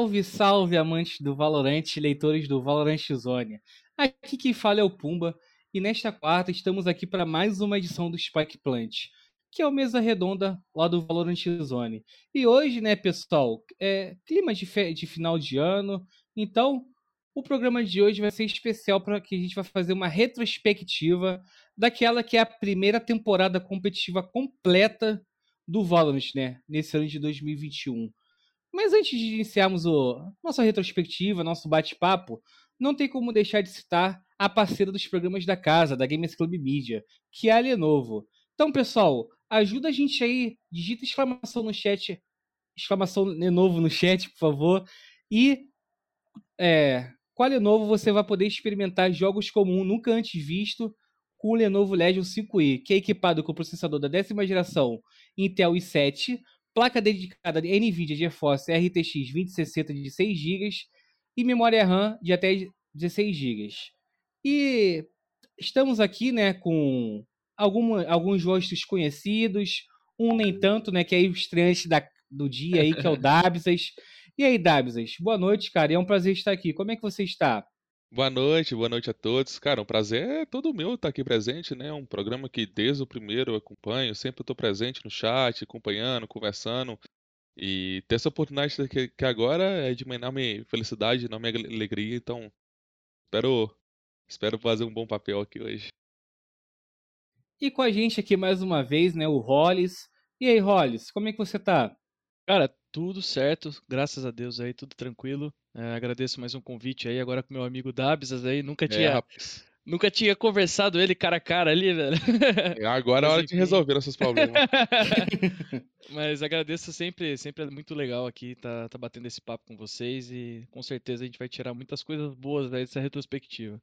Salve, salve, amantes do Valorant, leitores do Valorant Zone. Aqui quem fala é o Pumba, e nesta quarta estamos aqui para mais uma edição do Spike Plant, que é o mesa redonda lá do Valorant Zone. E hoje, né, pessoal, é clima de, de final de ano, então o programa de hoje vai ser especial para que a gente vai fazer uma retrospectiva daquela que é a primeira temporada competitiva completa do Valorant, né, nesse ano de 2021. Mas antes de iniciarmos o nossa retrospectiva, nosso bate-papo, não tem como deixar de citar a parceira dos programas da casa, da Gamers Club Media, que é a Lenovo. Então, pessoal, ajuda a gente aí, digita exclamação no chat, exclamação Lenovo no chat, por favor, e é, com a Lenovo você vai poder experimentar jogos comuns nunca antes visto com o Lenovo Legion 5i, que é equipado com o processador da décima geração Intel i7, placa dedicada de NVIDIA GeForce RTX 2060 de 6 GB e memória RAM de até 16 GB. E estamos aqui, né, com alguma, alguns rostos conhecidos, um nem tanto, né, que é o estreante da, do dia aí, que é o Dabsas. E aí, Dabsas, boa noite, cara, é um prazer estar aqui. Como é que você está? Boa noite, boa noite a todos. Cara, um prazer é todo meu estar aqui presente, né? Um programa que desde o primeiro eu acompanho, sempre estou presente no chat, acompanhando, conversando. E ter essa oportunidade que, que agora é de uma enorme felicidade, enorme alegria. Então, espero, espero fazer um bom papel aqui hoje. E com a gente aqui mais uma vez, né, o Hollis. E aí, Hollis, como é que você tá? Cara, tudo certo, graças a Deus aí, tudo tranquilo. É, agradeço mais um convite aí, agora com meu amigo Dabsas aí, nunca é, tinha. É, nunca tinha conversado ele cara a cara ali, velho. É, agora é hora de resolver esses problemas. Mas agradeço sempre, sempre é muito legal aqui tá, tá batendo esse papo com vocês e com certeza a gente vai tirar muitas coisas boas dessa retrospectiva.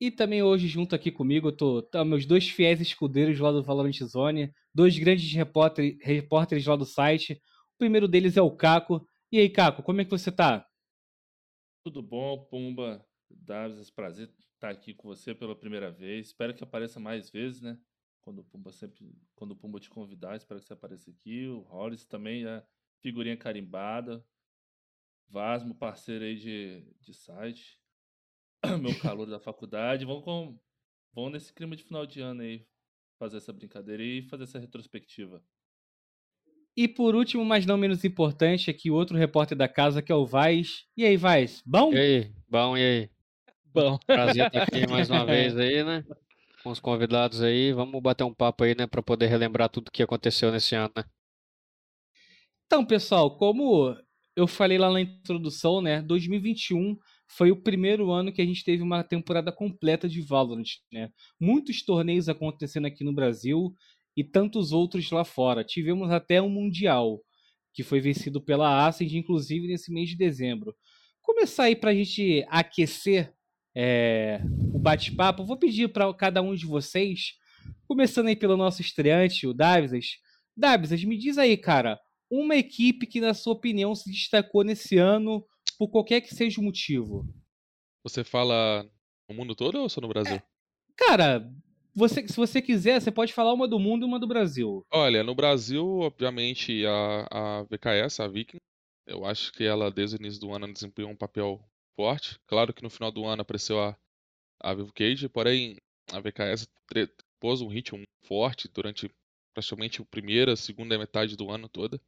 E também hoje, junto aqui comigo, tô, tá meus dois fiéis escudeiros lá do Valorant Zone, dois grandes repórter, repórteres lá do site. O primeiro deles é o Caco. E aí, Caco, como é que você tá? Tudo bom, Pumba? Davis, prazer estar aqui com você pela primeira vez. Espero que apareça mais vezes, né? Quando o Pumba sempre, quando o Pumba te convidar, espero que você apareça aqui. O Hollis também é figurinha carimbada. Vasmo, parceiro aí de, de site. Meu calor da faculdade. Vamos, com, vamos nesse clima de final de ano aí fazer essa brincadeira e fazer essa retrospectiva. E por último, mas não menos importante, aqui outro repórter da casa, que é o Vaz. E aí, Vaz, bom? E aí, bom, e aí? Bom. Prazer estar aqui mais uma vez aí, né? Com os convidados aí. Vamos bater um papo aí, né? Para poder relembrar tudo que aconteceu nesse ano, né? Então, pessoal, como eu falei lá na introdução, né? 2021 foi o primeiro ano que a gente teve uma temporada completa de Valorant, né? Muitos torneios acontecendo aqui no Brasil e tantos outros lá fora. Tivemos até um Mundial, que foi vencido pela Ascend, inclusive nesse mês de dezembro. Começar aí para a gente aquecer é, o bate-papo, vou pedir para cada um de vocês, começando aí pelo nosso estreante, o Davisas. Davisas, me diz aí, cara, uma equipe que, na sua opinião, se destacou nesse ano por qualquer que seja o motivo. Você fala no mundo todo ou só no Brasil? É, cara, você, se você quiser, você pode falar uma do mundo e uma do Brasil. Olha, no Brasil, obviamente, a, a VKS, a Viking, eu acho que ela, desde o início do ano, desempenhou um papel forte. Claro que no final do ano apareceu a, a Vivo Cage, porém, a VKS pôs um ritmo forte durante praticamente a primeira, segunda metade do ano toda.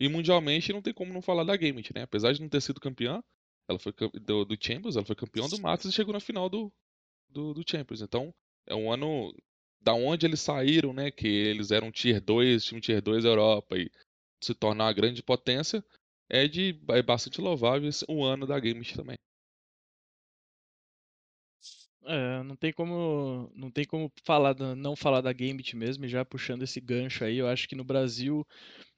E mundialmente não tem como não falar da Gambit, né? Apesar de não ter sido campeã, ela foi do, do Champions, ela foi campeã do Masters e chegou na final do, do, do Champions. Então, é um ano da onde eles saíram, né? Que eles eram tier 2, time tier 2 da Europa e se tornar uma grande potência, é de é bastante louvável o ano da Gambit também. É, não tem como não tem como falar não falar da Gambit mesmo, já puxando esse gancho aí, eu acho que no Brasil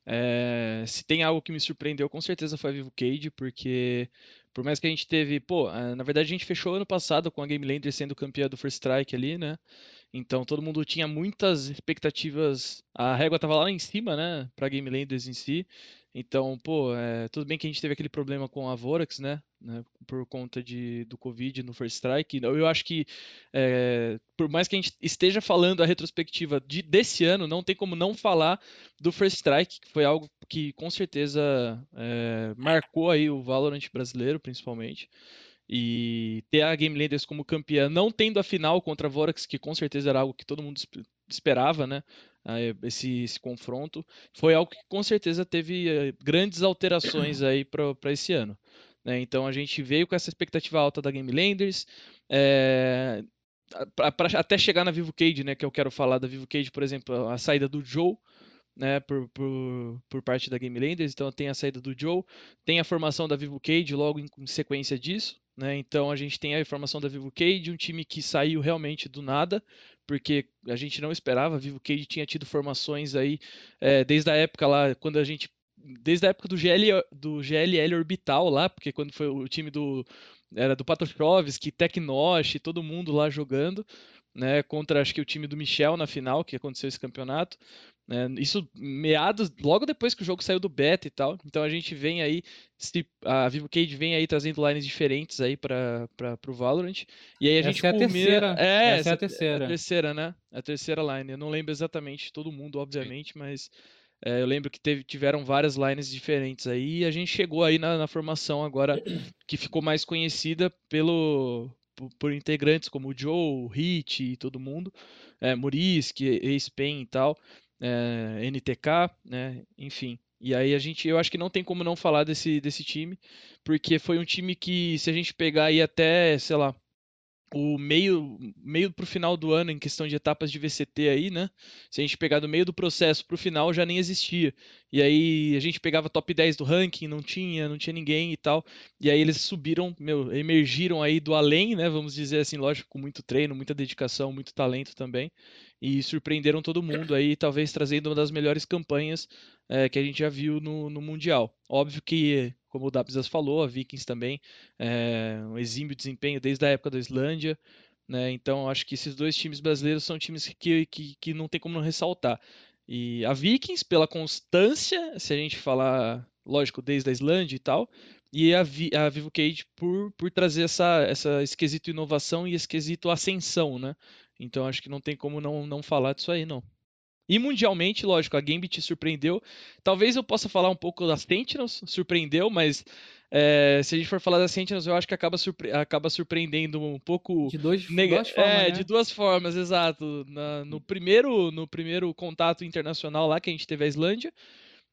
é, se tem algo que me surpreendeu, com certeza foi a Vivo Cage, porque por mais que a gente teve, pô, eh, na verdade a gente fechou ano passado com a Game Lander sendo campeã do First Strike ali, né? Então todo mundo tinha muitas expectativas, a régua tava lá em cima, né, para Game Landers em si. Então, pô, é, tudo bem que a gente teve aquele problema com a Vorax, né? né, por conta de, do Covid no First Strike. Eu acho que, é, por mais que a gente esteja falando a retrospectiva de, desse ano, não tem como não falar do First Strike, que foi algo que com certeza é, marcou aí o Valorant brasileiro, principalmente. E ter a Game como campeã, não tendo a final contra a Vorax, que com certeza era algo que todo mundo esperava, né? Esse, esse confronto, foi algo que com certeza teve eh, grandes alterações aí para esse ano. Né? Então a gente veio com essa expectativa alta da Game Landers, é, pra, pra, até chegar na Vivo Cage, né? Que eu quero falar da Vivo Cage, por exemplo, a saída do Joe, né, por, por, por parte da Game Landers, então tem a saída do Joe, tem a formação da Vivo Cage logo em, em sequência disso, né, então a gente tem a formação da Vivo Cage, um time que saiu realmente do nada, porque a gente não esperava, a Vivo Cage tinha tido formações aí é, desde a época lá, quando a gente desde a época do, GL, do GLL Orbital lá, porque quando foi o time do era do Patochovski, Tecnosh, todo mundo lá jogando, né, contra acho que o time do Michel na final, que aconteceu esse campeonato. Né, isso meados, logo depois que o jogo saiu do beta e tal. Então a gente vem aí, a Vivo Cage vem aí trazendo lines diferentes aí para o Valorant. E aí a gente essa é a terceira. É, essa, essa é a terceira. É a terceira, né? A terceira line. Eu não lembro exatamente todo mundo, obviamente, Sim. mas é, eu lembro que teve, tiveram várias lines diferentes aí. E a gente chegou aí na, na formação agora que ficou mais conhecida pelo, por, por, integrantes como o Joe, o Hit e todo mundo, é, Murisk, Ace-Pen e tal, é, NTK, né, enfim. E aí a gente, eu acho que não tem como não falar desse, desse time, porque foi um time que, se a gente pegar aí até, sei lá, o meio meio para o final do ano em questão de etapas de VCT aí, né? Se a gente pegar do meio do processo para o final já nem existia. E aí a gente pegava top 10 do ranking, não tinha, não tinha ninguém e tal. E aí eles subiram, meu, emergiram aí do além, né? Vamos dizer assim, lógico, com muito treino, muita dedicação, muito talento também. E surpreenderam todo mundo aí, talvez trazendo uma das melhores campanhas é, que a gente já viu no, no Mundial. Óbvio que como o Dabzas falou, a Vikings também, é, um exímio desempenho desde a época da Islândia, né? Então acho que esses dois times brasileiros são times que, que, que não tem como não ressaltar. E a Vikings, pela constância, se a gente falar, lógico, desde a Islândia e tal, e a, Vi, a Vivo Cage por, por trazer essa, essa esquisito inovação e esquisito ascensão, né? Então acho que não tem como não, não falar disso aí, não. E mundialmente, lógico, a Gambit surpreendeu. Talvez eu possa falar um pouco da Sentinels, surpreendeu, mas é, se a gente for falar da Sentinels, eu acho que acaba, surpre acaba surpreendendo um pouco. De dois, duas formas. É, né? de duas formas, exato. Na, no, primeiro, no primeiro contato internacional lá que a gente teve a Islândia,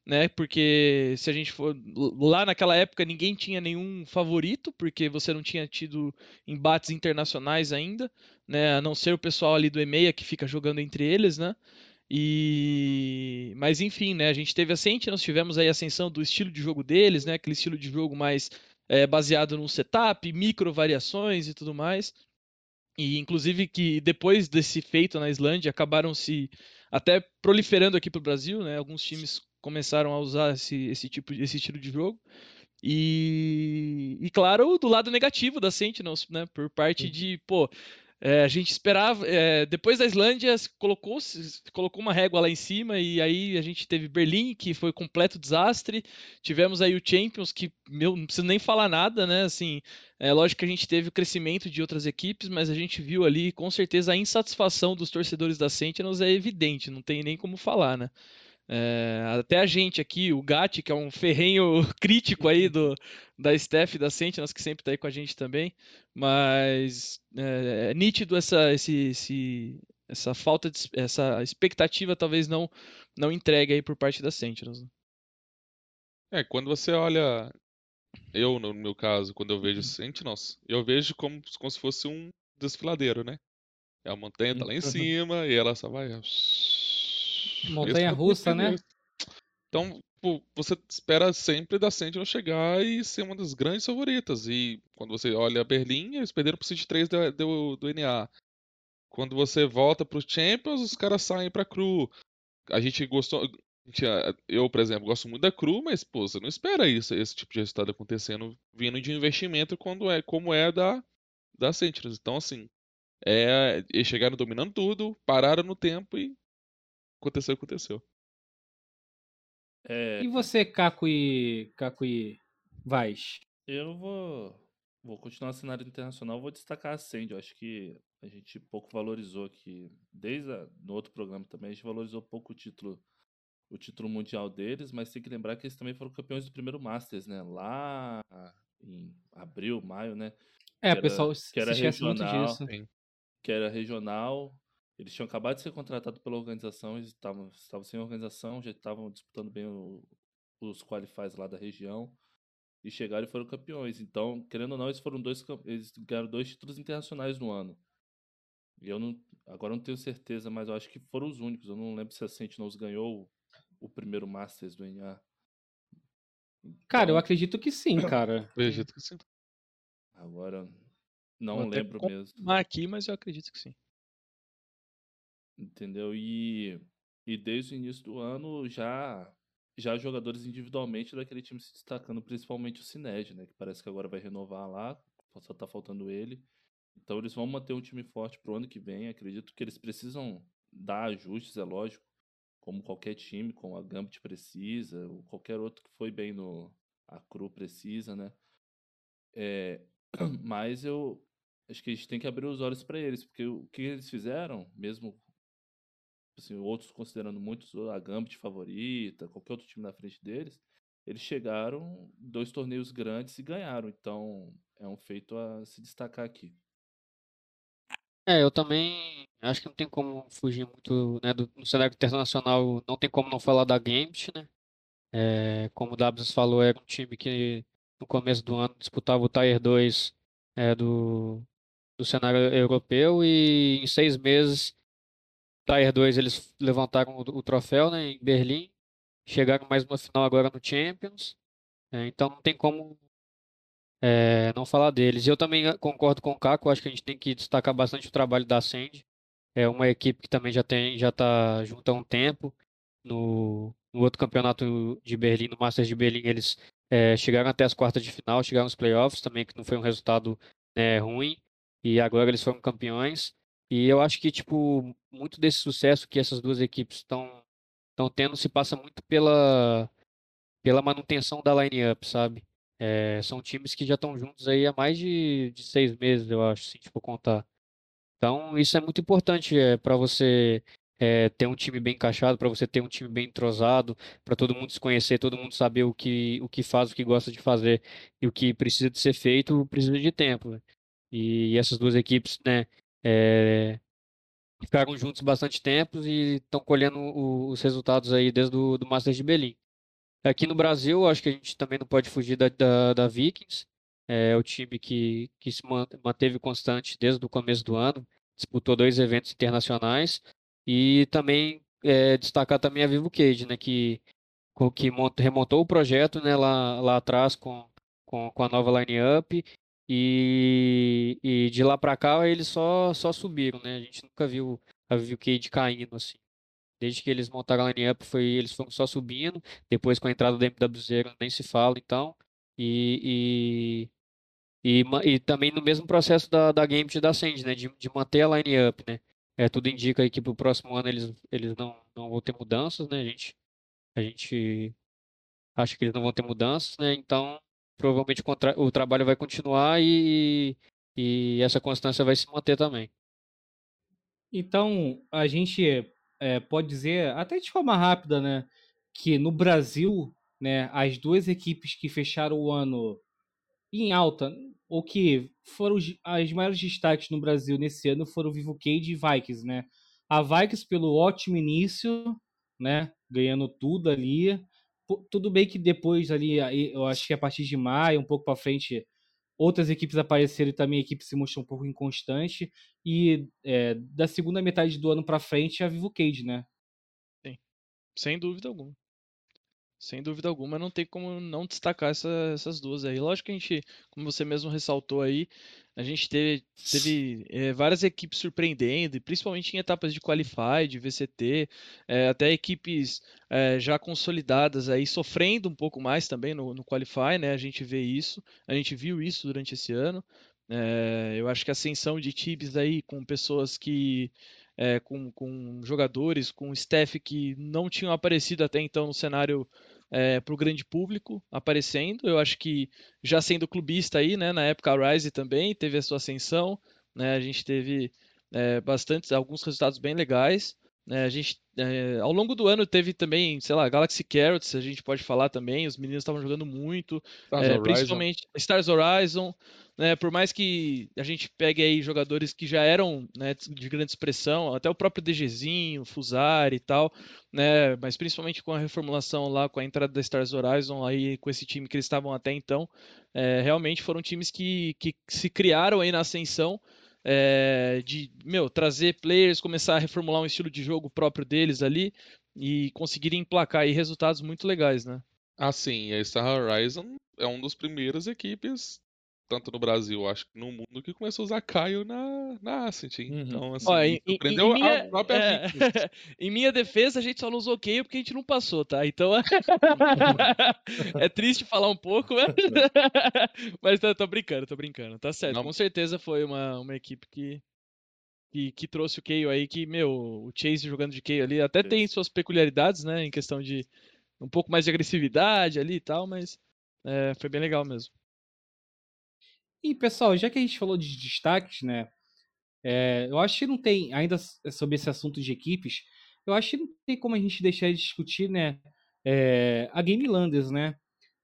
né? Porque se a gente for. Lá naquela época ninguém tinha nenhum favorito, porque você não tinha tido embates internacionais ainda, né? A não ser o pessoal ali do EMEA que fica jogando entre eles, né? E mas enfim, né? A gente teve a Sentinels, tivemos aí a ascensão do estilo de jogo deles, né? Aquele estilo de jogo mais é, baseado no setup, micro variações e tudo mais. E inclusive que depois desse feito na Islândia acabaram se até proliferando aqui para o Brasil, né? Alguns times começaram a usar esse, esse tipo esse estilo de jogo. E, e claro, do lado negativo da Sentinels, né? Por parte de, pô, é, a gente esperava. É, depois da Islândia, colocou, colocou uma régua lá em cima, e aí a gente teve Berlim, que foi completo desastre. Tivemos aí o Champions, que meu, não preciso nem falar nada, né? Assim, é lógico que a gente teve o crescimento de outras equipes, mas a gente viu ali, com certeza, a insatisfação dos torcedores da Sentinels é evidente, não tem nem como falar, né? É, até a gente aqui, o Gatti, que é um ferrenho crítico aí do, da Steph da Sentinels, que sempre está aí com a gente também, mas é, é nítido essa, esse, esse, essa falta de essa expectativa talvez não não entregue aí por parte da Sentinels. Né? É, quando você olha, eu no meu caso, quando eu vejo. Sentinels, eu vejo como, como se fosse um desfiladeiro, né? É a montanha tá lá em uhum. cima e ela só vai Montanha russa, né? Então, você espera sempre da Sentinel chegar e ser uma das grandes favoritas. E quando você olha a Berlim, eles perderam pro City 3 do, do, do NA. Quando você volta pro Champions, os caras saem pra Cru. A gente gostou. Eu, por exemplo, gosto muito da Cru, mas, pô, você não espera isso, esse tipo de resultado acontecendo vindo de investimento quando é como é da, da Sentinels. Então, assim, é, eles chegaram dominando tudo, pararam no tempo e aconteceu, aconteceu. É... E você, Caco e. Caco e Vaz? Eu vou, vou continuar no cenário internacional, vou destacar a Sandy. Eu acho que a gente pouco valorizou aqui, desde a, no outro programa também, a gente valorizou pouco o título, o título mundial deles, mas tem que lembrar que eles também foram campeões do primeiro Masters, né? Lá em abril, maio, né? É, Que o pessoal era- se que era esquece muito regional. disso. Que era regional. Eles tinham acabado de ser contratados pela organização, eles estavam, estavam sem organização, já estavam disputando bem o- os qualifies lá da região e chegaram e foram campeões. Então, querendo ou não, eles foram dois, eles ganharam dois títulos internacionais no ano. E eu não, agora não tenho certeza, mas eu acho que foram os únicos. Eu não lembro se a Sentinels ganhou o, primeiro Masters do NA. Cara, eu Então, acredito que sim, cara. Acredito que sim. agora não Vou lembro mesmo. aqui, mas eu acredito que sim. Entendeu? E, e desde o início do ano já já jogadores individualmente daquele time se destacando, principalmente o Cined, né? Que parece que agora vai renovar lá, só tá faltando ele. Então eles vão manter um time forte pro ano que vem. Acredito que eles precisam dar ajustes, é lógico, como qualquer time, como a Gambit precisa, ou qualquer outro que foi bem no a Cru precisa, né? É, mas eu acho que a gente tem que abrir os olhos para eles, porque o que eles fizeram, mesmo assim, outros considerando muitos a Gambit favorita, qualquer outro time na frente deles, eles chegaram dois torneios grandes e ganharam. Então é um feito a se destacar aqui. É, eu também acho que não tem como fugir muito, né, do, cenário internacional, não tem como não falar da Gambit, né? É, como o Dabs falou, era um time que no começo do ano disputava o Tier 2 é, do, do cenário europeu e em seis meses, Tier 2 eles levantaram o, troféu, né, em Berlim, chegaram mais uma final agora no Champions, é, então não tem como é, não falar deles. Eu também eh, concordo com o Caco, acho que a gente tem que destacar bastante o trabalho da Sandy. É uma equipe que também já tem, já está junto há um tempo. No, no outro campeonato de Berlim, no Masters de Berlim, eles eh, chegaram até as quartas de final, chegaram nos playoffs também, que não foi um resultado né, ruim. E agora eles foram campeões. E eu acho que, tipo, muito desse sucesso que essas duas equipes estão tendo se passa muito pela, pela manutenção da line-up, sabe? É, são times que já estão juntos aí há mais de, de seis meses, eu acho, se a gente for contar. Então, isso é muito importante é, para você é, ter um time bem encaixado, para você ter um time bem entrosado, para todo mundo se conhecer, todo mundo saber o que, o que faz, o que gosta de fazer e o que precisa de ser feito, precisa de tempo. né? E essas duas equipes, né, é, ficaram juntos bastante tempo e estão colhendo o- os resultados aí desde o do Masters de Berlim. Aqui no Brasil, acho que a gente também não pode fugir da, da, da Vikings. É o time que, que se man- manteve constante desde o começo do ano, disputou dois eventos internacionais e também é, destacar também a Vivo Cage, né, que, que mont- remontou o projeto né, lá, lá atrás com, com, com a nova line-up e, e de lá para cá eles só, só subiram, né? A gente nunca viu a Cage caindo assim. Desde que eles montaram a line-up, foi, eles foram só subindo. Depois, com a entrada do MW0, nem se fala, então. E, e, e, e também no mesmo processo da, da Gambit e da Sandy, né? De, de manter a line-up, né? É, tudo indica aí que pro próximo ano eles, eles não, não vão ter mudanças, né? A gente, a gente acha que eles não vão ter mudanças, né? Então, provavelmente o, o trabalho vai continuar e, e essa constância vai se manter também. Então, a gente é, pode dizer, até de forma rápida, né, que no Brasil, né, as duas equipes que fecharam o ano em alta, ou que foram as maiores destaques no Brasil nesse ano, foram Vivo Cage e Vikings, né? A Vikings pelo ótimo início, né, ganhando tudo ali. Tudo bem que depois ali, eu acho que a partir de maio, um pouco para frente, outras equipes apareceram e também a equipe se mostrou um pouco inconstante. E é, da segunda metade do ano para frente, a Vivo Cage, né? Sem dúvida alguma. Sem dúvida alguma, não tem como não destacar essa- essas duas aí. Lógico que a gente, como você mesmo ressaltou aí, a gente teve, teve eh, várias equipes surpreendendo, principalmente em etapas de Qualify, de VCT, eh, até equipes eh, já consolidadas aí sofrendo um pouco mais também no, no Qualify, né? A gente vê isso, a gente viu isso durante esse ano. Eh, eu acho que a ascensão de times aí com pessoas que é, com, com jogadores, com staff que não tinham aparecido até então no cenário é, para o grande público aparecendo. Eu acho que já sendo clubista aí, né, na época a Rise também teve a sua ascensão, né, a gente teve é, bastante, alguns resultados bem legais. Né, a gente, é, ao longo do ano teve também, sei lá, Galaxy Carrots, a gente pode falar também, os meninos estavam jogando muito, Stars é, principalmente Stars Horizon, né, por mais que a gente pegue aí jogadores que já eram né, de grande expressão, até o próprio DGzinho, Fusari e tal, né, mas principalmente com a reformulação lá, com a entrada da Stars Horizon aí, com esse time que eles estavam até então, é, realmente foram times que, que se criaram aí na ascensão, é, de meu trazer players, começar a reformular um estilo de jogo próprio deles ali e conseguirem emplacar aí resultados muito legais, né? Assim, a Star Horizon é uma das primeiras equipes, tanto no Brasil, acho que no mundo, que começou a usar Caio na, na Ascent. Uhum. Então, assim, Ó, em, em- surpreendeu em minha, a própria é, em minha defesa, a gente só não usou Kayle porque a gente não passou, tá? Então é triste falar um pouco, mas, mas tô, tô brincando, tô brincando. Tá certo. Não. Com certeza foi uma, uma equipe que, que, que trouxe o Kayle aí, que, meu, o Chase jogando de Kayle ali até tem suas peculiaridades, né? Em questão de um pouco mais de agressividade ali e tal, mas é, foi bem legal mesmo. E, pessoal, já que a gente falou de destaques, né? é, eu acho que não tem, ainda s- sobre esse assunto de equipes, eu acho que não tem como a gente deixar de discutir, né? é, a Game Landers, né?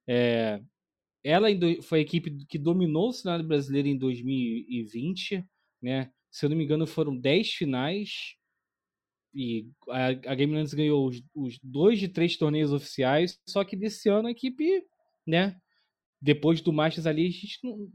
É, ela foi a equipe que dominou o cenário brasileiro em 2020, né? Se eu não me engano, foram 10 finais. E a, a Game Landers ganhou os, os dois de três torneios oficiais. Só que desse ano a equipe, né? Depois do Masters ali, a gente não.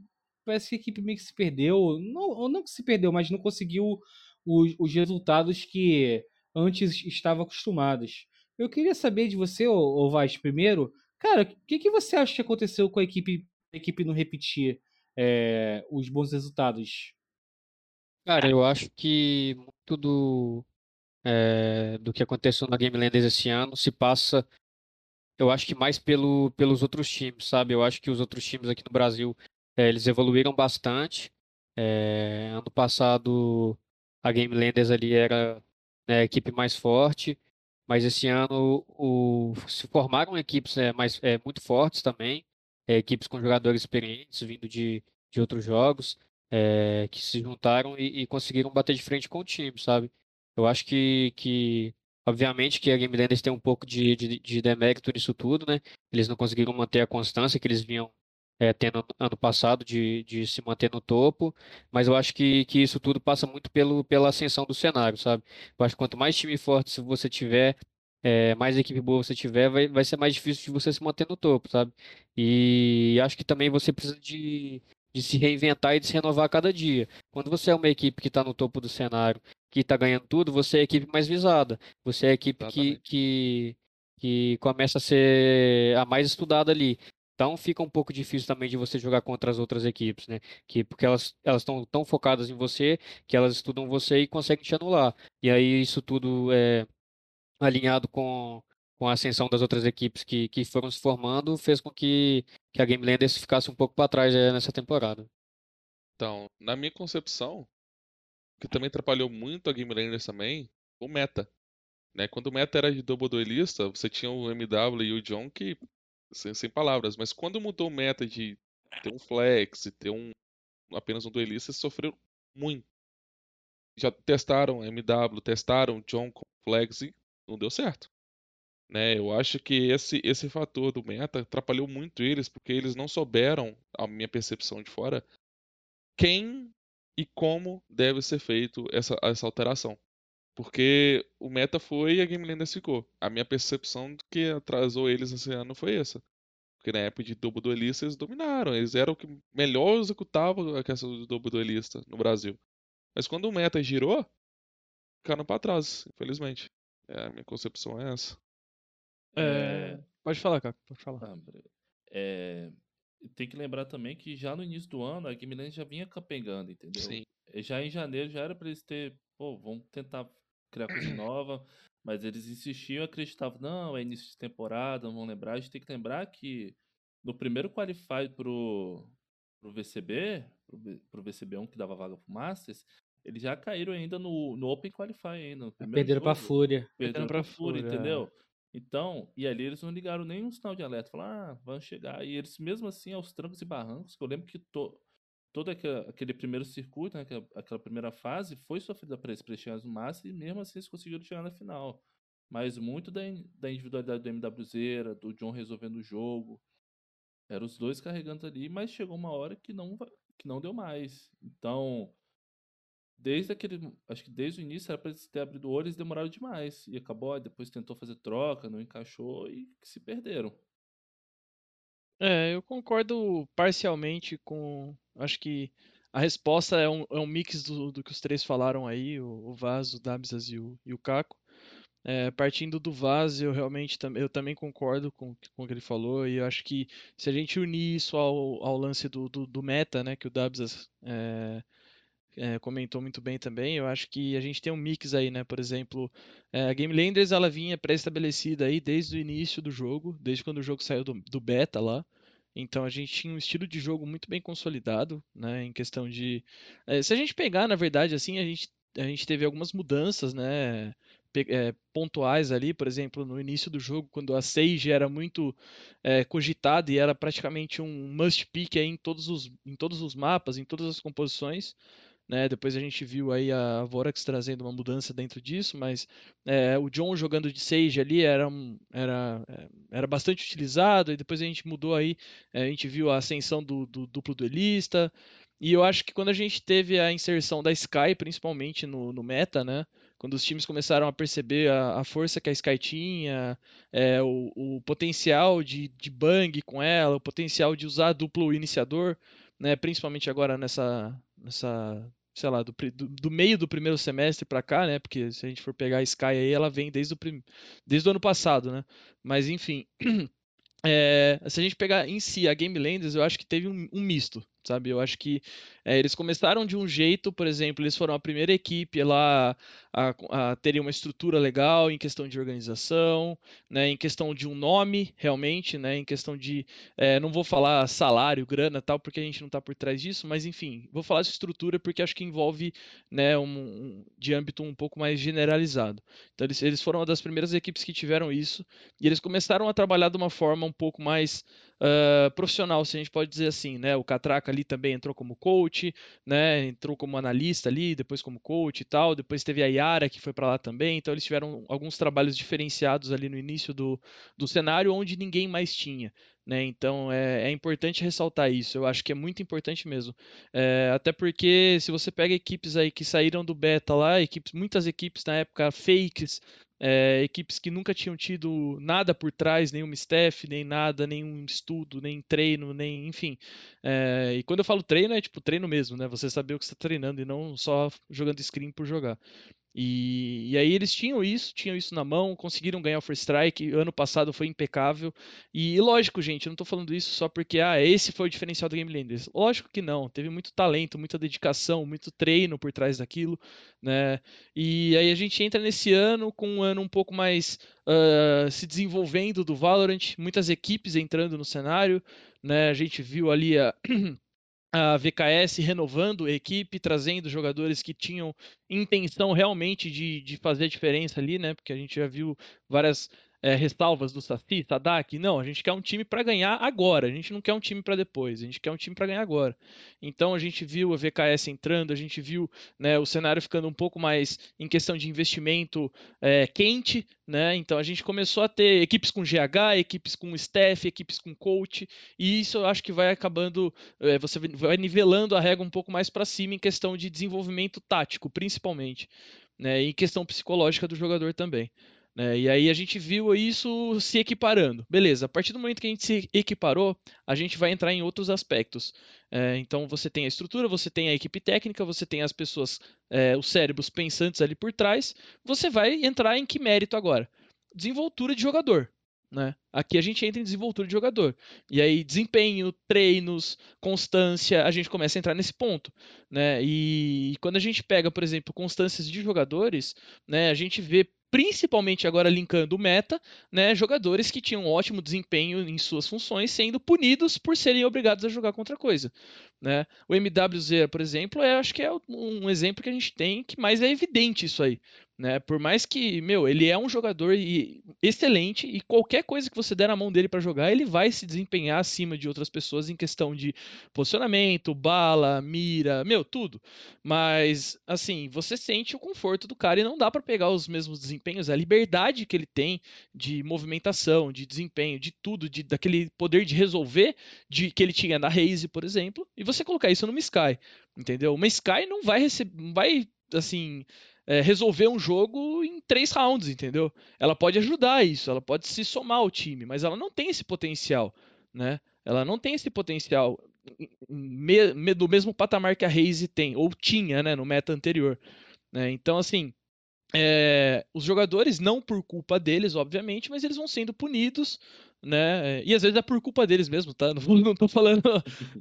Parece que a equipe meio que se perdeu. Ou não que se perdeu, mas não conseguiu os, os resultados que antes estava acostumados. Eu queria saber de você, ô, Vaz, primeiro, cara, o que, que você acha que aconteceu com a equipe, a equipe não repetir é, os bons resultados? Cara, eu acho que muito do, eh, do que aconteceu na Game Landers esse ano se passa, eu acho que mais pelo, pelos outros times, sabe? Eu acho que os outros times aqui no Brasil, eh, eles evoluíram bastante. Eh, ano passado, a Game Landers ali era, né, a equipe mais forte, mas esse ano o, se formaram equipes eh, mais, eh, muito fortes também, eh, equipes com jogadores experientes vindo de, de outros jogos é, que se juntaram e, e conseguiram bater de frente com o time, sabe? Eu acho que, que obviamente, que a Game Landers tem um pouco de, de, de demérito nisso tudo, né? Eles não conseguiram manter a constância que eles vinham é, tendo ano passado de, de se manter no topo, mas eu acho que, que isso tudo passa muito pelo, pela ascensão do cenário, sabe? Eu acho que quanto mais time forte você tiver, é, mais equipe boa você tiver, vai, vai ser mais difícil de você se manter no topo, sabe? E acho que também você precisa de, de se reinventar e de se renovar a cada dia. Quando você é uma equipe que está no topo do cenário, que está ganhando tudo, você é a equipe mais visada. Você é a equipe que, que, que começa a ser a mais estudada ali. Então fica um pouco difícil também de você jogar contra as outras equipes, né? Que, porque elas estão tão focadas em você que elas estudam você e conseguem te anular. E aí isso tudo é alinhado com, com a ascensão das outras equipes que, que foram se formando, fez com que, que a Game Landers ficasse um pouco para trás é, nessa temporada. Então, na minha concepção, o que também atrapalhou muito a Game Landers também, o meta. Né? Quando o meta era de double duelista, você tinha o MW e o John que, sem, sem palavras, mas quando mudou o meta de ter um flex e ter um apenas um duelista, sofreram muito. Já testaram MW, testaram John com flex e não deu certo. Né? Eu acho que esse, esse fator do meta atrapalhou muito eles, porque eles não souberam, a minha percepção de fora, quem e como deve ser feito essa, essa alteração. Porque o meta foi e a Game Landers ficou. A minha percepção do que atrasou eles esse ano foi essa. Porque na época de Double Duelista eles dominaram, eles eram o que melhor executavam a questão do Double Duelista no Brasil. Mas quando o meta girou, ficaram pra trás, infelizmente. É, a minha concepção é essa. É, Pode falar, Caco, pode falar. Ah. É, tem que lembrar também que já no início do ano a Game Land já vinha capengando, entendeu? Sim. Já em janeiro já era pra eles ter, pô, vamos tentar criar coisa nova, mas eles insistiam e acreditavam, não, é início de temporada, vamos lembrar. A gente tem que lembrar que no primeiro qualify pro, pro VCB, pro, pro VCB1 que dava vaga pro Masters, eles já caíram ainda no, no Open Qualify ainda. Perderam pra jogo. Fúria. Perderam pra pra Fúria, Fúria, é. entendeu? Então, e ali eles não ligaram nenhum sinal de alerta. Falaram, ah, vão chegar. E eles, mesmo assim, aos trancos e barrancos, que eu lembro que to, todo aquele primeiro circuito, né, aquela primeira fase, foi sofrida para eles, para no máximo, e mesmo assim eles conseguiram chegar na final. Mas muito da, da individualidade do MWZ, do John resolvendo o jogo. Eram os dois carregando ali, mas chegou uma hora que não, que não deu mais. Então, desde aquele. Acho que desde o início era para eles ter abrido o olho, eles demoraram demais. E acabou, depois tentou fazer troca, não encaixou e se perderam. É, eu concordo parcialmente com. Acho que a resposta é um, é um mix do, do que os três falaram aí, o, o Vaz, o Dabsas e o, e o Caco. É, partindo do Vaz, eu realmente eu também concordo com, com o que ele falou, e eu acho que se a gente unir isso ao, ao lance do, do, do meta, né, que o Dabsas é, é, comentou muito bem também, eu acho que a gente tem um mix aí, né? Por exemplo, é, a Game Landers ela vinha pré-estabelecida aí desde o início do jogo, desde quando o jogo saiu do, do beta lá. Então a gente tinha um estilo de jogo muito bem consolidado, né? Em questão de, é, se a gente pegar, na verdade, assim, a gente a gente teve algumas mudanças, né? Pontuais ali, por exemplo, no início do jogo, quando a Sage era muito é, cogitada e era praticamente um must pick em todos os, em todos os mapas, em todas as composições. Né? Depois a gente viu aí a Vorax trazendo uma mudança dentro disso, mas é, o John jogando de Sage ali era, era, é, era bastante utilizado, e depois a gente mudou aí, é, a gente viu a ascensão do, do duplo duelista, e eu acho que quando a gente teve a inserção da Sky, principalmente no, no meta, né? Quando os times começaram a perceber a, a força que a Sky tinha, é, o, o, potencial de, de bang com ela, o potencial de usar duplo iniciador, né? Principalmente agora nessa, nessa sei lá, do, do, meio do primeiro semestre para cá, né? Porque se a gente for pegar a Sky aí, ela vem desde o, prim... desde o ano passado, né? Mas enfim, é, se a gente pegar em si a Game Landers, eu acho que teve um, um misto, sabe? Eu acho que é, eles começaram de um jeito, por exemplo, eles foram a primeira equipe lá a, a terem uma estrutura legal em questão de organização, né, em questão de um nome, realmente, né, em questão de, é, não vou falar salário, grana, tal, porque a gente não está por trás disso, mas enfim, vou falar de estrutura porque acho que envolve, né, um, um de âmbito um pouco mais generalizado. Então eles, eles foram uma das primeiras equipes que tiveram isso e eles começaram a trabalhar de uma forma um pouco mais uh, profissional, se a gente pode dizer assim, né? O Catraca ali também entrou como coach, né? Entrou como analista ali, depois como coach e tal. Depois teve a Yara que foi para lá também. Então eles tiveram alguns trabalhos diferenciados ali no início do, do cenário, onde ninguém mais tinha. Né? Então é, é, importante ressaltar isso. Eu acho que é muito importante mesmo. É, até porque se você pega equipes aí que saíram do beta lá, equipes, muitas equipes na época fakes, é, equipes que nunca tinham tido nada por trás, nenhum staff, nem nada, nenhum estudo, nem treino, nem enfim. É, e quando eu falo treino, é tipo treino mesmo, né? Você saber o que está treinando e não só jogando screen por jogar. E, e, aí eles tinham isso, tinham isso na mão, conseguiram ganhar o First Strike, ano passado foi impecável. E, lógico, gente, eu não estou falando isso só porque ah, esse foi o diferencial do Game Landers. Lógico que não, teve muito talento, muita dedicação, muito treino por trás daquilo, né? E aí a gente entra nesse ano com um ano um pouco mais uh, se desenvolvendo do Valorant, muitas equipes entrando no cenário, né? A gente viu ali a a VKS renovando a equipe, trazendo jogadores que tinham intenção realmente de, de fazer diferença ali, né? Porque a gente já viu várias é, ressalvas do Saci, Sadak. Não, a gente quer um time para ganhar agora. A gente não quer um time para depois. A gente quer um time para ganhar agora. Então a gente viu a VKS entrando, a gente viu né, o cenário ficando um pouco mais em questão de investimento é, quente. Né? Então a gente começou a ter equipes com GH, equipes com staff, equipes com coach. E isso eu acho que vai acabando, é, você vai nivelando a regra um pouco mais para cima em questão de desenvolvimento tático, principalmente. Né, e em questão psicológica do jogador também. Né? E aí a gente viu isso se equiparando. Beleza, a partir do momento que a gente se equiparou, a gente vai entrar em outros aspectos. É, então você tem a estrutura, você tem a equipe técnica, você tem as pessoas, é, os cérebros pensantes ali por trás. Você vai entrar em que mérito agora? Desenvoltura de jogador. Né? Aqui a gente entra em desenvoltura de jogador. E aí, desempenho, treinos, constância, a gente começa a entrar nesse ponto. Né? E, quando a gente pega, por exemplo, constâncias de jogadores, né, a gente vê principalmente agora linkando meta, né, jogadores que tinham ótimo desempenho em suas funções sendo punidos por serem obrigados a jogar contra coisa. Né? O MWZ, por exemplo, é, acho que é um exemplo que a gente tem que mais é evidente isso aí. Né? Por mais que, meu, ele é um jogador excelente e qualquer coisa que você der na mão dele para jogar, ele vai se desempenhar acima de outras pessoas em questão de posicionamento, bala, mira, meu, tudo. Mas, assim, você sente o conforto do cara e não dá para pegar os mesmos desempenhos, a liberdade que ele tem de movimentação, de desempenho, de tudo, de, daquele poder de resolver de que ele tinha na Raze, por exemplo, e você colocar isso numa Sky, entendeu? Uma Sky não vai receber, vai, assim é, resolver um jogo em três rounds, entendeu? Ela pode ajudar isso, ela pode se somar ao time, mas ela não tem esse potencial, né? Ela não tem esse potencial do mesmo patamar que a Raze tem, ou tinha, né, no meta anterior. Né? Então, assim, é, os jogadores, não por culpa deles, obviamente, mas eles vão sendo punidos né? E às vezes é por culpa deles mesmo, tá? Não, não tô falando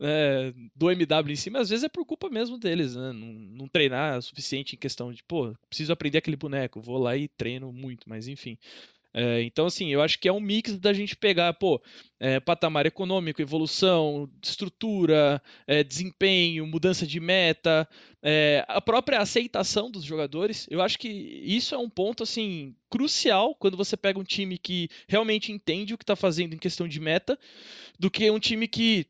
é, do MW em si, mas às vezes é por culpa mesmo deles, né? Não, não treinar o suficiente em questão de, pô, preciso aprender aquele boneco, vou lá e treino muito, mas enfim. É, então, assim, eu acho que é um mix da gente pegar, pô, é, patamar econômico, evolução, estrutura, é, desempenho, mudança de meta, é, a própria aceitação dos jogadores. Eu acho que isso é um ponto, assim, crucial quando você pega um time que realmente entende o que está fazendo em questão de meta, do que um time que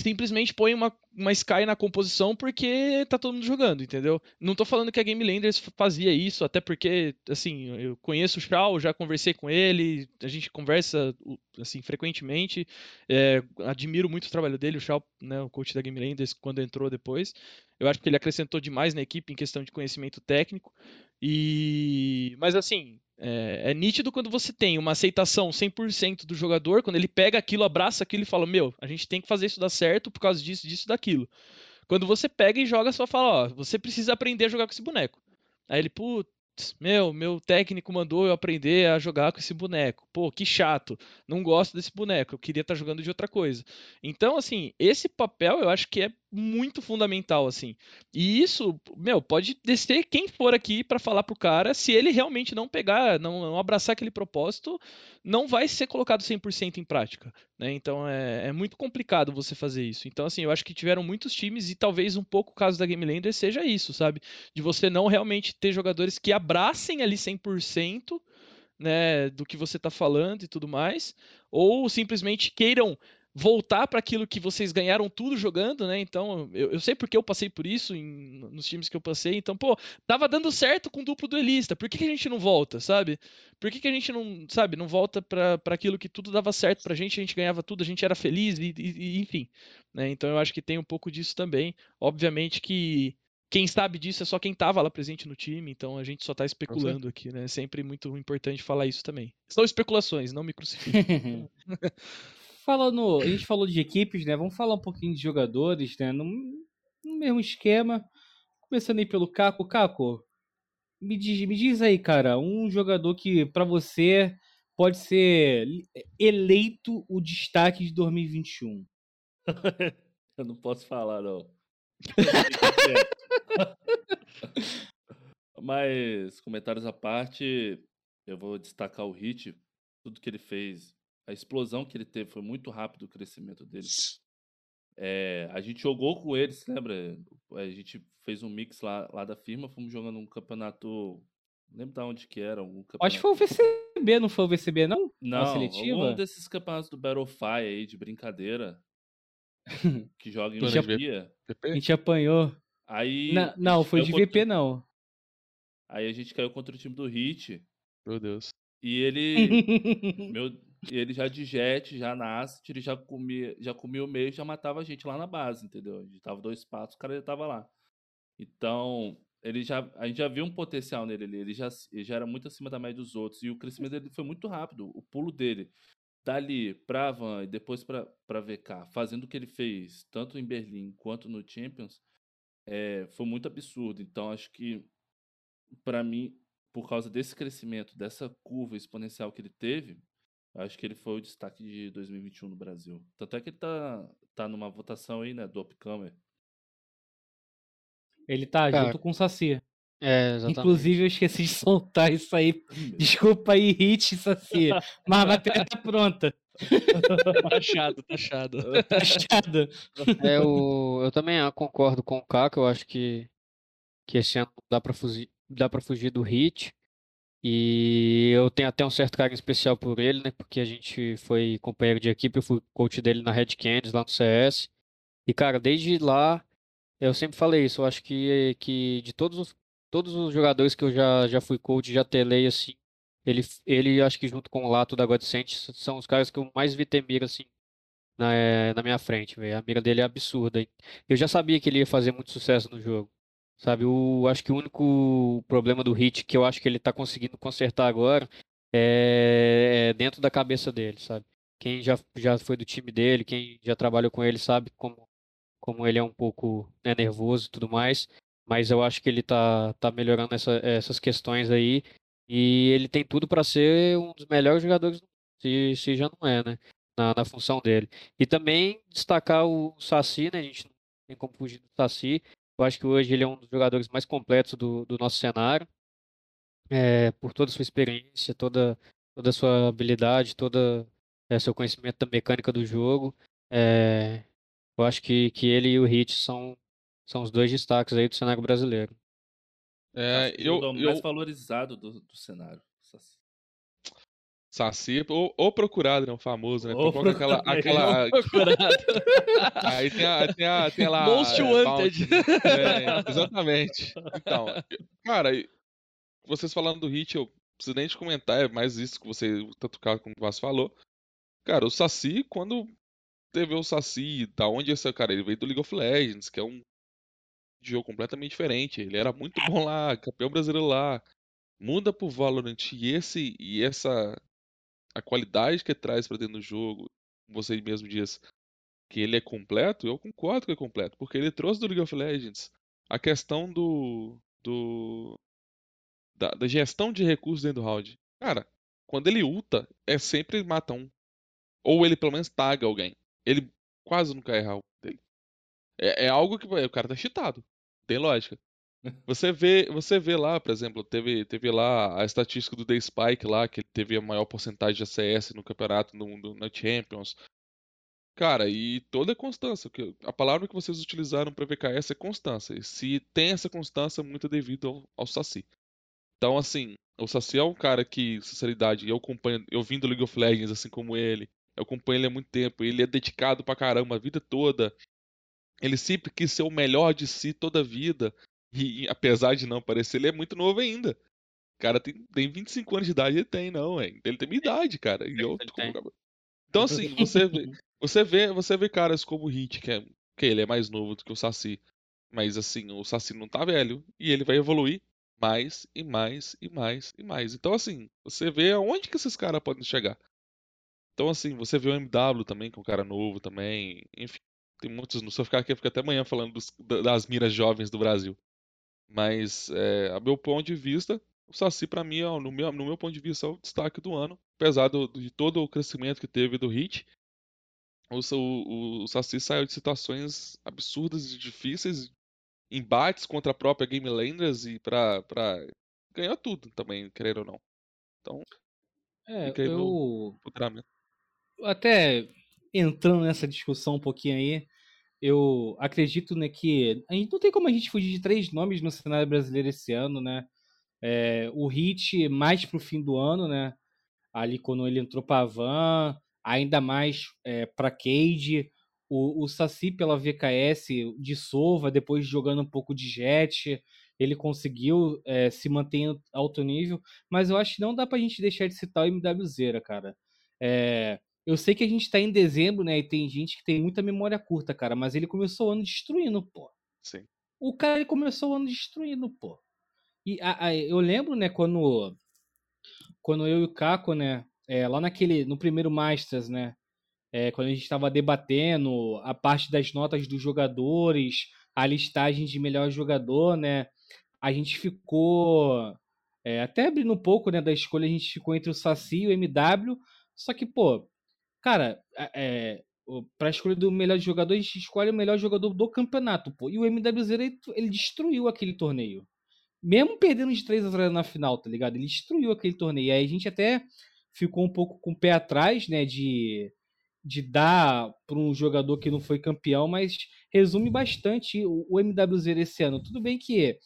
simplesmente põe uma, uma Sky na composição porque tá todo mundo jogando, entendeu? Não tô falando que a Game Landers fazia isso, até porque, assim, eu conheço o Shao, já conversei com ele, a gente conversa, assim, frequentemente, é, admiro muito o trabalho dele, o Shao, né, o coach da Game Landers, quando entrou depois. Eu acho que ele acrescentou demais na equipe em questão de conhecimento técnico. E mas assim, é, é, nítido quando você tem uma aceitação 100% do jogador, quando ele pega aquilo, abraça aquilo e fala: Meu, a gente tem que fazer isso dar certo por causa disso, disso, daquilo. Quando você pega e joga, só fala: Ó, você precisa aprender a jogar com esse boneco. Aí ele, putz, meu, meu técnico mandou eu aprender a jogar com esse boneco. Pô, que chato. Não gosto desse boneco. Eu queria estar tá jogando de outra coisa. Então, assim, esse papel eu acho que é muito fundamental, assim. E isso, meu, pode descer quem for aqui para falar pro cara, se ele realmente não pegar, não, não abraçar aquele propósito, não vai ser colocado 100% em prática, né? Então é, é, muito complicado você fazer isso. Então, assim, eu acho que tiveram muitos times e talvez um pouco o caso da Game Lander seja isso, sabe? De você não realmente ter jogadores que abracem ali 100%, né, do que você está falando e tudo mais, ou simplesmente queiram voltar para aquilo que vocês ganharam tudo jogando, né? Então, eu, eu sei porque eu passei por isso em, nos times que eu passei. Então, pô, tava dando certo com duplo duelista. Por que, que a gente não volta, sabe? Por que, que a gente não, sabe, não volta para aquilo que tudo dava certo pra gente, a gente ganhava tudo, a gente era feliz e, e, e enfim. Né? Então, eu acho que tem um pouco disso também. Obviamente que quem sabe disso é só quem estava lá presente no time, então a gente só está especulando aqui, né? É sempre muito importante falar isso também. São especulações, não me crucifiquem. falando, a gente falou de equipes, né? Vamos falar um pouquinho de jogadores, né? No, no mesmo esquema. Começando aí pelo Caco. Caco, me diz, me diz aí, cara, um jogador que para você pode ser eleito o destaque de 2021. Eu não posso falar, não. Mas, comentários à parte, eu vou destacar o Hit, tudo que ele fez a explosão que ele teve foi muito rápido o crescimento dele. É, a gente jogou com eles, lembra? A gente fez um mix lá, lá da firma, fomos jogando um campeonato. Não lembro de onde que era. Um campeonato... Acho que foi o VCB, não foi o VCB, não? Não, seletiva? um desses campeonatos do Battlefy aí, de brincadeira. que joga em dia. A gente apanhou. Aí. Não, não foi de VP, contra... não. Aí a gente caiu contra o time do Hit. Meu Deus. E ele. meu, e ele já de jet, já na ele já comia, já comia o meio já matava a gente lá na base, entendeu? A gente tava dois passos, o cara já tava lá. Então, ele já, a gente já viu um potencial nele. Ele já, ele já era muito acima da média dos outros. E o crescimento dele foi muito rápido. O pulo dele dali pra Van e depois pra, pra VK, fazendo o que ele fez, tanto em Berlim quanto no Champions, é, foi muito absurdo. Então, acho que, para mim, por causa desse crescimento, dessa curva exponencial que ele teve, Acho que ele foi o destaque de 2021 no Brasil. Tanto é que ele tá, tá numa votação aí, né, do Upcomer. Ele tá Cara, junto com o Saci. É, exatamente. Inclusive, eu esqueci de soltar isso aí. Desculpa aí, Hit, Saci. Mas a matéria tá pronta. Taxado, taxado. Taxado. É, eu, eu também concordo com o Caco. Eu acho que, que esse ano dá pra fugir, dá para fugir do hit. E eu tenho até um certo carinho especial por ele, né? Porque a gente foi companheiro de equipe, eu fui coach dele na Red Canids, lá no CS. E, cara, desde lá, eu sempre falei isso. Eu acho que, que de todos os, todos os jogadores que eu já, já fui coach, já telei, assim, ele, ele acho que junto com o Lato da Godsent são os caras que eu mais vi ter mira, assim, na, eh, na minha frente, velho. A mira dele é absurda. Eu já sabia que ele ia fazer muito sucesso no jogo. Sabe, o, acho que o único problema do Hit que eu acho que ele está conseguindo consertar agora é, é, dentro da cabeça dele, sabe? Quem já, já foi do time dele, quem já trabalhou com ele sabe como, como ele é um pouco né, nervoso e tudo mais. Mas eu acho que ele tá, tá melhorando essa, essas questões aí. E ele tem tudo para ser um dos melhores jogadores se, se já não é, né? Na, na função dele. E também destacar o Saci, né? A gente não tem como fugir do Saci. Eu acho que hoje ele é um dos jogadores mais completos do, do nosso cenário, é, por toda a sua experiência, toda, toda a sua habilidade, todo é, seu conhecimento da mecânica do jogo. É, eu acho que, que ele e o Hit são, são os dois destaques aí do cenário brasileiro. É, eu, o mais valorizado do, do cenário. Saci, ou, ou procurado, né? O famoso, né? Ou aquela. aquela... Aí tem a, tem a, tem lá. Most é, Wanted. É, exatamente. Então, cara, vocês falando do Hit, eu preciso nem te comentar, é mais isso que você, tanto cara como o Vasco falou. Cara, o Saci, quando teve o Saci, da onde esse cara? Ele veio do League of Legends, que é um jogo completamente diferente. Ele era muito bom lá, campeão brasileiro lá. Muda pro Valorant e esse e essa a qualidade que traz para dentro do jogo, você mesmo diz que ele é completo, eu concordo que é completo, porque ele trouxe do League of Legends a questão do. do da, da gestão de recursos dentro do round. Cara, quando ele ulta, é sempre mata um. Ou ele pelo menos taga alguém. Ele quase nunca erra o dele. É, é algo que o cara tá cheatado. Tem lógica. Você vê, você vê lá, por exemplo, teve, teve lá a estatística do The Spike lá, que teve a maior porcentagem de ACS no campeonato, no, no, na Champions. Cara, e toda a constância. A palavra que vocês utilizaram para VKS é constância. E se tem essa constância, muito devido ao, ao Saci. Então, assim, o Saci é um cara que, sinceridade, eu acompanho, eu vim do League of Legends, assim como ele. Eu acompanho ele há muito tempo. Ele é dedicado pra caramba a vida toda. Ele sempre quis ser o melhor de si toda a vida. E, apesar de não parecer, ele é muito novo ainda. O cara tem, tem 25 anos de idade, ele tem, não, é. Ele tem minha idade, cara. E eu, então, assim, você vê, você vê, você vê caras como o Hit, que, é, que ele é mais novo do que o Saci. Mas, assim, o Saci não tá velho. E ele vai evoluir mais e mais e mais e mais. Então, assim, você vê aonde que esses caras podem chegar. Então, assim, você vê o MW também, que é um cara novo também. Enfim, tem muitos. Se eu ficar aqui, eu fico até amanhã falando dos, das miras jovens do Brasil. Mas, é, a meu ponto de vista, o Saci, para mim, no, meu, no meu ponto de vista, é o destaque do ano. Apesar do, de todo o crescimento que teve do Hit, o, o, o Saci saiu de situações absurdas e difíceis, embates contra a própria Game Landers e pra, pra ganhar tudo também, querendo ou não. Então, é, eu... Até entrando nessa discussão um pouquinho aí, eu acredito né, que a gente não tem como a gente fugir de três nomes no cenário brasileiro esse ano, né? É, o Hit mais pro fim do ano, né? Ali quando ele entrou para Van, ainda mais é, para Cade, o, o Saci pela VKS de Sova, depois jogando um pouco de Jet, ele conseguiu é, se manter em alto nível, mas eu acho que não dá pra gente deixar de citar o MWZ, cara. É, eu sei que a gente tá em dezembro, né? E tem gente que tem muita memória curta, cara. Mas ele começou o ano destruindo, pô. Sim. O cara ele começou o ano destruindo, pô. E a, a, eu lembro, né, quando. Quando eu e o Caco, né? É, lá naquele. No primeiro Masters, né? É, quando a gente estava debatendo a parte das notas dos jogadores, a listagem de melhor jogador, né? A gente ficou. É, até abrindo um pouco né, da escolha, a gente ficou entre o Saci e o MW. Só que, pô, Cara, é, pra escolher do melhor jogador, a gente escolhe o melhor jogador do campeonato, pô. E o MWZ, ele, ele destruiu aquele torneio. Mesmo perdendo de 3 a 0 na final, tá ligado? Ele destruiu aquele torneio. Aí a gente até ficou um pouco com o pé atrás, né, de, de dar para um jogador que não foi campeão, mas resume bastante o, o MWZ esse ano. Tudo bem que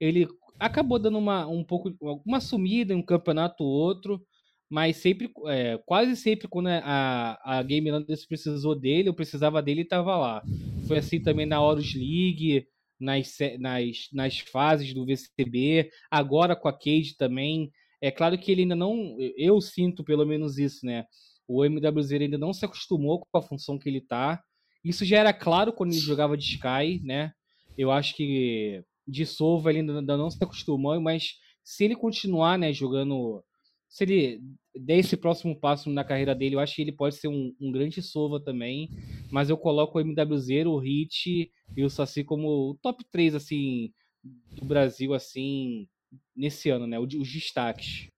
ele acabou dando uma, um pouco, uma sumida em um campeonato ou outro, mas sempre, é, quase sempre quando a, a Game Landers precisou dele, eu precisava dele, ele estava lá. Foi assim também na Horus League, nas, nas, nas fases do VCB, agora com a Cage também. É claro que ele ainda não, eu sinto pelo menos isso, né? O MWZ ainda não se acostumou com a função que ele tá. Isso já era claro quando ele jogava de Sky, né? Eu acho que de Sova ele ainda não se acostumou, mas se ele continuar, né, jogando se ele der esse próximo passo na carreira dele, eu acho que ele pode ser um, um grande Sova também. Mas eu coloco o MWZ, o Hit e o Saci como o top 3, assim, do Brasil, assim, nesse ano, né? Os destaques.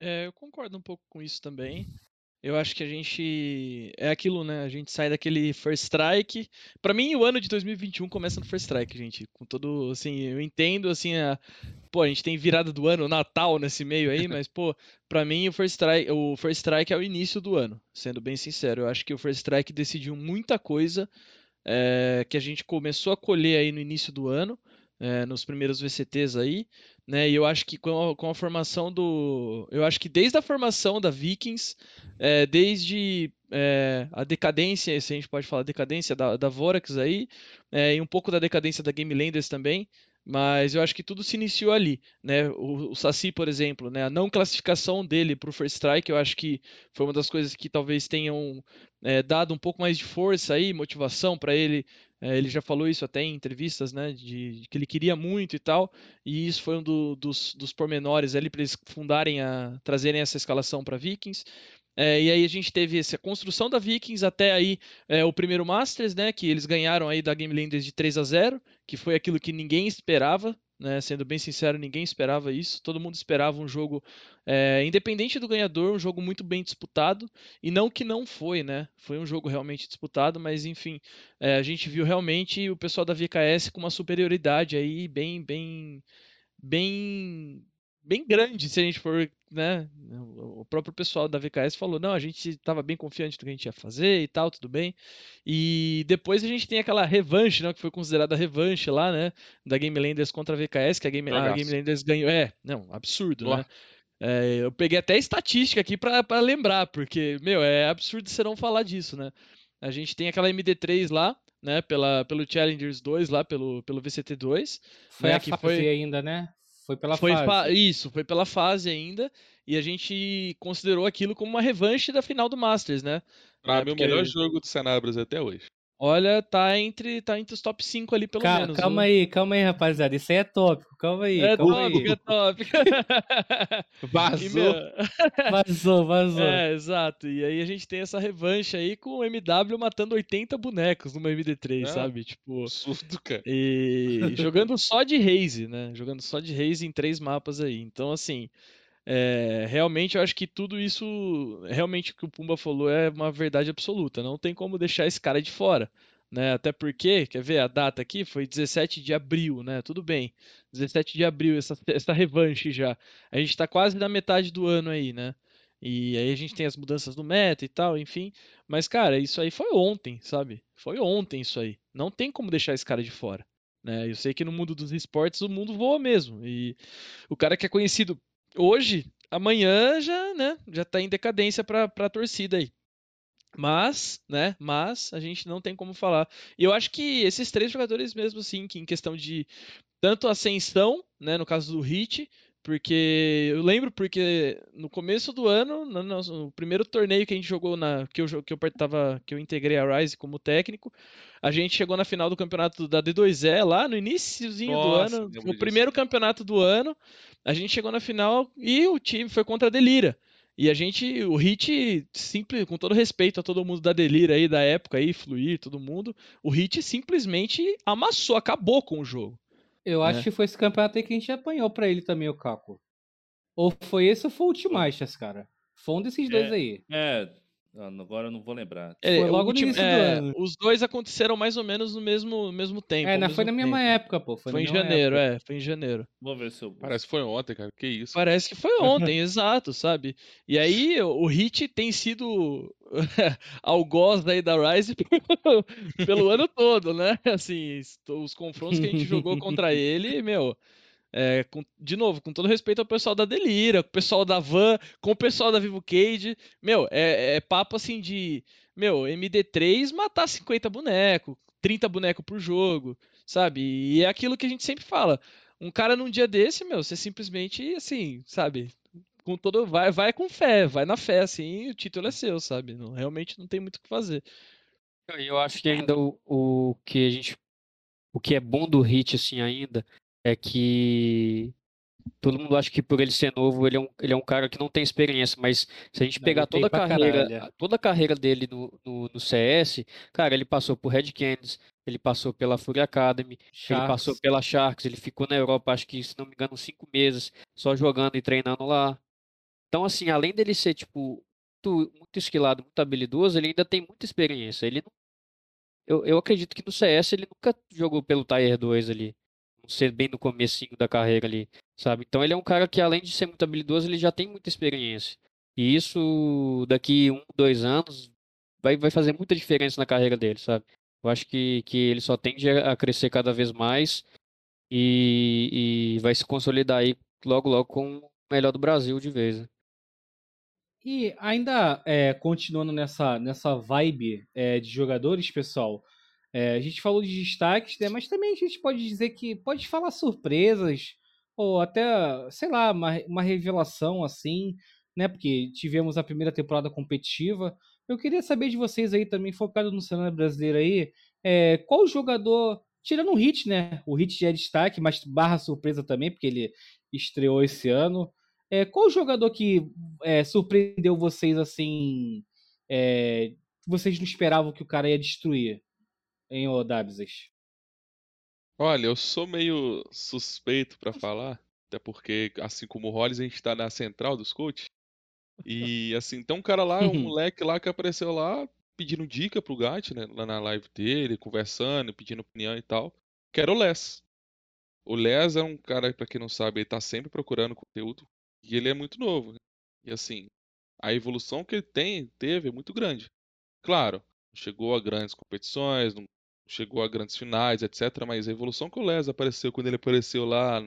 É, eu concordo um pouco com isso também. Eu acho que a gente. É aquilo, né? A gente sai daquele First Strike. Para mim, o ano de 2021 começa no First Strike, gente. Com todo. Assim, eu entendo, assim, a. Pô, a gente tem virada do ano, Natal nesse meio aí, mas, pô, pra mim o First, Strike, o First Strike é o início do ano, sendo bem sincero. Eu acho que o First Strike decidiu muita coisa é, que a gente começou a colher aí no início do ano, é, nos primeiros VCTs aí né? E eu acho que com a, com a, formação do. Eu acho que desde a formação da Vikings, é, desde é, a decadência, se a gente pode falar decadência da, da Vorax aí, e um pouco da decadência da Game Landers também, mas eu acho que tudo se iniciou ali, né? O, o Saci, por exemplo, né? A não classificação dele para o First Strike, eu acho que foi uma das coisas que talvez tenham é, dado um pouco mais de força aí, motivação para ele é, ele já falou isso até em entrevistas, né? De, de, que ele queria muito e tal. E isso foi um do, dos, dos pormenores ali para eles fundarem a trazerem essa escalação para Vikings. É, e aí a gente teve essa construção da Vikings até aí é, o primeiro Masters, né? Que eles ganharam aí da Game Landers de 3 a 0 que foi aquilo que ninguém esperava, né? Sendo bem sincero, ninguém esperava isso. Todo mundo esperava um jogo, é, independente do ganhador, um jogo muito bem disputado. E não que não foi, né? Foi um jogo realmente disputado, mas enfim, é, a gente viu realmente o pessoal da VKS com uma superioridade aí bem, bem, bem bem grande, se a gente for, né? O próprio pessoal da VKS falou, não, a gente estava bem confiante do que a gente ia fazer e tal, tudo bem. E depois a gente tem aquela revanche, né? Que foi considerada revanche lá, né? Da Game Landers contra a VKS, que a Game, a Game Landers ganhou. É, não, absurdo, Boa. né? É, eu peguei até estatística aqui para lembrar, porque, meu, é absurdo você não falar disso, né? A gente tem aquela MD3 lá, né, pela, pelo Challengers 2, lá pelo, pelo VCT2. Foi né, a que foi ainda, né? Foi pela foi fase. Isso, foi pela fase ainda. E a gente considerou aquilo como uma revanche da final do Masters, né? Pra é, mim, porque... o melhor jogo do cenário brasileiro até hoje. Olha, tá entre, tá entre os top 5 ali, pelo calma, menos. Calma viu? aí, calma aí, rapaziada. Isso aí é tópico, calma aí. É calma tópico, aí. é tópico. vazou. vazou, vazou. É, exato. E aí a gente tem essa revanche aí com o MW matando 80 bonecos numa MD3, é, sabe? Tipo. Absurdo, cara. E jogando só de Raze, né? Jogando só de Raze em três mapas aí. Então, assim. É, realmente eu acho que tudo isso, realmente o que o Pumba falou é uma verdade absoluta. Não tem como deixar esse cara de fora. Né? Até porque, quer ver a data aqui? Foi 17 de abril, né? Tudo bem. 17 de abril, essa, essa revanche já. A gente está quase na metade do ano aí, né? E aí a gente tem as mudanças no meta e tal, enfim. Mas, cara, isso aí foi ontem, sabe? Foi ontem isso aí. Não tem como deixar esse cara de fora. Né? Eu sei que no mundo dos esportes o mundo voa mesmo. E o cara que é conhecido hoje, amanhã já, né, já tá em decadência para a torcida aí. Mas, né, mas a gente não tem como falar. E eu acho que esses três jogadores mesmo assim, que em questão de tanto ascensão, né, no caso do Hit, porque eu lembro porque no começo do ano, no, no, primeiro torneio que a gente jogou na que eu que eu tava, que eu integrei a Rise como técnico, a gente chegou na final do campeonato da D2E lá no iníciozinho do ano, o primeiro campeonato do ano. A gente chegou na final e o time foi contra a Delira. E a gente, o Hit, simples, com todo respeito a todo mundo da Delira aí, da época aí, Fluir, todo mundo, o Hit simplesmente amassou, acabou com o jogo. Eu acho é. que foi esse campeonato aí que a gente apanhou pra ele também, o Caco. Ou foi esse ou foi o Ultimasters, cara. Foi um desses dois é, aí. É, Agora eu não vou lembrar. É, foi logo último, no início é, do ano. Os dois aconteceram mais ou menos no mesmo, mesmo tempo. É, não foi na mesma tempo. época, pô. Foi, foi em janeiro, época. é. Foi em janeiro. Vou ver se eu. Parece que foi ontem, cara. Que isso. Parece que foi ontem, exato, sabe? E aí o Hit tem sido algoz aí da Rise pelo ano todo, né? Assim, os confrontos que a gente jogou contra ele, meu. É, com- de novo, com todo respeito ao pessoal da Delira, com o pessoal da Van, com o pessoal da Vivo Cage. Meu, é, é papo assim de. Meu, MD3 matar 50 bonecos, 30 bonecos por jogo, sabe? E é aquilo que a gente sempre fala. Um cara num dia desse, meu, você simplesmente, assim, sabe? Com todo. Vai, vai com fé, vai na fé, assim, o título é seu, sabe? Não, realmente não tem muito o que fazer. Eu acho que ainda o, o que a gente, o que é bom do Hit assim ainda é que todo mundo acha que por ele ser novo, ele é um, ele é um cara que não tem experiência, mas se a gente pegar toda a carreira, caralho. toda a carreira dele no, no, no CS, cara, ele passou por Red Canids, ele passou pela Fury Academy, ele passou Sharks. pela Sharks, ele ficou na Europa, acho que, se não me engano, cinco meses, só jogando e treinando lá. Então, assim, além dele ser, tipo, muito, muito esquilado, muito habilidoso, ele ainda tem muita experiência. Ele não- eu, eu acredito que no CS ele nunca jogou pelo Tier 2 ali, ser bem no comecinho da carreira ali, sabe? Então ele é um cara que, além de ser muito habilidoso, ele já tem muita experiência. E isso, daqui um, dois anos, vai, vai fazer muita diferença na carreira dele, sabe? Eu acho que, que ele só tende a crescer cada vez mais e, e vai se consolidar aí logo, logo com o melhor do Brasil de vez. né? E ainda é, continuando nessa, nessa vibe é, de jogadores, pessoal, é, a gente falou de destaques, né, mas também a gente pode dizer que pode falar surpresas, ou até, sei lá, uma, uma revelação assim, né? Porque tivemos a primeira temporada competitiva. Eu queria saber de vocês aí também, focado no cenário brasileiro aí, é, qual jogador, tirando o Hit, né? O Hit já é destaque, mas barra surpresa também, porque ele estreou esse ano. É, qual jogador que é, surpreendeu vocês assim? É, vocês não esperavam que o cara ia destruir em Odabzes? Olha, eu sou meio suspeito pra falar, até porque, assim como o Hollis, a gente tá na central dos coaches. E assim, tem um cara lá, um moleque lá que apareceu lá pedindo dica pro Gat, né? Lá na live dele, conversando, pedindo opinião e tal. Que era o Les. O Les é um cara, pra quem não sabe, ele tá sempre procurando conteúdo. E ele é muito novo. né? E assim, a evolução que ele tem, teve é muito grande. Claro, chegou a grandes competições, não chegou a grandes finais, etc. Mas a evolução que o Les apareceu quando ele apareceu lá,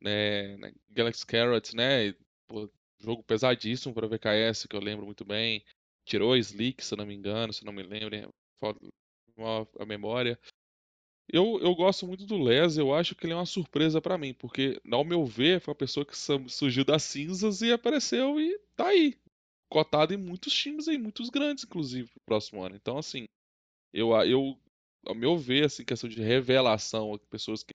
né, na Galaxy Carrots, né? e, pô, jogo pesadíssimo para VKS, que eu lembro muito bem. Tirou a Slick, se não me engano, se não me lembro, a memória. Eu, eu gosto muito do Les, eu acho que ele é uma surpresa pra mim, porque, ao meu ver, foi uma pessoa que surgiu das cinzas e apareceu e tá aí. Cotado em muitos times aí, muitos grandes, inclusive, pro próximo ano. Então, assim, eu, eu ao meu ver, assim, questão de revelação, pessoas que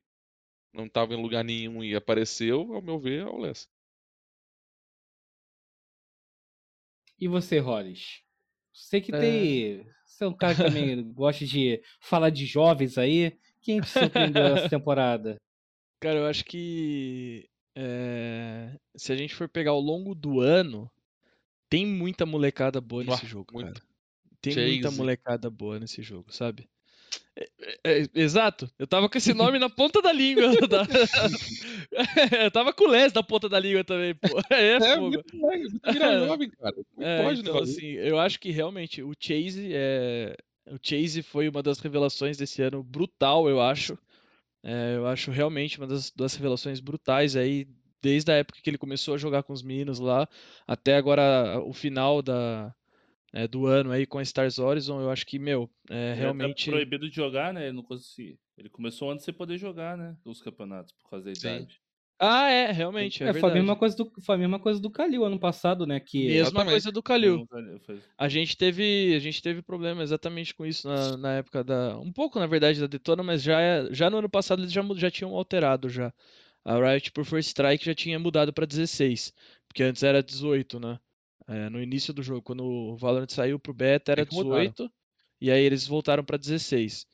não estavam em lugar nenhum e apareceu, ao meu ver, é o Les. E você, Hollis? Você que É. tem. Você é um cara que também gosta de falar de jovens aí. Quem te surpreendeu essa temporada? Cara, eu acho que é, se a gente for pegar ao longo do ano, tem muita molecada boa nesse jogo, muito. cara. Tem muita Chase. molecada boa nesse jogo, sabe? É, é, é, exato, eu tava com esse nome na ponta da língua. da- eu tava com o Les na ponta da língua também, pô. É, É, fogo. vira jovem, cara. Não É, pode, então, assim, eu acho que realmente o Chase é. O Chase foi uma das revelações desse ano brutal, eu acho. É, eu acho realmente uma das, das revelações brutais aí, desde a época que ele começou a jogar com os meninos lá, até agora o final da, é, do ano aí com a Stars Horizon, eu acho que, meu, é, Ele realmente. Tá proibido de jogar, né? Ele não conseguia. Ele começou antes de você poder jogar, né? Os campeonatos, por causa da Sim. idade. Ah, é, realmente, é, É, foi, a mesma coisa do, foi a mesma coisa do Kalil ano passado, né? Que Mesma Exatamente. coisa do foi- A gente teve, a gente teve problema exatamente com isso na, na época da, um pouco na verdade da Detona, mas já já no ano passado eles já, já tinham alterado já. A Riot por First Strike já tinha mudado para 16, porque antes era 18, né? É, no início do jogo, quando o Valorant saiu pro beta era É que mudaram. 18 e aí eles voltaram para 16.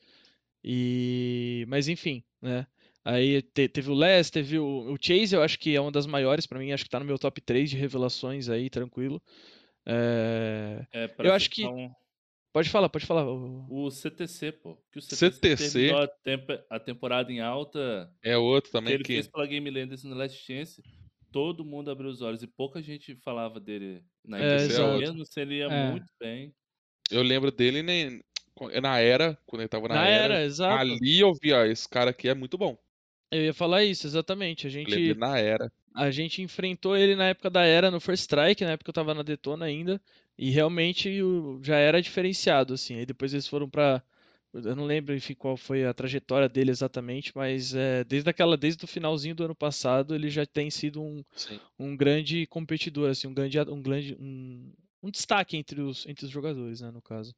E mas enfim, né? Aí te- teve o Les, teve o, o Chase, eu acho que é uma das maiores pra mim, acho que tá no meu top 3 de revelações aí, tranquilo. É, É, pra Eu acho que- citar um- Pode falar, pode falar. o- CTC, pô. Que o CTC, CTC? a, tempo- a temporada em alta. É outro que também ele que. fez pela Game Landers no Last Chance. Todo mundo abriu os olhos e pouca gente falava dele na É, indústria, exato. mesmo se ele ia É. muito bem. Eu lembro dele nem... na era, quando ele tava na, Na era. era, exato. Ali eu vi, ó, esse cara aqui é muito bom. Eu ia falar isso, exatamente. A gente, Ele na era. a gente enfrentou ele na época da era no First Strike, na época eu tava na Detona ainda, e realmente já era diferenciado, assim. Aí depois eles foram pra. Eu não lembro, enfim, qual foi a trajetória dele exatamente, mas é, desde aquela, desde o finalzinho do ano passado, ele já tem sido um, Sim. um grande competidor, assim, um grande, um grande, um, um destaque entre os, entre os jogadores, né, no caso.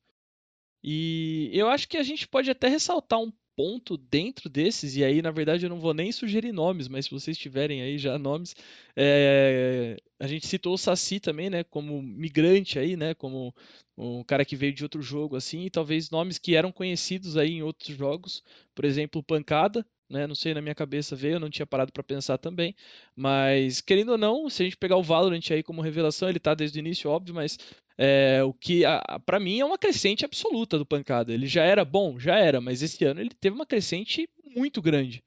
E eu acho que a gente pode até ressaltar um ponto dentro desses, e aí, na verdade, eu não vou nem sugerir nomes, mas se vocês tiverem aí já nomes, é, a gente citou o Saci também, né, como migrante aí, né, como um cara que veio de outro jogo, assim, e talvez nomes que eram conhecidos aí em outros jogos, por exemplo, Pancada, né, não sei, na minha cabeça veio, eu não tinha parado para pensar também, mas querendo ou não, se a gente pegar o Valorant aí como revelação, ele tá desde o início, óbvio, mas é, o que para mim é uma crescente absoluta do Pancada. Ele já era bom, já era, mas esse ano ele teve uma crescente muito grande,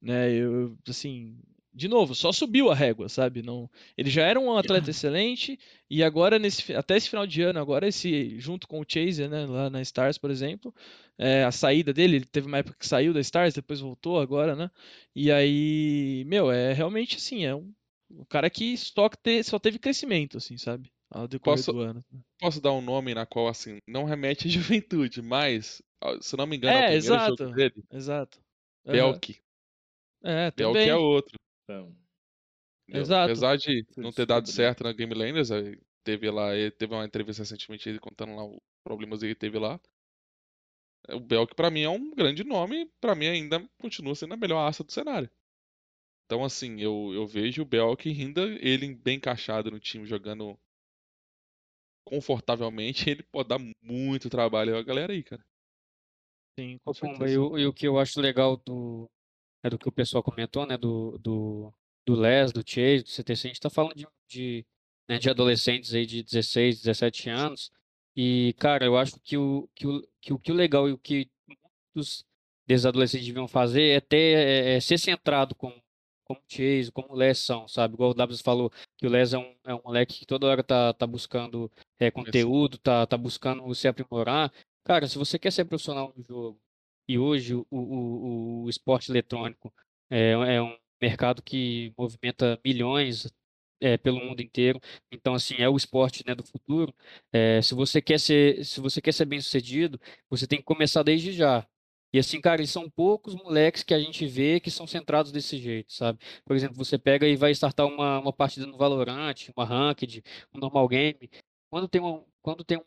né? Eu, assim, de novo, só subiu a régua, sabe? Não, ele já era um atleta excelente e agora nesse até esse final de ano, agora esse junto com o Chaser, né, lá na Stars, por exemplo, é, a saída dele, ele teve uma época que saiu da Stars, depois voltou agora, né? E aí, meu, é realmente assim, é um, um cara que só, te, só teve crescimento, assim, sabe? Ao decorrer Posso- do ano. Posso dar um nome na qual, assim, não remete à juventude, mas, se não me engano, é, É, o primeiro exato. jogo dele, Exato. Belk. É, Belk também. é outro. Então? Exato. Apesar de não ter dado certo na Game Landers, teve lá, teve uma entrevista recentemente ele contando lá os problemas que ele teve lá. O Belk pra mim é um grande nome, pra mim ainda continua sendo a melhor aça do cenário. Então assim, eu, eu vejo o Belk ainda ele bem encaixado no time jogando confortavelmente, ele pode dar muito trabalho à galera aí, cara. Sim, com certeza. e, o, e o que eu acho legal do, é do que o pessoal comentou, né, do, do, do Les, do Chase, do CTC, a gente tá falando de, de, né, de adolescentes aí de 16, 17 anos, e, cara, eu acho que o que o, que o, que o legal e o que muitos desses adolescentes deviam fazer é ter, é, é ser centrado como, como o Chase, como o Les são, sabe? Igual o W falou, que o Les é um, é um moleque que toda hora tá, tá buscando é, conteúdo, tá, tá buscando se aprimorar. Cara, se você quer ser profissional no jogo, e hoje o, o, o- esporte eletrônico é, é um mercado que movimenta milhões é, pelo mundo inteiro. Então, assim, é o esporte, né, do futuro. É, se você quer ser, se você quer ser bem-sucedido, você tem que começar desde já. E assim, cara, são poucos moleques que a gente vê que são centrados desse jeito, sabe? Por exemplo, você pega e vai startar uma, uma partida no Valorant, uma Ranked, um normal game. Quando tem um, quando tem um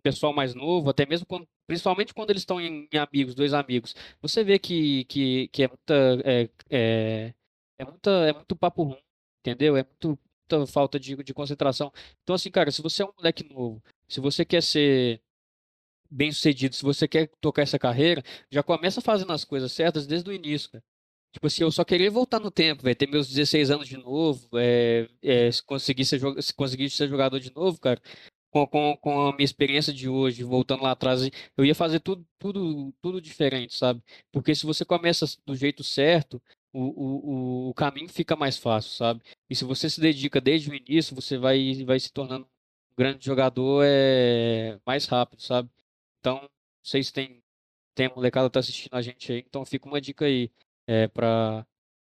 pessoal mais novo, até mesmo quando, principalmente quando eles estão em, em amigos, dois amigos, você vê que, que, que é muita é, é, é muita é muito papo ruim, entendeu? É muito, muita falta de, de concentração. Então assim, cara, se você é um moleque novo, se você quer ser bem sucedido, se você quer tocar essa carreira, já começa fazendo as coisas certas desde o início, cara. Tipo assim, eu só queria voltar no tempo, velho, ter meus 16 anos de novo, é, é, se conseguir ser, se conseguir ser jogador de novo, cara, com, com, com a minha experiência de hoje, voltando lá atrás, eu ia fazer tudo, tudo, tudo diferente, sabe? Porque se você começa do jeito certo, o, o, o- caminho fica mais fácil, sabe? E se você se dedica desde o início, você vai, vai se tornando um grande jogador é, mais rápido, sabe? Então, vocês têm, tem a molecada que tá assistindo a gente aí, então fica uma dica aí é, para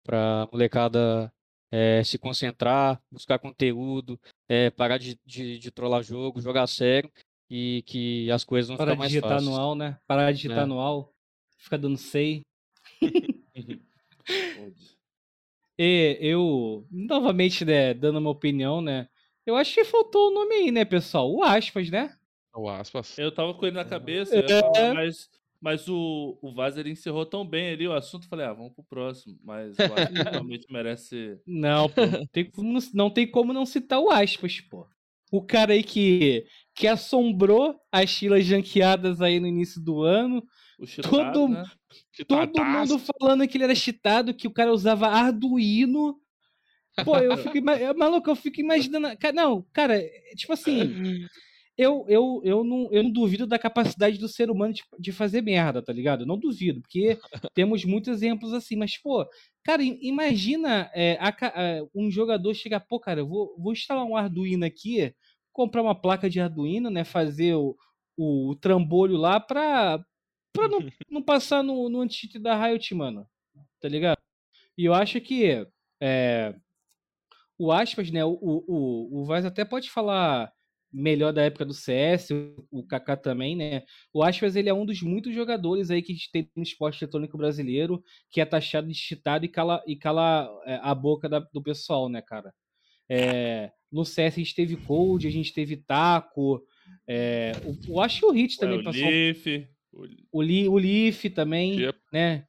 para molecada é, se concentrar, buscar conteúdo, é, parar de, de, de trollar jogo, jogar sério e que as coisas vão Parar ficar de mais digitar fáceis. no AL, né? Parar de digitar É. no AL, fica dando sei. E eu, novamente, né, dando uma opinião, né? Eu acho que faltou o nome aí, né, pessoal? O Aspas, né? O aspas. Eu tava com ele na cabeça, falar, mas, mas o, o Vaz ele encerrou tão bem ali o assunto, eu falei, ah, vamos pro próximo. Mas eu acho que realmente merece. Não, pô, não tem como não, tem como não citar o Aspas, pô. O cara aí que, que assombrou as filas janqueadas aí no início do ano. O chitado, Todo- né? Todo mundo falando que ele era cheatado, que o cara usava Arduino. Pô, eu fico, é, maluco, eu fico imaginando. Não, cara, é, tipo assim, eu, eu, eu, não, eu não duvido da capacidade do ser humano de, de fazer merda, tá ligado? Eu não duvido, porque temos muitos exemplos assim, mas, pô, cara, imagina é, a a- um jogador chegar, pô, cara, eu vou, vou instalar um Arduino aqui, comprar uma placa de Arduino, né? Fazer o, o, trambolho lá pra, pra não, não passar no, no anti-cheat da Riot, mano. Tá ligado? E eu acho que é, o Aspas, né? O, o, o Vaz até pode falar melhor da época do CS, o Kaká também, né? O Aspas ele é um dos muitos jogadores aí que a gente tem no esporte eletrônico brasileiro que é taxado de cheatado e cala, e cala é, a boca da, do pessoal, né, cara? É, no CS a gente teve Cold, a gente teve Taco, é, o, o, acho que o Hit também o passou. Leaf, o, Li, o Leaf também, yep. né?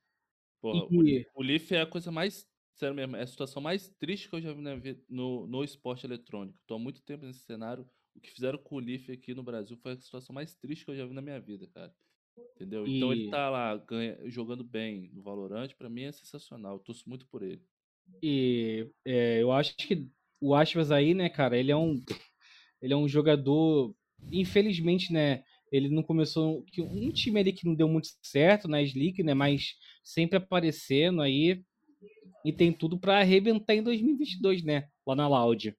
Porra, e... o, o Leaf é a coisa mais sério mesmo, é a situação mais triste que eu já vi na no, no esporte eletrônico. Tô há muito tempo nesse cenário o que fizeram com o Leaf aqui no Brasil foi a situação mais triste que eu já vi na minha vida, cara. Entendeu? E... Então ele tá lá ganha, jogando bem no Valorant, para mim é sensacional. Eu torço muito por ele. E é, eu acho que o Aspas aí, né, cara, ele é um ele é um jogador, infelizmente, né, ele não começou um time ali que não deu muito certo na Slick, né, mas sempre aparecendo aí e tem tudo para arrebentar em 2022, né, lá na Loud.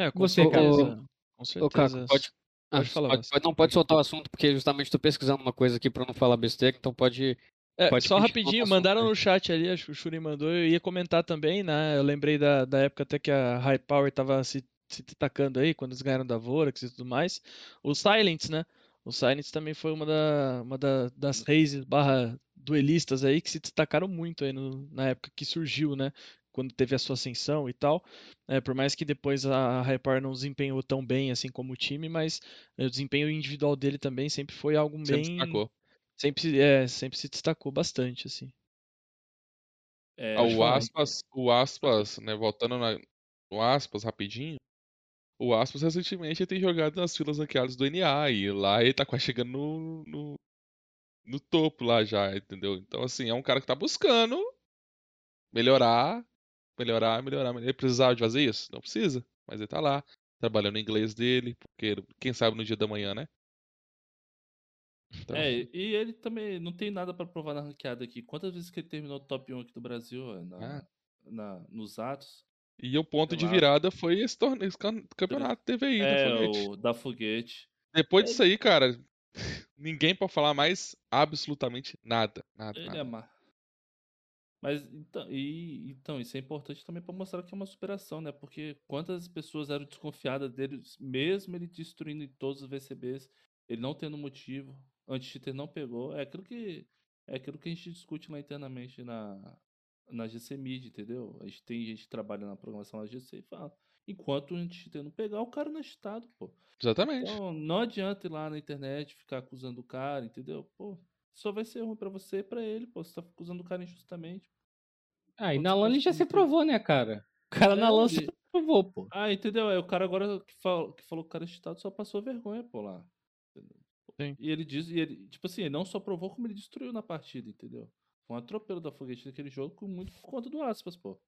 É, com Você, certeza. Com certeza. Ô, Caco, pode, ah, Pode falar, pode, pode- não pode soltar o assunto, porque justamente estou pesquisando uma coisa aqui para não falar besteira, então pode. É, Pode só rapidinho, mandaram no chat ali, acho que o Shuri mandou, eu ia comentar também, né? Eu lembrei da, da época até que a High Power tava se, se destacando aí, quando eles ganharam da Vorax e tudo mais. O Silence, né? O Silence também foi uma, da, uma da, das races barra duelistas aí que se destacaram muito aí no- na época que surgiu, né? Quando teve a sua ascensão e tal. É, por mais que depois a High Power não desempenhou tão bem assim como o time, mas é, o desempenho individual dele também sempre foi algo Sempre bem. destacou. Sempre, é, sempre se destacou bastante, assim. É, Ah, o aspas, o aspas, né, voltando na, no aspas rapidinho, o aspas recentemente tem jogado nas filas ranqueadas do NA e lá ele tá quase chegando no, no, no topo lá já, entendeu? Então assim, é um cara que tá buscando melhorar, melhorar, melhorar. Ele precisava de fazer isso? Não precisa, mas ele tá lá, trabalhando o inglês dele, porque quem sabe no dia da manhã, né? Então, É, e ele também não tem nada pra provar na ranqueada aqui. Quantas vezes que ele terminou o top 1 aqui do Brasil na, Ah. na- nos atos? E o ponto de virada foi esse, torneio, esse campeonato teve aí, É, da Foguete. o da Foguete. Depois disso aí, cara, ninguém pode falar mais absolutamente nada. Nada, Ele nada. é má. Mas então, e, então, isso é importante também pra mostrar que é uma superação, né? Porque quantas pessoas eram desconfiadas dele, mesmo ele destruindo em todos os VCBs, ele não tendo motivo, anti-cheater não pegou. É aquilo que é aquilo que a gente discute lá internamente na, na GC Mid, entendeu? A gente tem gente que trabalha na programação da GC e fala. Enquanto o anti-cheater não pegar, o cara não é cheatado, pô. Exatamente. Então, não adianta ir lá na internet ficar acusando o cara, entendeu? Pô, só vai ser ruim pra você e pra ele, pô. Você tá acusando o cara injustamente. Ah, e na LAN ele já se provou, né, cara? O cara na É, LAN se provou, pô. Ah, entendeu? É o cara agora que falou que, falou que o cara é cheatado só passou vergonha, pô, lá. Sim. E ele diz, e ele, tipo assim, ele não só provou como ele destruiu na partida, entendeu? Foi um atropelo da foguete naquele jogo, com muito por conta do aspas, pô.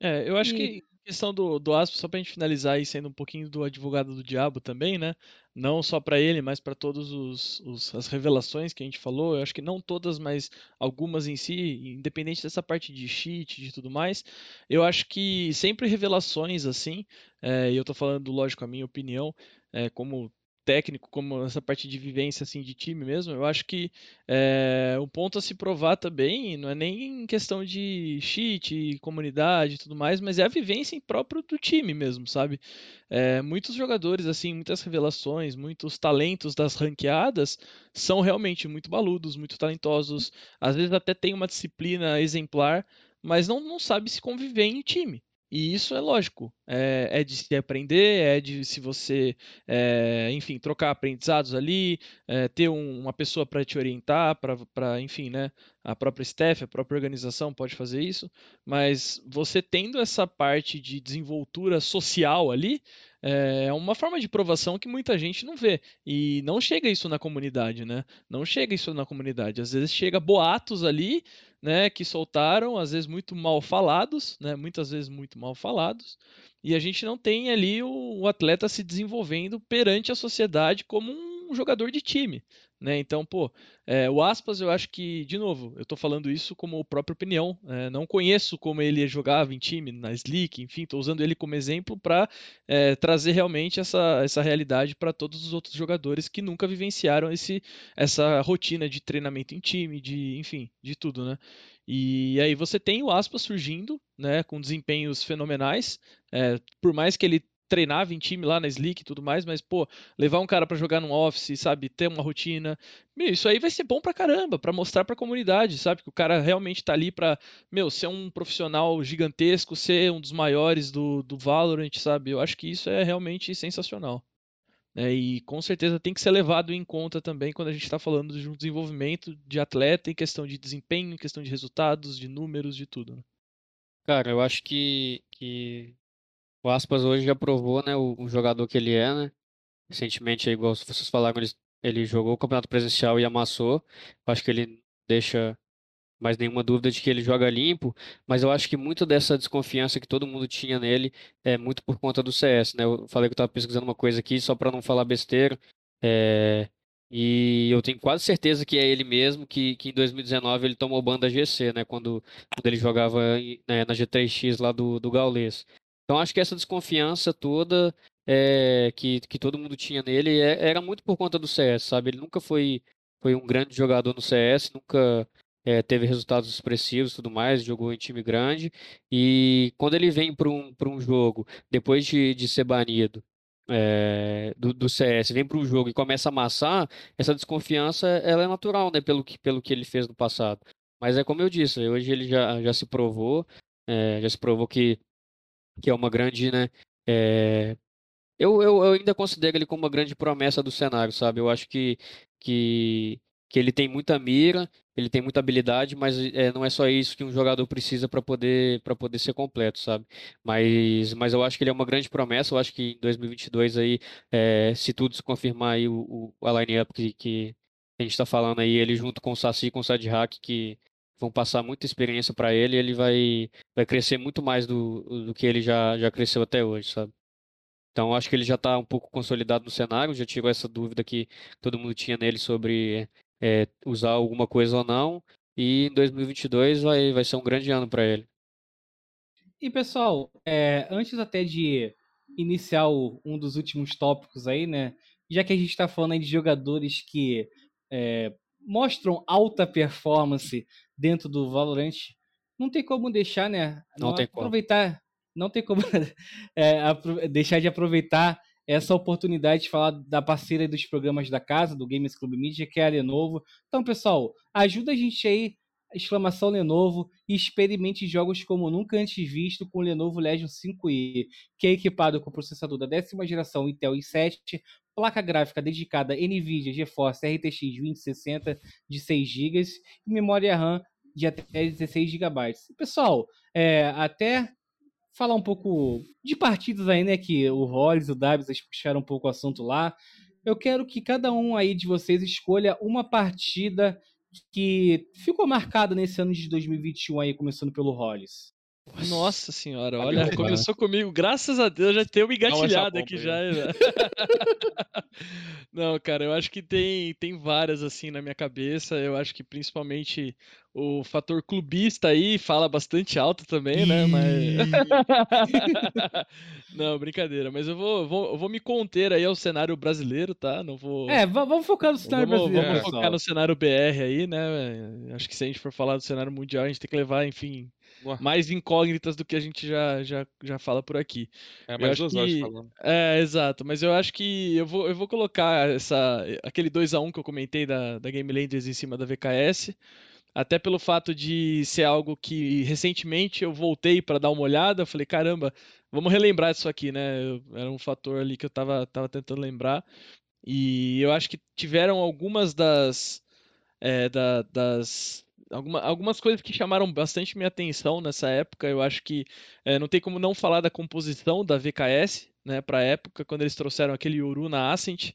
É, eu acho E- que questão do, do Aspas, só pra gente finalizar aí, sendo um pouquinho do advogado do diabo também, né? Não só pra ele, mas os, os- as revelações que a gente falou. Eu acho que não todas, mas algumas em si, independente dessa parte de cheat, de tudo mais. Eu acho que sempre revelações assim, é, e eu tô falando, lógico, a minha opinião, é, como técnico, como essa parte de vivência assim de time mesmo, eu acho que é, um ponto a se provar também não é nem questão de cheat, comunidade e tudo mais, mas é a vivência em próprio do time mesmo, sabe? É, muitos jogadores, assim, muitas revelações, muitos talentos das ranqueadas são realmente muito baludos, muito talentosos, às vezes até tem uma disciplina exemplar, mas não, não sabe se conviver em time. E isso é lógico, é, é de se aprender, é de se você, é, enfim, trocar aprendizados ali, é, ter um- uma pessoa para te orientar, para, enfim, né, a própria staff, a própria organização pode fazer isso, mas você tendo essa parte de desenvoltura social ali, é uma forma de provação que muita gente não vê. E não chega isso na comunidade, né? Não chega isso na comunidade. Às vezes chega boatos ali, né, que soltaram, às vezes muito mal falados, né, muitas vezes muito mal falados, e a gente não tem ali o, o atleta se desenvolvendo perante a sociedade como um jogador de time, Né? Então, pô, é, o Aspas, eu acho que, de novo, eu tô falando isso como própria opinião. É, não conheço como ele jogava em time, na Slick, enfim, tô usando ele como exemplo para é, trazer realmente essa, essa realidade para todos os outros jogadores que nunca vivenciaram esse, essa rotina de treinamento em time, de, enfim, de tudo, né? E aí você tem o Aspas surgindo, né, com desempenhos fenomenais. É, por mais que ele treinava em time lá na Slick e tudo mais, mas, pô, levar um cara para jogar num office, sabe, ter uma rotina, meu, isso aí vai ser bom pra caramba, para mostrar pra comunidade, sabe, que o cara realmente tá ali pra, meu, ser um profissional gigantesco, ser um dos maiores do, do Valorant, sabe, eu acho que isso é realmente sensacional. É, e com certeza tem que ser levado em conta também quando a gente está falando de um desenvolvimento de atleta em questão de desempenho, em questão de resultados, de números, de tudo. Né? Cara, eu acho que, que o Aspas hoje já provou, né, o, o jogador que ele é, né? Recentemente, igual vocês falaram, ele, ele jogou o campeonato presencial e amassou. Acho que ele deixa mais nenhuma dúvida de que ele joga limpo, mas eu acho que muito dessa desconfiança que todo mundo tinha nele é muito por conta do CS, né? Eu falei que eu estava pesquisando uma coisa aqui só para não falar besteira, é... e eu tenho quase certeza que é ele mesmo que, que em 2019 ele tomou banda GC, né? Quando, quando ele jogava né, na G3X lá do, do Gaules. Então acho que essa desconfiança toda é, que, que todo mundo tinha nele é, era muito por conta do CS, sabe? Ele nunca foi, foi um grande jogador no CS, nunca é, teve resultados expressivos tudo mais, jogou em time grande. E quando ele vem para um, um jogo, depois de, de ser banido é, do, do CS, vem para um jogo e começa a amassar, essa desconfiança ela é natural, né, pelo que, pelo que ele fez no passado. Mas é como eu disse, hoje ele já, já se provou, é, já se provou que, que é uma grande, né, é, eu, eu, eu, ainda considero ele como uma grande promessa do cenário, sabe? Eu acho que, que, que ele tem muita mira, ele tem muita habilidade, mas é, não é só isso que um jogador precisa para poder poder ser completo, sabe? Mas, mas eu acho que ele é uma grande promessa. Eu acho que em 2022 aí, é, se tudo se confirmar aí o, o a line-up que, que a gente está falando aí, ele junto com o Saci e com o Sadhack, que vão passar muita experiência para ele, ele vai vai crescer muito mais do, do que ele já já cresceu até hoje, sabe? Então acho que ele já está um pouco consolidado no cenário, já tirou essa dúvida que todo mundo tinha nele sobre é, usar alguma coisa ou não. E em 2022 vai, vai ser um grande ano para ele. E pessoal, é, antes até de iniciar o, um dos últimos tópicos aí, né? Já que a gente está falando aí de jogadores que é, mostram alta performance dentro do Valorant, não tem como deixar, né? Não, não tem aproveitar, como. não tem como é, deixar de aproveitar essa oportunidade de falar da parceira dos programas da casa, do Games Club Media, que é a Lenovo. Então, pessoal, ajuda a gente aí, exclamação Lenovo, e experimente jogos como nunca antes visto com o Lenovo Legion 5i, que é equipado com processador da décima geração Intel i7, placa gráfica dedicada NVIDIA GeForce RTX 2060 de 6 GB e memória RAM de até 16 GB. Pessoal, é, até falar um pouco de partidas aí, né? Que o Hollis, o Dabs, eles puxaram um pouco o assunto lá. Eu quero que cada um aí de vocês escolha uma partida que ficou marcada nesse ano de 2021 aí, começando pelo Hollis. Nossa senhora, olha, começou comigo, graças a Deus, já tenho me engatilhado aqui já. Né? Não, cara, eu acho que tem, tem várias assim na minha cabeça. Eu acho que principalmente o fator clubista aí fala bastante alto também, né? Mas... Não, brincadeira. Mas eu vou, vou, eu vou me conter aí ao cenário brasileiro, tá? Não vou. É, vamos focar no cenário vamos, brasileiro. Vamos focar no cenário BR aí, né? Acho que se a gente for falar do cenário mundial, a gente tem que levar, enfim, mais incógnitas do que a gente já, já, já fala por aqui. É, mais duas que... falando. É, exato. Mas eu acho que eu vou, eu vou colocar essa, aquele 2x1 que eu comentei da, da Game Landers em cima da VKS. Até pelo fato de ser algo que recentemente eu voltei para dar uma olhada, eu falei, caramba, vamos relembrar isso aqui, né? Era um fator ali que eu tava, tava tentando lembrar. E eu acho que tiveram algumas das, é, da, das alguma, algumas coisas que chamaram bastante minha atenção nessa época. Eu acho que é, não tem como não falar da composição da VKS, né, para a época, quando eles trouxeram aquele Yoru na Ascent.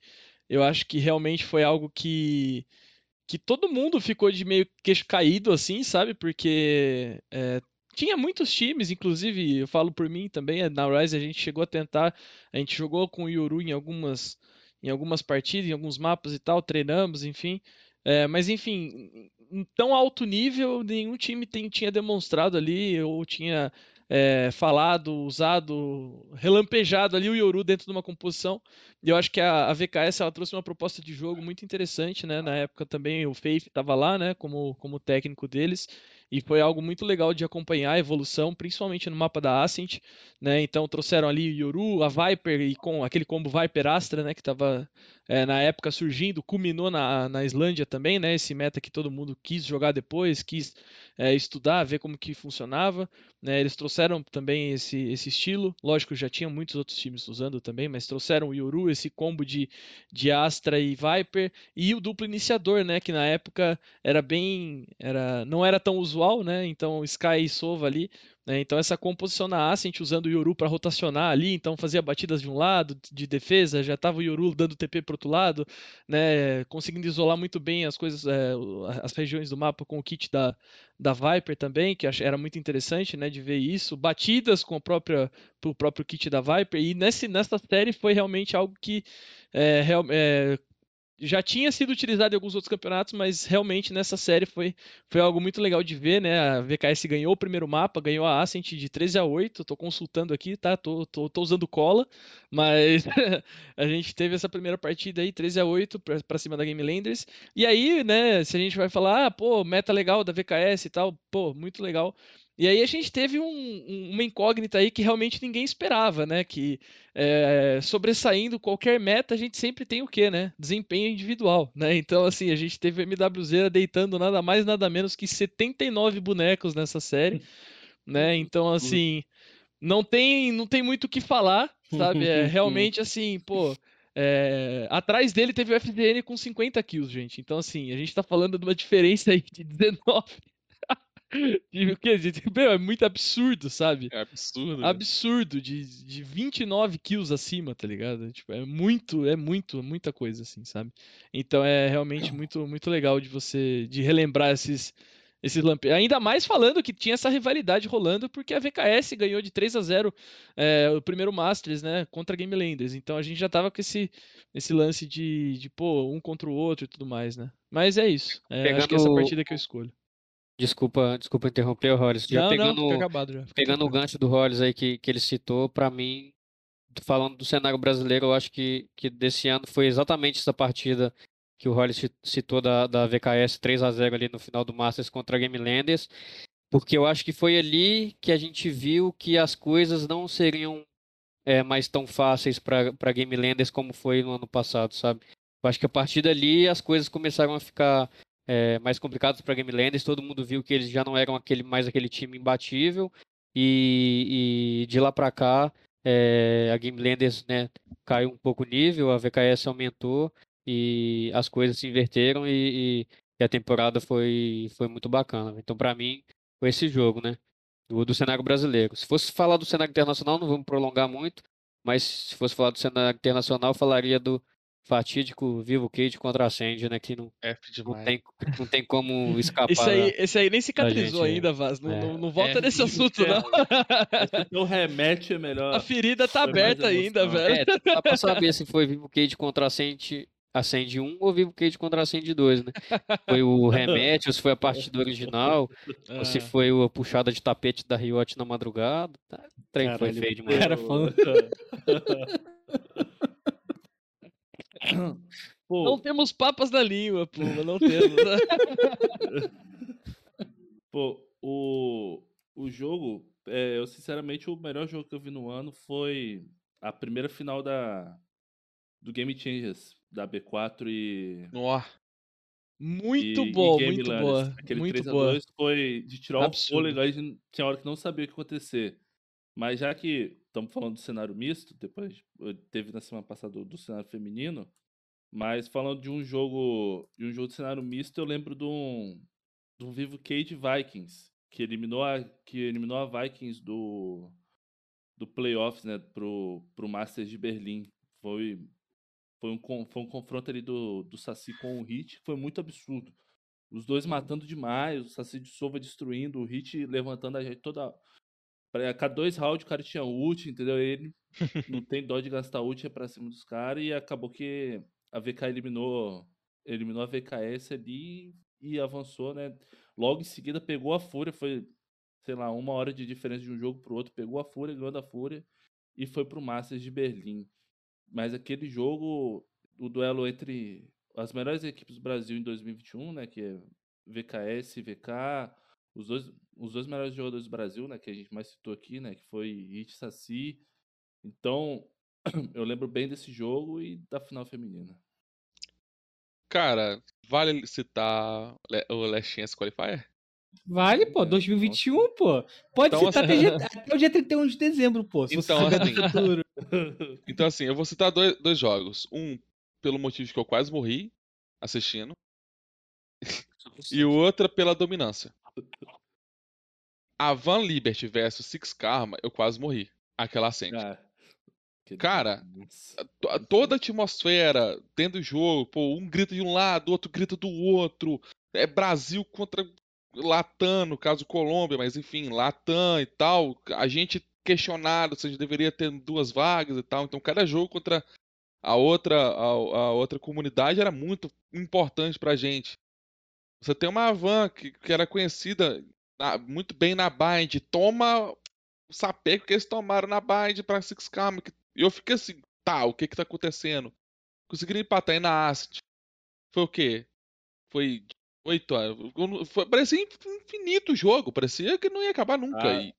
Eu acho que realmente foi algo que que todo mundo ficou de meio queixo caído, assim, sabe? Porque é, tinha muitos times, inclusive, eu falo por mim também, na Rise a gente chegou a tentar, a gente jogou com o Yoru em algumas em algumas partidas, em alguns mapas e tal, treinamos, enfim. É, mas enfim, em tão alto nível, nenhum time tem, tinha demonstrado ali ou tinha é, falado, usado, relampejado ali o Yoru dentro de uma composição. E eu acho que a, a, VKS ela trouxe uma proposta de jogo muito interessante, né? Na época também o Faith estava lá, né? Como, como técnico deles. E foi algo muito legal de acompanhar a evolução, principalmente no mapa da Ascent, né? Então trouxeram ali o Yoru, a Viper e com aquele combo Viper Astra, né? Que estava é, na época surgindo, culminou na, na Islândia também, né? Esse meta que todo mundo quis jogar depois, quis é, estudar, ver como que funcionava. Né? Eles trouxeram também esse, esse estilo. Lógico, já tinha muitos outros times usando também, mas trouxeram o Yoru, esse combo de, de Astra e Viper, e o duplo iniciador, né? Que na época era bem. Era, não era tão usual, né? Então Sky e Sova ali né? Então essa composição na Ascent usando o Yoru para rotacionar ali, então fazia batidas de um lado de defesa, já estava o Yoru dando TP para outro lado, né? conseguindo isolar muito bem as coisas, é, as regiões do mapa com o kit da, da Viper também, que era muito interessante né, de ver isso, batidas com a própria, o próprio kit da Viper, e nesse, nessa série foi realmente algo que é, é, já tinha sido utilizado em alguns outros campeonatos, mas realmente nessa série foi, foi algo muito legal de ver, né? A VKS ganhou o primeiro mapa, ganhou a Ascent de 13 a 8, tô consultando aqui, tá? Tô, tô, tô usando cola, mas a gente teve essa primeira partida aí, 13 a 8 para cima da Game Landers. E aí, né, se a gente vai falar, ah, pô, meta legal da VKS e tal, pô, muito legal. E aí a gente teve um, um, uma incógnita aí que realmente ninguém esperava, né? Que é, sobressaindo qualquer meta, a gente sempre tem o quê, né? Desempenho individual, né? Então, assim, a gente teve o MWZ deitando nada mais, nada menos que 79 bonecos nessa série, né? Então, assim, não tem, não tem muito o que falar, sabe? É realmente assim, pô. É, atrás dele teve o FDN com 50 kills, gente. Então, assim, a gente tá falando de uma diferença aí de 19 o que? Meu, é muito absurdo, sabe? É absurdo. Né? Absurdo, de, de 29 kills acima, tá ligado? Tipo, é muito, é muito, muita coisa, assim, sabe? Então é realmente muito, muito legal de você, de relembrar esses, esses lampejos. Ainda mais falando que tinha essa rivalidade rolando, porque a VKS ganhou de 3 a 0 é, o primeiro Masters, né, contra a Game Landers. Então a gente já tava com esse, esse lance de, de, pô, um contra o outro e tudo mais, né? Mas é isso. É, Acho que é essa partida que eu escolho. Desculpa, desculpa interromper Hollis. Já não, pegando, não, acabado já. pegando o gancho do Hollis aí que, que ele citou, para mim, falando do cenário brasileiro, eu acho que, que desse ano foi exatamente essa partida que o Hollis citou da, da VKS 3 a 0 ali no final do Masters contra a Game Landers, porque eu acho que foi ali que a gente viu que as coisas não seriam é, mais tão fáceis para Game Landers como foi no ano passado, sabe? Eu acho que a partir dali as coisas começaram a ficar é, mais complicados para Game Landers. Todo mundo viu que eles já não eram aquele, mais aquele time imbatível. E, e de lá para cá, é, a Game Landers né, caiu um pouco o nível, a VKS aumentou e as coisas se inverteram e, e a temporada foi, foi muito bacana. Então, para mim, foi esse jogo, né? Do, do cenário brasileiro. Se fosse falar do cenário internacional, não vamos prolongar muito, mas se fosse falar do cenário internacional, falaria do, fatídico Vivo Cage contra a Sandy, né? Que não, não, tem, não tem como escapar. Esse aí, esse aí nem cicatrizou gente, ainda, Vaz. Não, é. não, não, volta é, nesse assunto, não. O remédio é melhor. A ferida tá aberta ainda, velho. É, dá pra saber se foi Vivo Cage contra a Sandy. Acende 1 ou Vivo Cage contra Acende 2, né? Foi o remédio, se foi a partida original, ou se é. foi a puxada de tapete da Riot na madrugada. Tá, o trem Caralho, foi feio demais. Era fã. Pô. Não temos papas na língua, pô, não temos. pô, o, o jogo, é, eu sinceramente, o melhor jogo que eu vi no ano foi a primeira final da do Game Changers, da B4 e. Nossa. Muito e, bom, e muito boa. Aquele muito 3 a 2 foi de tirar Absurdo. o fôlego, a gente tinha hora que não sabia o que acontecer. Mas já que estamos falando do cenário misto, depois teve na semana passada do, do, cenário feminino, mas falando de um jogo de um jogo de cenário misto, eu lembro de um, de um Vivo Cage Vikings, que eliminou a, que eliminou a Vikings do, do playoffs, né, pro, pro Masters de Berlim. Foi, foi, um, foi um confronto ali do, do Saci com o Hit, que foi muito absurdo. Os dois matando demais, o Saci de Sova destruindo, o Hit levantando a gente toda Pra cada dois rounds o cara tinha ult, entendeu? Ele não tem dó de gastar ult é pra cima dos caras e acabou que a VK eliminou, eliminou a VKS ali e avançou, né? Logo em seguida pegou a Fúria, foi, sei lá, uma hora de diferença de um jogo pro outro, pegou a Fúria, ganhou da Fúria e foi pro Masters de Berlim. Mas aquele jogo, o duelo entre as melhores equipes do Brasil em 2021, né, que é VKS VK, os dois, os dois melhores jogadores do Brasil, né, que a gente mais citou aqui, né, que foi Hit Saci. Então, eu lembro bem desse jogo e da final feminina. Cara, vale citar o Last Chance Qualifier? Vale, pô, É, 2021, pô. Pode Então, citar até, dia- até o dia 31 de dezembro, pô. Então, assim, futuro. Então, assim, eu vou citar dois, dois jogos. Um, pelo motivo de que eu quase morri assistindo, e o outro pela dominância. A Van Liberty versus Six Karma, eu quase morri. Aquela. Cara, que- Cara. To- Toda a atmosfera dentro do jogo, pô, um grita de um lado, outro grita do outro. É Brasil contra Latam, no caso Colômbia, mas enfim, Latam e tal. A gente questionado se a gente deveria ter duas vagas e tal. Então, cada jogo contra a outra, a, a outra comunidade era muito importante pra gente. Você tem uma van que, que era conhecida na- muito bem na Bind, toma o sapeco que eles tomaram na Bind pra Six Karma. que- E eu fiquei assim, tá, o que que tá acontecendo? Conseguiram empatar aí na Acid. Foi o quê? Foi oito anos. Foi, parecia infinito o jogo, parecia que não ia acabar nunca. Ah. E,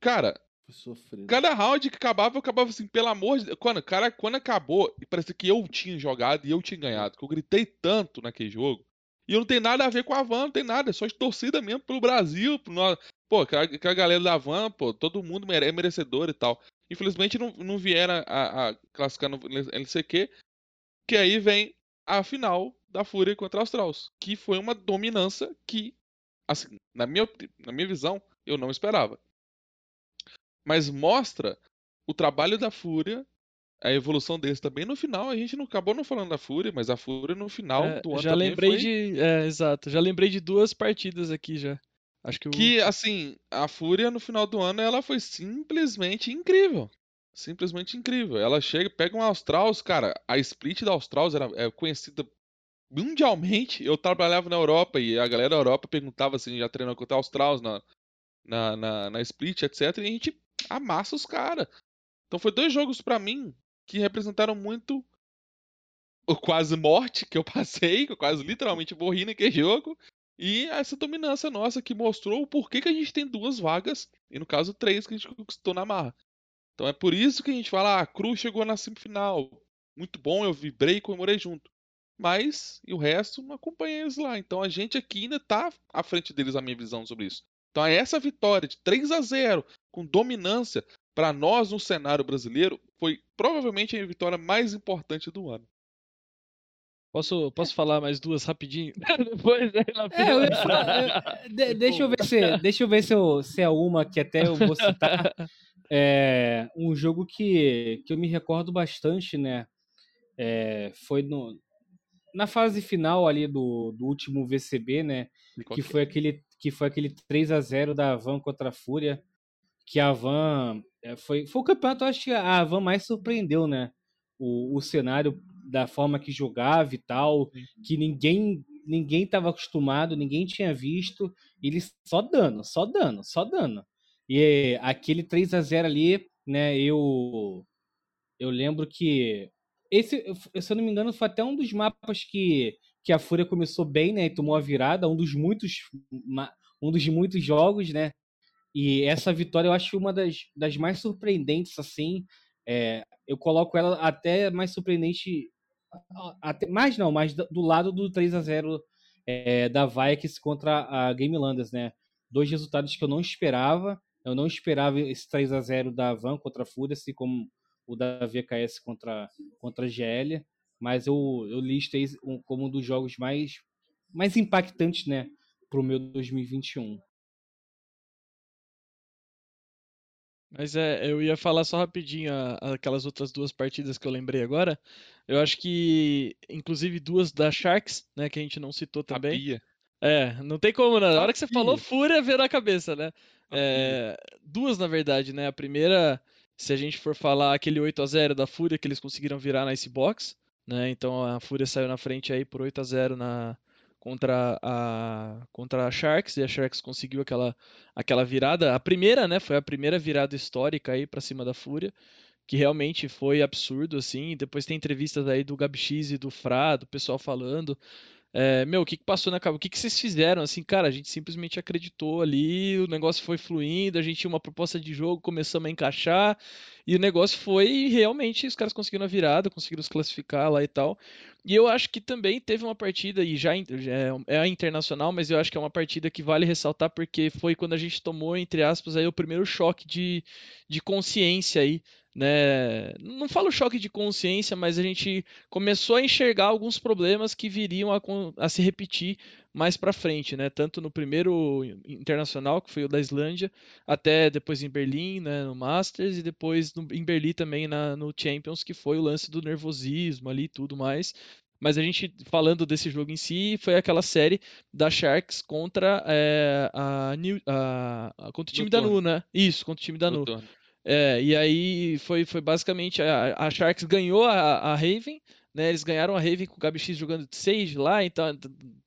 cara, sofrido. cada round que acabava, eu acabava assim, pelo amor de Deus. Quando, cara, quando acabou, parecia que eu tinha jogado e eu tinha ganhado. Que eu gritei tanto naquele jogo. E eu não tem nada a ver com a Van, não tem nada, é só de torcida mesmo pelo Brasil. Pro nós. Pô, aquela, aquela galera da Van, pô, todo mundo é merecedor e tal. Infelizmente não, não vieram a, a classificar no LCQ, que aí vem a final da Fúria contra a Australs, que foi uma dominância que, assim, na minha, na minha visão, eu não esperava. Mas mostra o trabalho da Fúria, a evolução deles também no final. A gente não acabou não falando da Fúria, mas a Fúria no final É, do ano já lembrei foi... de. É, exato. Já lembrei de duas partidas aqui já. Acho que o. Que, assim, a Fúria no final do ano ela foi simplesmente incrível. Simplesmente incrível. Ela chega, pega um Australs, cara. A split da Australs era é conhecida mundialmente. Eu trabalhava na Europa e a galera da Europa perguntava assim, já treinou contra a Australs na, na, na, na split, etc. E a gente amassa os caras. Então foi dois jogos pra mim que representaram muito o quase morte que eu passei, que eu quase literalmente morri naquele jogo. E essa dominância nossa que mostrou o porquê que a gente tem duas vagas, e no caso três que a gente conquistou na marra. Então é por isso que a gente fala, ah, a Cruz chegou na semifinal. Muito bom, eu vibrei e comemorei junto. Mas, e o resto, não acompanhei eles lá. Então a gente aqui ainda tá à frente deles, a minha visão sobre isso. Então essa vitória de 3 a 0 com dominância, para nós no cenário brasileiro, foi provavelmente a vitória mais importante do ano. Posso, posso falar mais duas rapidinho? Depois aí na É, eu ia falar, eu- de- deixa eu ver se, deixa eu ver se, eu- se é uma que até eu vou citar. É, um jogo que, que eu me recordo bastante, né? É, foi no, na fase final ali do, do último VCB, né? Que foi aquele que foi aquele 3 a 0 da Van contra a Fúria, que a Van é, foi foi o campeonato, eu acho que a Van mais surpreendeu, né? O, o cenário da forma que jogava e tal, que ninguém ninguém estava acostumado, ninguém tinha visto, e eles só dando, só dando, só dando. E aquele 3 a 0 ali, né, eu eu lembro que esse, se eu não me engano, foi até um dos mapas que, que a Fúria começou bem, né? E tomou a virada, um dos muitos, um dos muitos jogos, né? E essa vitória eu acho uma das, das mais surpreendentes, assim. É, eu coloco ela até mais surpreendente. Até, mais não, mais do lado do 3 a 0 é, da Vikings contra a Game Landers, né? Dois resultados que eu não esperava. Eu não esperava esse 3 a 0 da Van contra a Fúria, assim como o da VKS contra, contra a GL, mas eu, eu listei como um dos jogos mais, mais impactantes, né, pro meu 2021. Mas é, eu ia falar só rapidinho a- aquelas outras duas partidas que eu lembrei agora. Eu acho que, inclusive, duas da Sharks, né, que a gente não citou também. Sabia. É, não tem como, né? Na hora que você Sabia. falou Fúria, veio na cabeça, né? É, duas, na verdade, né? A primeira, se a gente for falar aquele 8 a 0 da Fúria que eles conseguiram virar na Icebox, né? Então a Fúria saiu na frente aí por 8 a 0 na contra a contra a Sharks e a Sharks conseguiu aquela aquela virada, a primeira, né? Foi a primeira virada histórica aí para cima da Fúria que realmente foi absurdo, assim. Depois tem entrevistas aí do Gabi X e do Fra, do pessoal falando. É, meu, o que, que passou na cabeça? O que, que vocês fizeram? Assim, cara, a gente simplesmente acreditou ali, o negócio foi fluindo, a gente tinha uma proposta de jogo, começamos a encaixar, e o negócio foi realmente os caras conseguiram a virada, conseguiram se classificar lá e tal. E eu acho que também teve uma partida, e já, já é, é internacional, mas eu acho que é uma partida que vale ressaltar porque foi quando a gente tomou, entre aspas, aí, o primeiro choque de, de consciência aí né? Não falo choque de consciência, mas a gente começou a enxergar alguns problemas que viriam a, a se repetir mais para frente, né? Tanto no primeiro internacional, que foi o da Islândia, até depois em Berlim, né, no Masters, e depois no, em Berlim também na, no Champions, que foi o lance do nervosismo ali e tudo mais. Mas a gente, falando desse jogo em si, foi aquela série da Sharks contra, é, a, a, a, contra o time da Nu, né? Isso, contra o time da Nu. É, e aí foi, foi basicamente a, a Sharks ganhou a, a Raven, né? Eles ganharam a Raven com o Gabi X jogando de Sage lá, então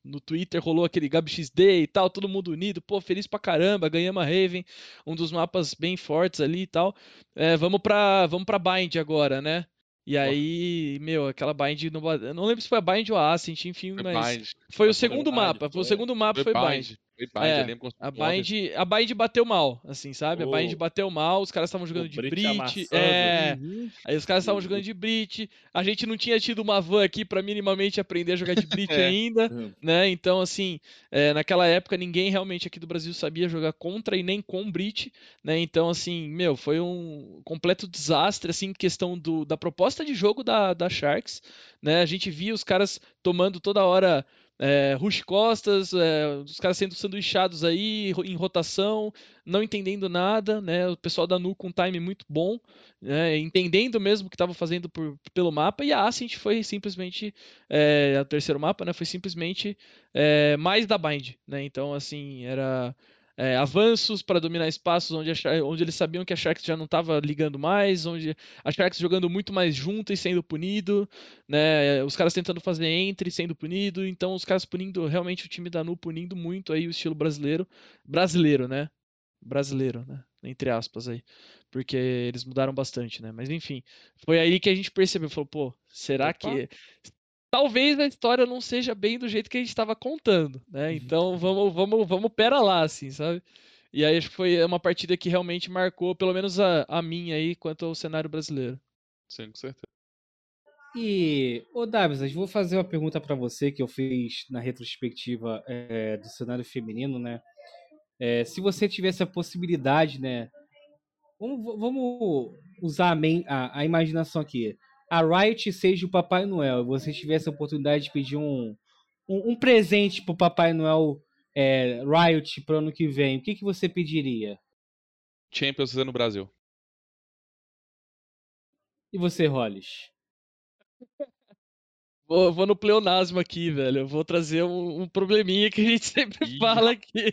no Twitter rolou aquele Gabi XD e tal, todo mundo unido, pô, feliz pra caramba, ganhamos a Raven, um dos mapas bem fortes ali e tal. É, vamos pra vamos para Bind agora, né? E aí, meu, aquela bind. No, eu não lembro se foi a bind ou a Ascent, enfim, foi mas. Bind. Foi o segundo mapa. Foi, o segundo mapa foi, foi bind. bind. Bind, é, a Bind, a Bind bateu mal, assim, sabe? Oh. A Bind bateu mal, os caras estavam jogando de Brit. É, aí os caras estavam jogando de Brit. A gente não tinha tido uma van aqui para minimamente aprender a jogar de Brit é. ainda, né? Então, assim, é, naquela época ninguém realmente aqui do Brasil sabia jogar contra e nem com Brit, né? Então, assim, meu, foi um completo desastre, assim, questão do, da proposta de jogo da, da Sharks, né? A gente via os caras tomando toda hora é, Rush Costas, é, os caras sendo sanduichados aí em rotação, não entendendo nada, né? O pessoal da Nu com um time muito bom, né? entendendo mesmo o que estava fazendo por, pelo mapa, e a Ascent foi simplesmente, é, o terceiro mapa, né? Foi simplesmente é, mais da Bind, né? Então, assim, era é, avanços para dominar espaços onde, a, onde, eles sabiam que a Sharks já não estava ligando mais, onde a Sharks jogando muito mais junto e sendo punido, né? Os caras tentando fazer entre sendo punido, então os caras punindo realmente o time da Nu punindo muito aí o estilo brasileiro, brasileiro, né? Brasileiro, né? Entre aspas aí, porque eles mudaram bastante, né? Mas enfim, foi aí que a gente percebeu, falou, pô, será Opa. que talvez a história não seja bem do jeito que a gente estava contando, né? Uhum. Então vamos, vamos, vamos pera lá, assim, sabe? E aí acho que foi uma partida que realmente marcou, pelo menos a, a minha aí, quanto ao cenário brasileiro. Sim, com certeza. E, ô Davis, vou fazer uma pergunta para você que eu fiz na retrospectiva é, do cenário feminino, né? É, se você tivesse a possibilidade, né? Vamos, vamos usar a, a, a imaginação aqui a Riot seja o Papai Noel e você tivesse a oportunidade de pedir um, um, um presente pro Papai Noel é, Riot pro ano que vem, o que, que você pediria? Champions no Brasil. E você, Hollis? Vou, vou, no pleonasmo aqui, velho. Eu vou trazer um, um probleminha que a gente sempre Ih. fala aqui.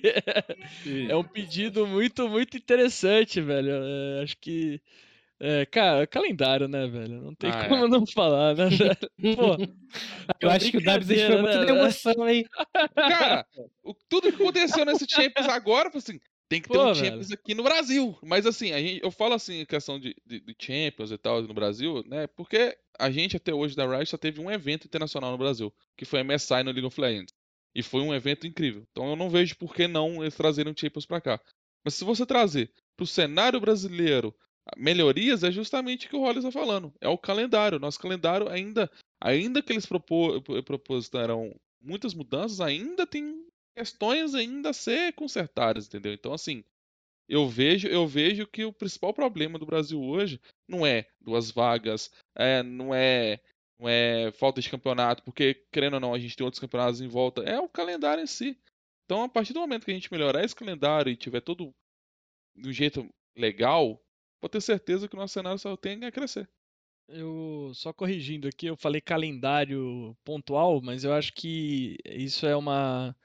é um pedido muito, muito interessante, velho. É, acho que é, cara, calendário, né, velho? Não tem ah, como é. não falar, né, velho? Pô, eu acho que o Dabs foi né, muita emoção aí. Cara, o, tudo que aconteceu nesse Champions agora, assim, tem que ter Pô, um Champions velho. aqui no Brasil. Mas assim, a gente, eu falo assim, questão de, de, de, Champions e tal no Brasil, né? Porque a gente até hoje da Riot só teve um evento internacional no Brasil, que foi a MSI no League of Legends. E foi um evento incrível. Então eu não vejo por que não eles trazerem o Champions pra cá. Mas se você trazer pro cenário brasileiro melhorias é justamente o que o Hollis está falando. É o calendário. Nosso calendário ainda, ainda que eles propor, propositaram muitas mudanças, ainda tem questões ainda a ser consertadas, entendeu? Então, assim, eu vejo, eu vejo que o principal problema do Brasil hoje não é duas vagas, é, não é não é falta de campeonato, porque querendo ou não, a gente tem outros campeonatos em volta, é o calendário em si. Então, a partir do momento que a gente melhorar esse calendário e tiver todo do jeito legal, pode ter certeza que o nosso cenário só tem a crescer. Eu só corrigindo aqui, eu falei calendário pontual, mas eu acho que isso é uma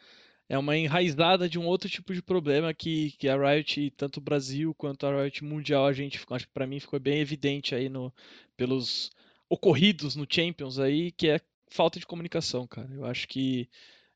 é uma enraizada de um outro tipo de problema que, que a Riot, tanto o Brasil quanto a Riot Mundial, a gente, acho que para mim ficou bem evidente aí no, pelos ocorridos no Champions aí, que é falta de comunicação, cara. Eu acho que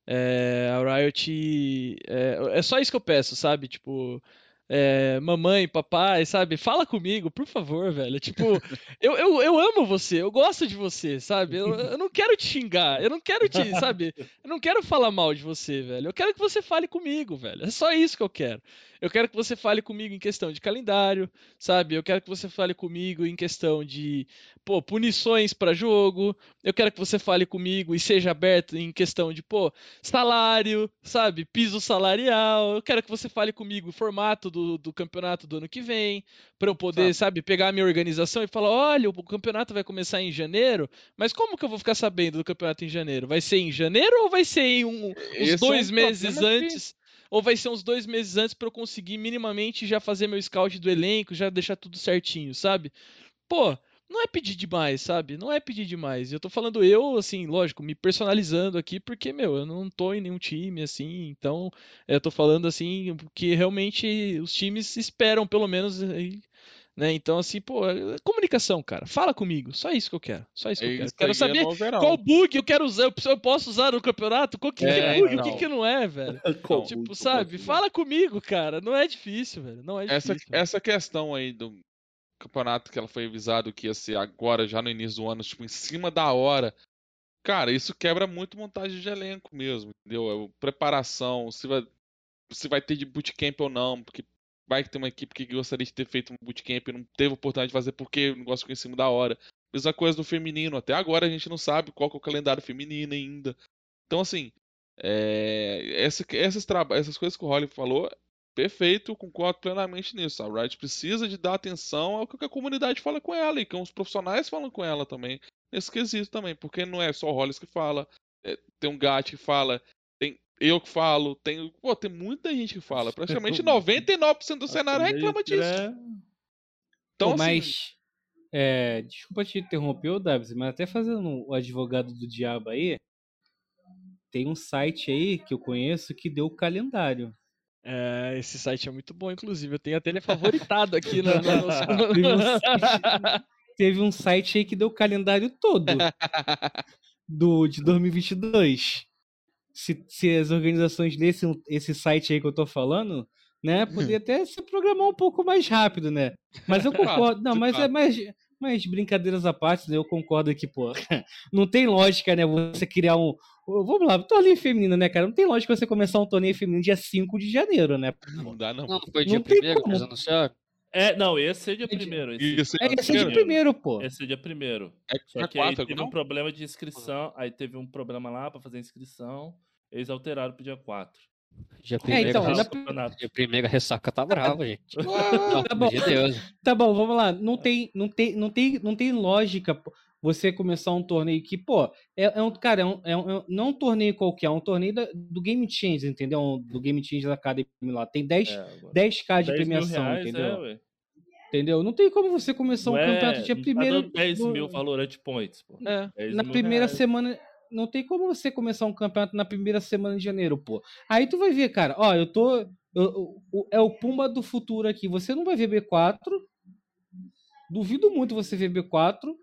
é, a Riot. É, é, só isso que eu peço, sabe? Tipo. É, mamãe, papai, sabe? Fala comigo, por favor, velho. Tipo, eu, eu, eu amo você, eu gosto de você, sabe? Eu, eu não quero te xingar, eu não quero te, sabe? Eu não quero falar mal de você, velho. Eu quero que você fale comigo, velho. É só isso que eu quero. Eu quero que você fale comigo em questão de calendário, sabe? Eu quero que você fale comigo em questão de, pô, punições para jogo. Eu quero que você fale comigo e seja aberto em questão de, pô, salário, sabe? Piso salarial. Eu quero que você fale comigo o formato do, do campeonato do ano que vem, para eu poder, sabe? sabe, pegar a minha organização e falar: olha, o campeonato vai começar em janeiro, mas como que eu vou ficar sabendo do campeonato em janeiro? Vai ser em janeiro ou vai ser em um, uns dois é um meses antes? Ou vai ser uns dois meses antes para eu conseguir minimamente já fazer meu scout do elenco, já deixar tudo certinho, sabe? Pô, não é pedir demais, sabe? Não é pedir demais. Eu tô falando eu, assim, lógico, me personalizando aqui, porque, meu, eu não tô em nenhum time, assim, então eu tô falando, assim, que realmente os times esperam, pelo menos, né? Então, assim, pô, é comunicação, cara. Fala comigo. Só isso que eu quero. Só isso que eu quero. Quero é saber qual bug eu quero usar. Eu posso usar no campeonato? Qual que é, é bug? O que, que não é, velho? Não, tipo, sabe? Fala comigo, cara. Não é difícil, velho. Não é difícil. Essa, essa questão aí do campeonato que ela foi avisado que ia ser agora, já no início do ano, tipo, em cima da hora. Cara, isso quebra muito montagem de elenco mesmo, entendeu? Preparação, se vai, se vai ter de bootcamp ou não, porque vai que tem uma equipe que gostaria de ter feito um bootcamp e não teve oportunidade de fazer porque o negócio ficou em cima da hora. Mesma coisa do feminino. Até agora a gente não sabe qual é o calendário feminino ainda. Então, assim, é... Essa, essas, essas coisas que o Holly falou, perfeito, concordo plenamente nisso. A Riot precisa de dar atenção ao que a comunidade fala com ela e que os profissionais falam com ela também. Nesse quesito também, porque não é só o Hollis que fala. É, tem um Gat que fala, eu que falo, tem, pô, tem muita gente que fala. Praticamente 99% do cenário reclama disso. É... Então, pô, assim... Mas, é, desculpa te interromper, Davis, mas até fazendo o advogado do diabo aí, tem um site aí que eu conheço que deu o calendário. É, esse site é muito bom, inclusive. Eu tenho até ele favoritado aqui no, no... teve, um site, teve um site aí que deu o calendário todo do, de 2022 se, se as organizações nesse esse site aí que eu tô falando, né, poderia até se programar um pouco mais rápido, né? Mas eu concordo, não, mas é mais, mas brincadeiras à parte, né, eu concordo que, pô, não tem lógica, né, você criar um, vamos lá, torneio feminino, né, cara? Não tem lógica você começar um torneio feminino dia 5 de janeiro, né? Não dá, não. Não, foi dia não primeiro que eles anunciaram. É, não, esse é dia primeiro. Esse, esse é, esse é dia primeiro, pô. Esse é dia primeiro. É Só que aí teve não? um problema de inscrição, aí teve um problema lá pra fazer inscrição, eles alteraram pro dia 4. Dia primeiro, é, então, na... dia primeiro a ressaca tá brava, gente. não, tá bom. De Deus. Tá bom, vamos lá. Não tem, não tem, não tem, não tem lógica você começar um torneio que, pô, é, é um, cara, é um, é um, não é um torneio qualquer, é um torneio da, do Game Change, entendeu? Do Game Change da Academy lá. Tem 10, é, 10k de 10 premiação, reais, entendeu? É, entendeu? Não tem como você começar um campeonato dia tá primeiro. Tá 10 no... mil Valorant Points, pô. É, na primeira reais. semana não tem como você começar um campeonato na primeira semana de janeiro, pô. Aí tu vai ver, cara, ó, eu tô. Eu, eu, é o Pumba do futuro aqui. Você não vai ver B4. Duvido muito você ver B4.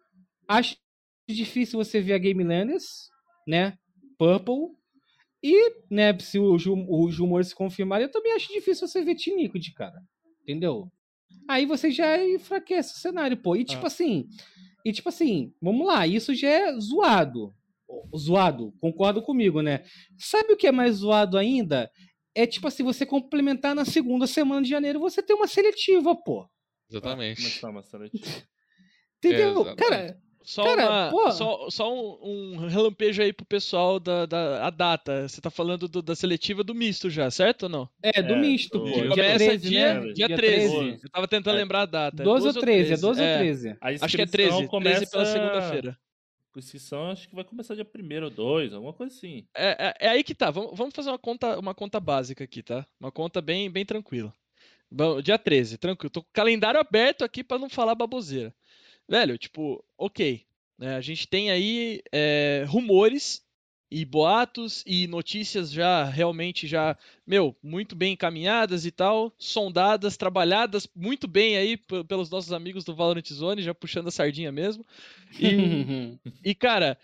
Acho difícil você ver a Game Landers, né? Purple. E, né, se os, os rumores se confirmarem, eu também acho difícil você ver Tinico de cara. Entendeu? Aí você já enfraquece o cenário, pô. E tipo ah. assim. E tipo assim, vamos lá, isso já é zoado zoado, concordo comigo, né? Sabe o que é mais zoado ainda? É tipo assim, você complementar na segunda semana de janeiro, você tem uma seletiva, pô. Exatamente. Ah, uma seletiva. Entendeu? É, cara, só, Cara, uma, só, só um, um, relampejo aí pro pessoal da, da a data. Você tá falando do, da seletiva do misto já, certo ou não? É, do é, misto, pô. Dia Começa 13, dia, né? dia 13. 13. Eu tava tentando é. lembrar a data. 12, 12 ou 13, 13. é 12 ou 13. Acho que é 13, começa... 13 pela segunda-feira inscrição acho que vai começar dia 1 ou 2, alguma coisa assim. É, é, é, aí que tá. Vamos, vamos fazer uma conta, uma conta básica aqui, tá? Uma conta bem, bem tranquila. Bom, dia 13, tranquilo. Tô com o calendário aberto aqui para não falar baboseira. Velho, tipo, ok. Né? A gente tem aí é, rumores e boatos e notícias já realmente já, meu, muito bem encaminhadas e tal, sondadas, trabalhadas muito bem aí pelos nossos amigos do Valorant Zone, já puxando a sardinha mesmo. E, e cara,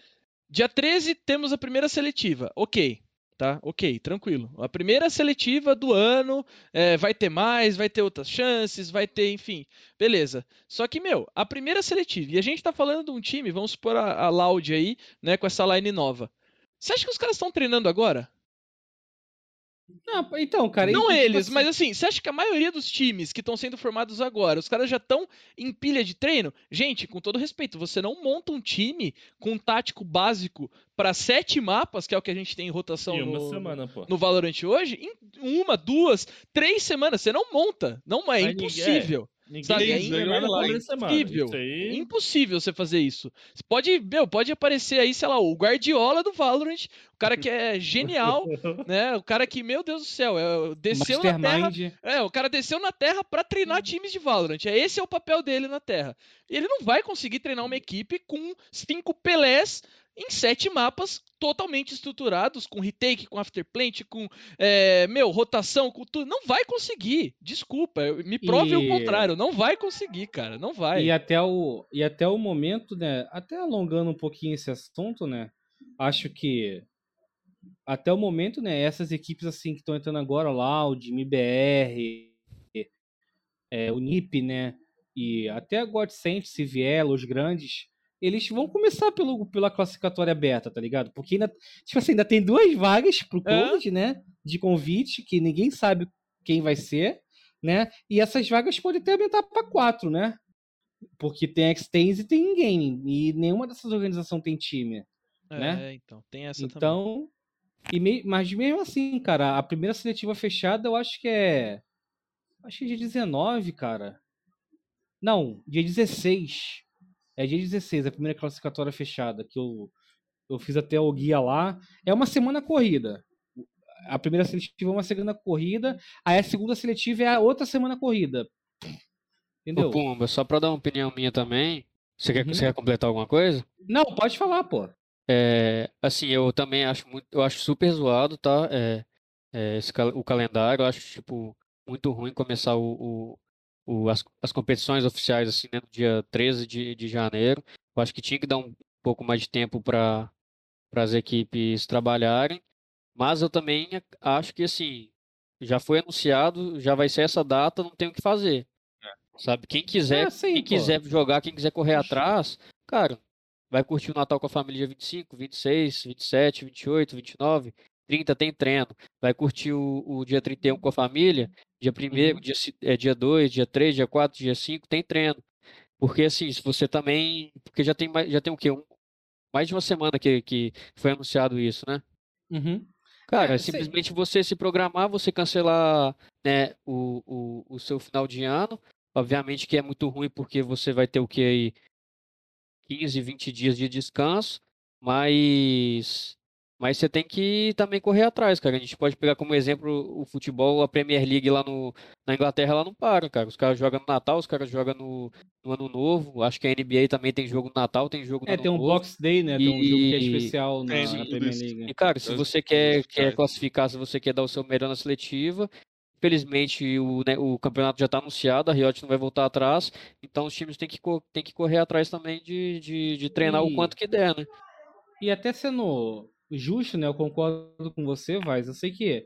dia 13 temos a primeira seletiva. OK tá? Ok, tranquilo. A primeira seletiva do ano é, vai ter mais, vai ter outras chances, vai ter, enfim, beleza. Só que, meu, a primeira seletiva, e a gente tá falando de um time, vamos supor a, a Loud aí, né, com essa line nova. Você acha que os caras estão treinando agora? Não, então, cara. Não tipo eles, assim- mas assim, você acha que a maioria dos times que estão sendo formados agora, os caras já estão em pilha de treino? Gente, com todo respeito, você não monta um time com um tático básico para sete mapas, que é o que a gente tem em rotação uma no, semana, pô. no Valorant hoje, em uma, duas, três semanas. Você não monta. Não é Mas ninguém- impossível. Ninguém Sabe, tem é impossível. Impossível. Isso aí... Impossível você fazer isso. Você pode, meu, pode aparecer aí, sei lá, o Guardiola do Valorant, o cara que é genial, né? O cara que, meu Deus do céu, é, desceu na terra Mastermind. é, o cara desceu na Terra pra treinar times de Valorant. É esse é o papel dele na Terra. E ele não vai conseguir treinar uma equipe com cinco Pelés em sete mapas totalmente estruturados, com retake, com afterplant, com é, meu rotação, com tudo. Não vai conseguir. Desculpa, me prove o E- contrário. Não vai conseguir, cara. Não vai. E até, o, e até o momento, né? Até alongando um pouquinho esse assunto, né? Acho que até o momento, né? Essas equipes assim que estão entrando agora, Loud, MBR, é, o NIP, né? E até a Godsent, se vier, os grandes, eles vão começar pelo, pela classificatória aberta, tá ligado? Porque ainda, tipo assim, ainda tem duas vagas pro É. Cloud, né? De convite, que ninguém sabe quem vai ser, né? E essas vagas podem até aumentar para quatro, né? Porque tem X-Tens e tem in-game. E nenhuma dessas organizações tem time. é, né? então, tem essa também. Então. E me- mas mesmo assim, cara, a primeira seletiva fechada eu acho que é. Acho que é dia 19, cara. Não, dia 16. É dia 16, a primeira classificatória fechada, que eu, eu fiz até o guia lá. É uma semana corrida. A primeira seletiva é uma semana corrida, aí a segunda seletiva é a outra semana corrida. Entendeu? Ô, Pumba, só pra dar uma opinião minha também. Você quer, Uhum. você quer completar alguma coisa? Não, pode falar, pô. É, assim, eu também acho muito, eu acho super zoado, tá? É, é, esse, o calendário, eu acho, tipo, muito ruim começar o, o, o- as, as competições oficiais, assim, né, no dia 13 de, de janeiro. Eu acho que tinha que dar um pouco mais de tempo para as equipes trabalharem. Mas eu também acho que, assim, já foi anunciado, já vai ser essa data, não tem o que fazer. Sabe? Quem quiser, É, sim, quem pô. quiser jogar, quem quiser correr atrás, cara, vai curtir o Natal com a família dia 25, 26, 27, 28, 29, 30 tem treino. Vai curtir o, o dia 31 com a família, dia 1 Uhum. dia, é, dia 2, dia 3, dia 4, dia 5, tem treino. Porque assim, se você também. Porque já tem, já tem o quê? Um, mais de uma semana que, que foi anunciado isso, né? Uhum. Cara, É, é sei- simplesmente você se programar, você cancelar né, o, o, o seu final de ano. Obviamente que é muito ruim porque você vai ter o que aí? 15, 20 dias de descanso, mas mas você tem que também correr atrás, cara. A gente pode pegar como exemplo o futebol, a Premier League lá no, na Inglaterra, ela não para, cara. Os caras jogam no Natal, os caras jogam no, no Ano Novo. Acho que a NBA também tem jogo no Natal, tem jogo no É, Ano tem um Novo. Box Day, né? Tem um jogo que é E- especial na, Tem, na Premier. League. E, cara, se você quer, quer classificar, se você quer dar o seu melhor na seletiva, infelizmente o, né, o campeonato já está anunciado, a Riot não vai voltar atrás, então os times têm que, têm que correr atrás também de, de, de treinar o E- quanto que der, né? E até sendo justo, né? Eu concordo com você, Vaz. Eu sei que.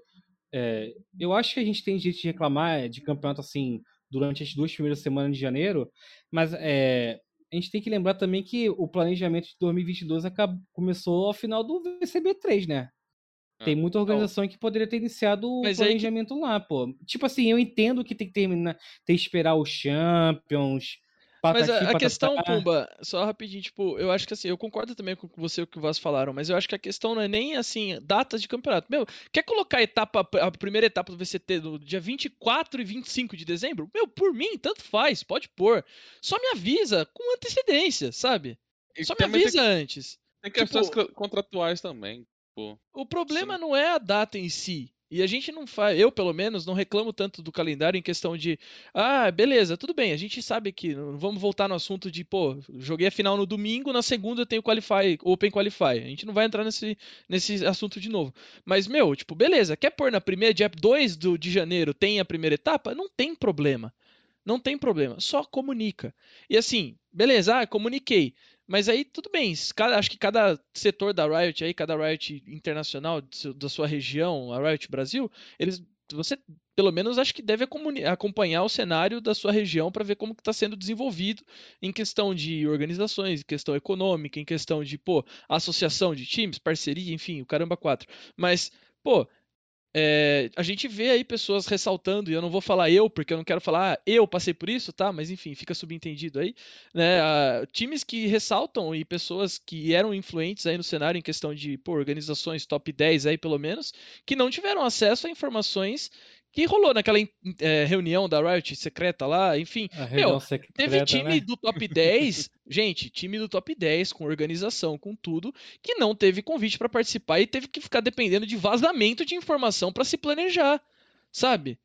é, eu acho que a gente tem direito de reclamar de campeonato assim durante as duas primeiras semanas de janeiro, mas é, a gente tem que lembrar também que o planejamento de 2022 acab- começou ao final do VCB3, né? É. Tem muita organização que poderia ter iniciado o Mas que- planejamento lá, pô. Tipo assim, eu entendo que tem que terminar, tem que esperar os Champions. Mas a, a questão, Pumba, só rapidinho, tipo, eu acho que assim, eu concordo também com você o que vocês falaram, mas eu acho que a questão não é nem assim, datas de campeonato. Meu, quer colocar a etapa, a primeira etapa do VCT no dia 24 e 25 de dezembro? Meu, por mim, tanto faz, pode pôr. Só me avisa com antecedência, sabe? E Só me avisa antes. Tem, tem questões Tipo- co- contratuais também. Pô. O problema não é a data em si. E a gente não faz, eu pelo menos, não reclamo tanto do calendário em questão de, ah, beleza, tudo bem, a gente sabe que, vamos voltar no assunto de, pô, joguei a final no domingo, na segunda eu tenho Qualify, Open Qualify. A gente não vai entrar nesse, nesse assunto de novo. Mas, meu, tipo, beleza, quer pôr na primeira, dia 2 do, de janeiro, tem a primeira etapa? Não tem problema. Não tem problema, só comunica. E assim, beleza, ah, comuniquei. Mas aí tudo bem, cada, acho que cada setor da Riot aí, cada Riot internacional da sua região, a Riot Brasil, eles você pelo menos acho que deve acompanhar o cenário da sua região para ver como está sendo desenvolvido em questão de organizações, em questão econômica, em questão de pô, associação de times, parceria, enfim, o caramba quatro. Mas pô, é, a gente vê aí pessoas ressaltando, e eu não vou falar eu, porque eu não quero falar ah, eu passei por isso, tá? Mas enfim, fica subentendido aí. Né? Ah, times que ressaltam e pessoas que eram influentes aí no cenário em questão de pô, organizações top 10 aí pelo menos, que não tiveram acesso a informações que rolou naquela é, reunião da Riot secreta lá, enfim. Meu, secreta, teve time né? do top 10, gente, time do top 10 com organização, com tudo, que não teve convite para participar e teve que ficar dependendo de vazamento de informação para se planejar, sabe?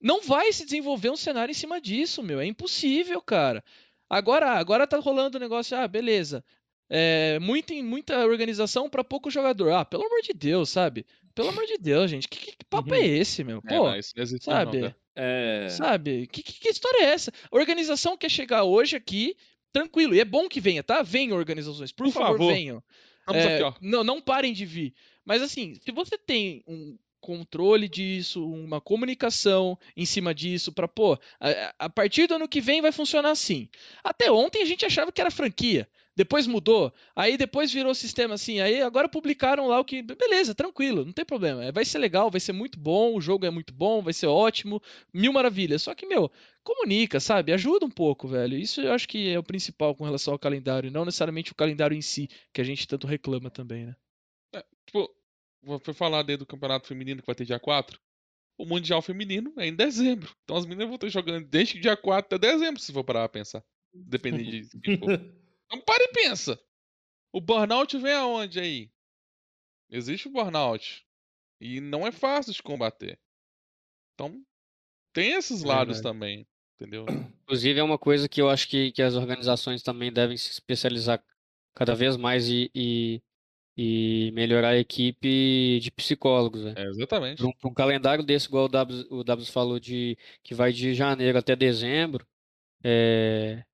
Não vai se desenvolver um cenário em cima disso, meu, é impossível, cara. Agora, agora tá rolando o negócio, ah, beleza. É, muita, muita organização para pouco jogador. Ah, pelo amor de Deus, sabe? Pelo amor de Deus, gente. Que, que papo é uhum. é esse, meu? É, Pô, é, não, isso não existe sabe? Não, é... Sabe? Que, que, que, história é essa? A organização quer chegar hoje aqui, tranquilo. E é bom que venha, tá? Venham organizações. Por, por favor, favor, venham. É, aqui, não, não parem de vir. Mas assim, se você tem um controle disso, uma comunicação em cima disso, para pô, a, a, partir do ano que vem vai funcionar assim. Até ontem a gente achava que era franquia depois mudou, aí depois virou sistema assim, aí agora publicaram lá o que. Beleza, tranquilo, não tem problema. É, vai ser legal, vai ser muito bom, o jogo é muito bom, vai ser ótimo, mil maravilhas. Só que, meu, comunica, sabe? Ajuda um pouco, velho. Isso eu acho que é o principal com relação ao calendário, não necessariamente o calendário em si, que a gente tanto reclama também, né? É, tipo, foi falar do campeonato feminino que vai ter dia 4. O Mundial Feminino é em dezembro. Então as meninas vão estar jogando desde dia 4 até dezembro, se for parar pra pensar. Dependendo de. Então para e pensa. O burnout vem aonde aí? Existe o burnout. E não é fácil de combater. Então, tem esses lados também. Entendeu? Inclusive, é uma coisa que eu acho que, que as organizações também devem se especializar cada vez mais e, e, e melhorar a equipe de psicólogos. Né? É, exatamente. Para um, um, calendário desse, igual o W, o w falou, de, que vai de janeiro até dezembro, é,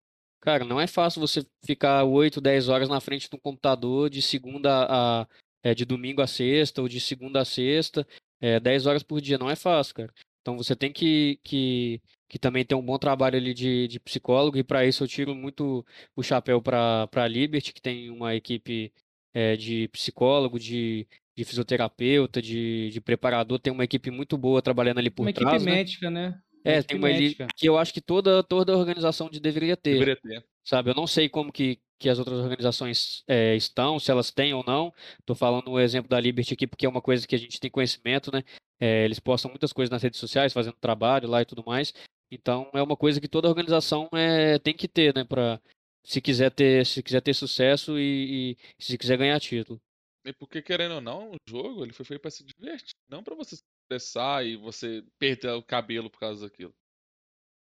Cara, não é fácil você ficar 8, 10 horas na frente de um computador de segunda a. É, de domingo a sexta, ou de segunda a sexta, é, 10 horas por dia. Não é fácil, cara. Então você tem que, que, que também ter um bom trabalho ali de, de psicólogo, e para isso eu tiro muito o chapéu para a Liberty, que tem uma equipe é, de psicólogo, de, de fisioterapeuta, de, de preparador, tem uma equipe muito boa trabalhando ali por uma trás. Uma equipe né? médica, né? É, tem uma elite que eu acho que toda, toda organização de deveria ter. Deveria ter. Sabe, eu não sei como que, que as outras organizações é, estão, se elas têm ou não. Estou falando o exemplo da Liberty aqui, porque é uma coisa que a gente tem conhecimento, né? É, eles postam muitas coisas nas redes sociais, fazendo trabalho lá e tudo mais. Então é uma coisa que toda organização é, tem que ter, né? Pra, se quiser ter, se quiser ter sucesso e, e se quiser ganhar título. E porque, querendo ou não, o jogo ele foi feito para se divertir, não para você estressar e você perder o cabelo por causa daquilo.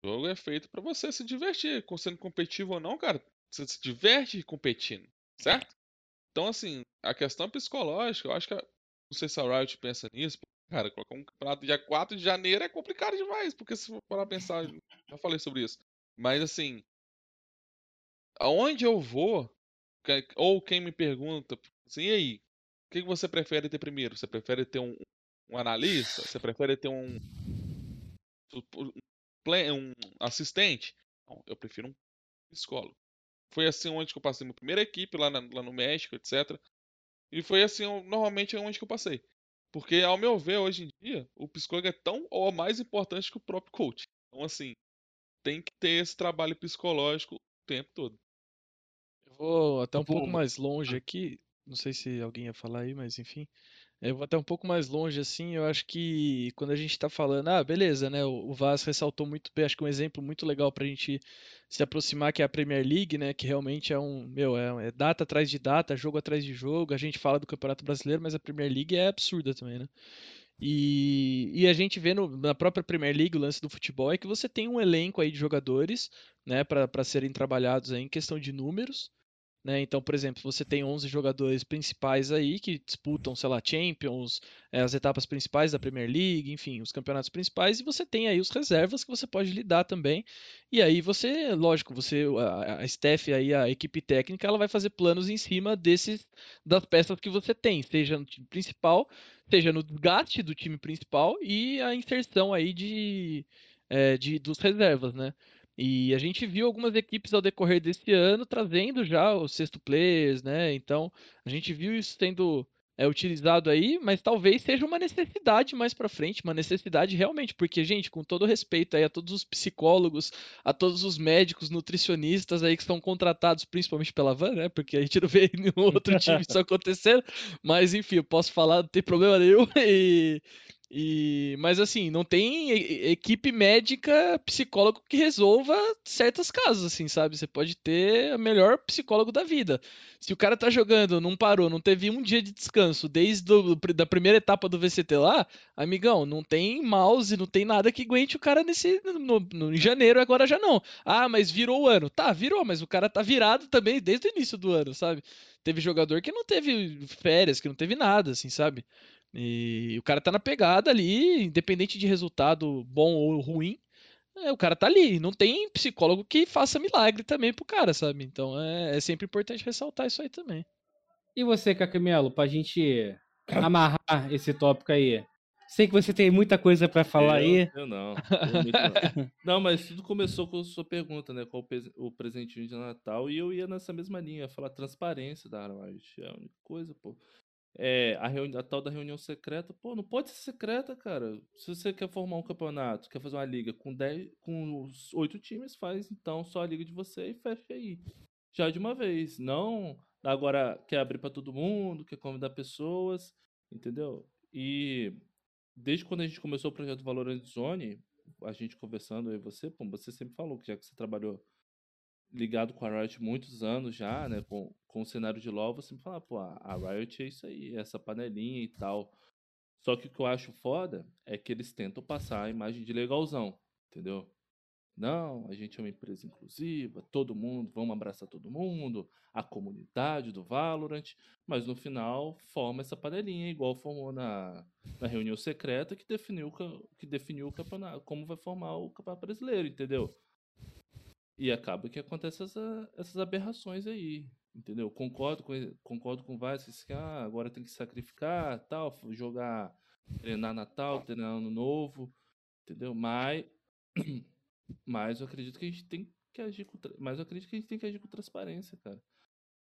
O jogo é feito para você se divertir, sendo competitivo ou não, cara. Você se diverte competindo, certo? Então, assim, a questão psicológica, eu acho que. Não sei se a Riot pensa nisso. Cara, colocar um campeonato dia 4 de janeiro é complicado demais, porque se for parar pensar, já falei sobre isso. Mas, assim. Aonde eu vou, ou quem me pergunta, assim, e aí? O que você prefere ter primeiro? Você prefere ter um, um analista? Você prefere ter um, um assistente? Não, eu prefiro um psicólogo. Foi assim onde eu passei minha primeira equipe lá, na, lá no México, etc. E foi assim, normalmente, onde que eu passei. Porque, ao meu ver, hoje em dia, o psicólogo é tão ou mais importante que o próprio coach. Então, assim, tem que ter esse trabalho psicológico o tempo todo. Eu vou até um pouco mais longe aqui. Não sei se alguém ia falar aí, mas enfim. Eu vou até um pouco mais longe, assim, eu acho que quando a gente está falando, ah, beleza, né? O Vaz ressaltou muito bem, acho que um exemplo muito legal para a gente se aproximar, que é a Premier League, né? Que realmente é um, meu, é, é, data atrás de data, jogo atrás de jogo. A gente fala do Campeonato Brasileiro, mas a Premier League é absurda também, né? E, e a gente vê no, na própria Premier League o lance do futebol é que você tem um elenco aí de jogadores né, para serem trabalhados aí em questão de números. Né? Então, por exemplo, você tem 11 jogadores principais aí que disputam, sei lá, Champions, eh, as etapas principais da Premier League, enfim, os campeonatos principais, e você tem aí os reservas que você pode lidar também. E aí você, lógico, você a, staff aí, a equipe técnica, ela vai fazer planos em cima desses das peças que você tem, seja no time principal, seja no desgaste do time principal e a inserção aí de, é, de dos reservas, né? E a gente viu algumas equipes ao decorrer desse ano trazendo já os sexto players, né? Então a gente viu isso sendo é, utilizado aí, mas talvez seja uma necessidade mais para frente, uma necessidade realmente, porque gente, com todo respeito aí a todos os psicólogos, a todos os médicos, nutricionistas aí que estão contratados principalmente pela Van, né? Porque a gente não vê nenhum outro time isso acontecendo, mas enfim, eu posso falar, não tem problema nenhum e e, mas assim, não tem equipe médica, psicólogo que resolva certos casos, assim, sabe? Você pode ter o melhor psicólogo da vida. Se o cara tá jogando, não parou, não teve um dia de descanso desde do, da primeira etapa do VCT lá, amigão, não tem mouse, não tem nada que aguente o cara nesse no, no, em janeiro, agora já não. Ah, mas virou o ano. Tá, virou, mas o cara tá virado também desde o início do ano, sabe? Teve jogador que não teve férias, que não teve nada, assim, sabe? E o cara tá na pegada ali, independente de resultado bom ou ruim, é, o cara tá ali. Não tem psicólogo que faça milagre também pro cara, sabe? Então é, é sempre importante ressaltar isso aí também. E você, Cacamelo, pra gente amarrar esse tópico aí? Sei que você tem muita coisa para falar eu, aí. Eu não. Eu não. não, mas tudo começou com a sua pergunta, né? Qual o presentinho de Natal? E eu ia nessa mesma linha, falar transparência da Riot. É a única coisa, pô. É, a, a tal da reunião secreta, pô, não pode ser secreta, cara. Se você quer formar um campeonato, quer fazer uma liga com 10, com os oito times, faz então só a liga de você e fecha aí. Já de uma vez. Não agora quer abrir para todo mundo, quer convidar pessoas, entendeu? E desde quando a gente começou o projeto Valorant Zone, a gente conversando aí você, pô, você sempre falou que já que você trabalhou ligado com a Riot muitos anos já, né? Com, com o cenário de LoL, você me fala, pô, a Riot é isso aí, essa panelinha e tal. Só que o que eu acho foda é que eles tentam passar a imagem de legalzão, entendeu? Não, a gente é uma empresa inclusiva, todo mundo, vamos abraçar todo mundo, a comunidade do Valorant, mas no final forma essa panelinha, igual formou na, na reunião secreta que definiu, que definiu o campeonato, como vai formar o campeonato brasileiro, entendeu? E acaba que acontece essa, essas aberrações aí, entendeu? Concordo com, concordo com vários que ah, agora tem que sacrificar, tal, jogar, treinar Natal, treinar Ano Novo, entendeu? Mas, mas eu acredito que a gente tem que agir com, mas eu acredito que a gente tem que agir com transparência, cara.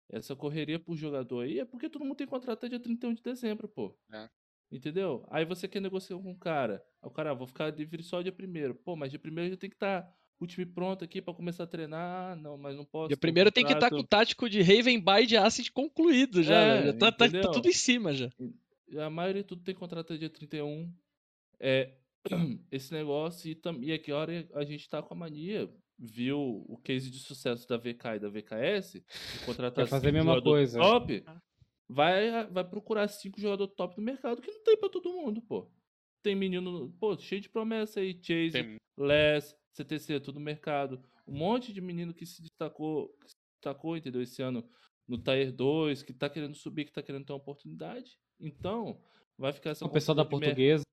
Essa correria por jogador aí é porque todo mundo tem contrato até dia 31 de dezembro, pô. É. Entendeu? Aí você quer negociar com o cara. O cara, ah, vou ficar livre só dia primeiro. Pô, mas dia primeiro já tem que estar tá o time pronto aqui para começar a treinar. Não, mas não posso. E primeiro tem que estar tá com o tático de Raven by de Acid concluído já. É, já tá, tá, tá, tudo em cima já. A maioria tudo tem contrato dia 31. É, esse negócio, e, e aqui hora a gente tá com a mania. Viu o case de sucesso da VK e da VKS, contratar fazer a mesma coisa. top, vai, vai procurar cinco jogadores top no mercado que não tem para todo mundo, pô. Tem menino, pô, cheio de promessa aí, Chase, tem... Les, CTC, tudo mercado. Um monte de menino que se destacou, que se destacou, entendeu? Esse ano no Tier 2, que tá querendo subir, que tá querendo ter uma oportunidade. Então, vai ficar essa. O pessoal da portuguesa.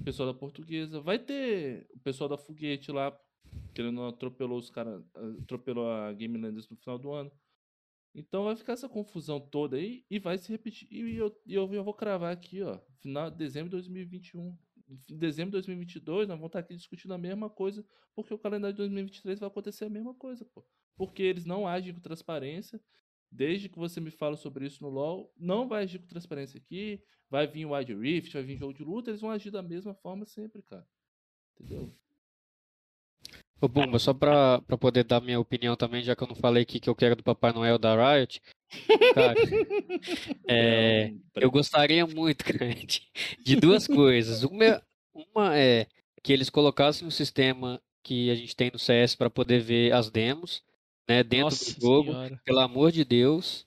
O pessoal da portuguesa. Vai ter o pessoal da foguete lá, querendo atropelou os caras. Atropelou a Game Landers no final do ano. Então vai ficar essa confusão toda aí e vai se repetir. E eu, eu, eu vou cravar aqui, ó. Final de dezembro de 2021 em dezembro de 2022, nós vamos estar aqui discutindo a mesma coisa, porque o calendário de 2023 vai acontecer a mesma coisa, pô. Porque eles não agem com transparência. Desde que você me fala sobre isso no LoL, não vai agir com transparência aqui. Vai vir o Wide Rift, vai vir jogo de luta, eles vão agir da mesma forma sempre, cara. Entendeu? Ô Bumba, só pra, pra poder dar minha opinião também, já que eu não falei aqui que eu quero do Papai Noel da Riot, Cara, é, eu gostaria muito, cara, de, duas coisas. Uma, uma é que eles colocassem um sistema que a gente tem no CS para poder ver as demos, né, dentro Nossa do jogo, senhora. pelo amor de Deus.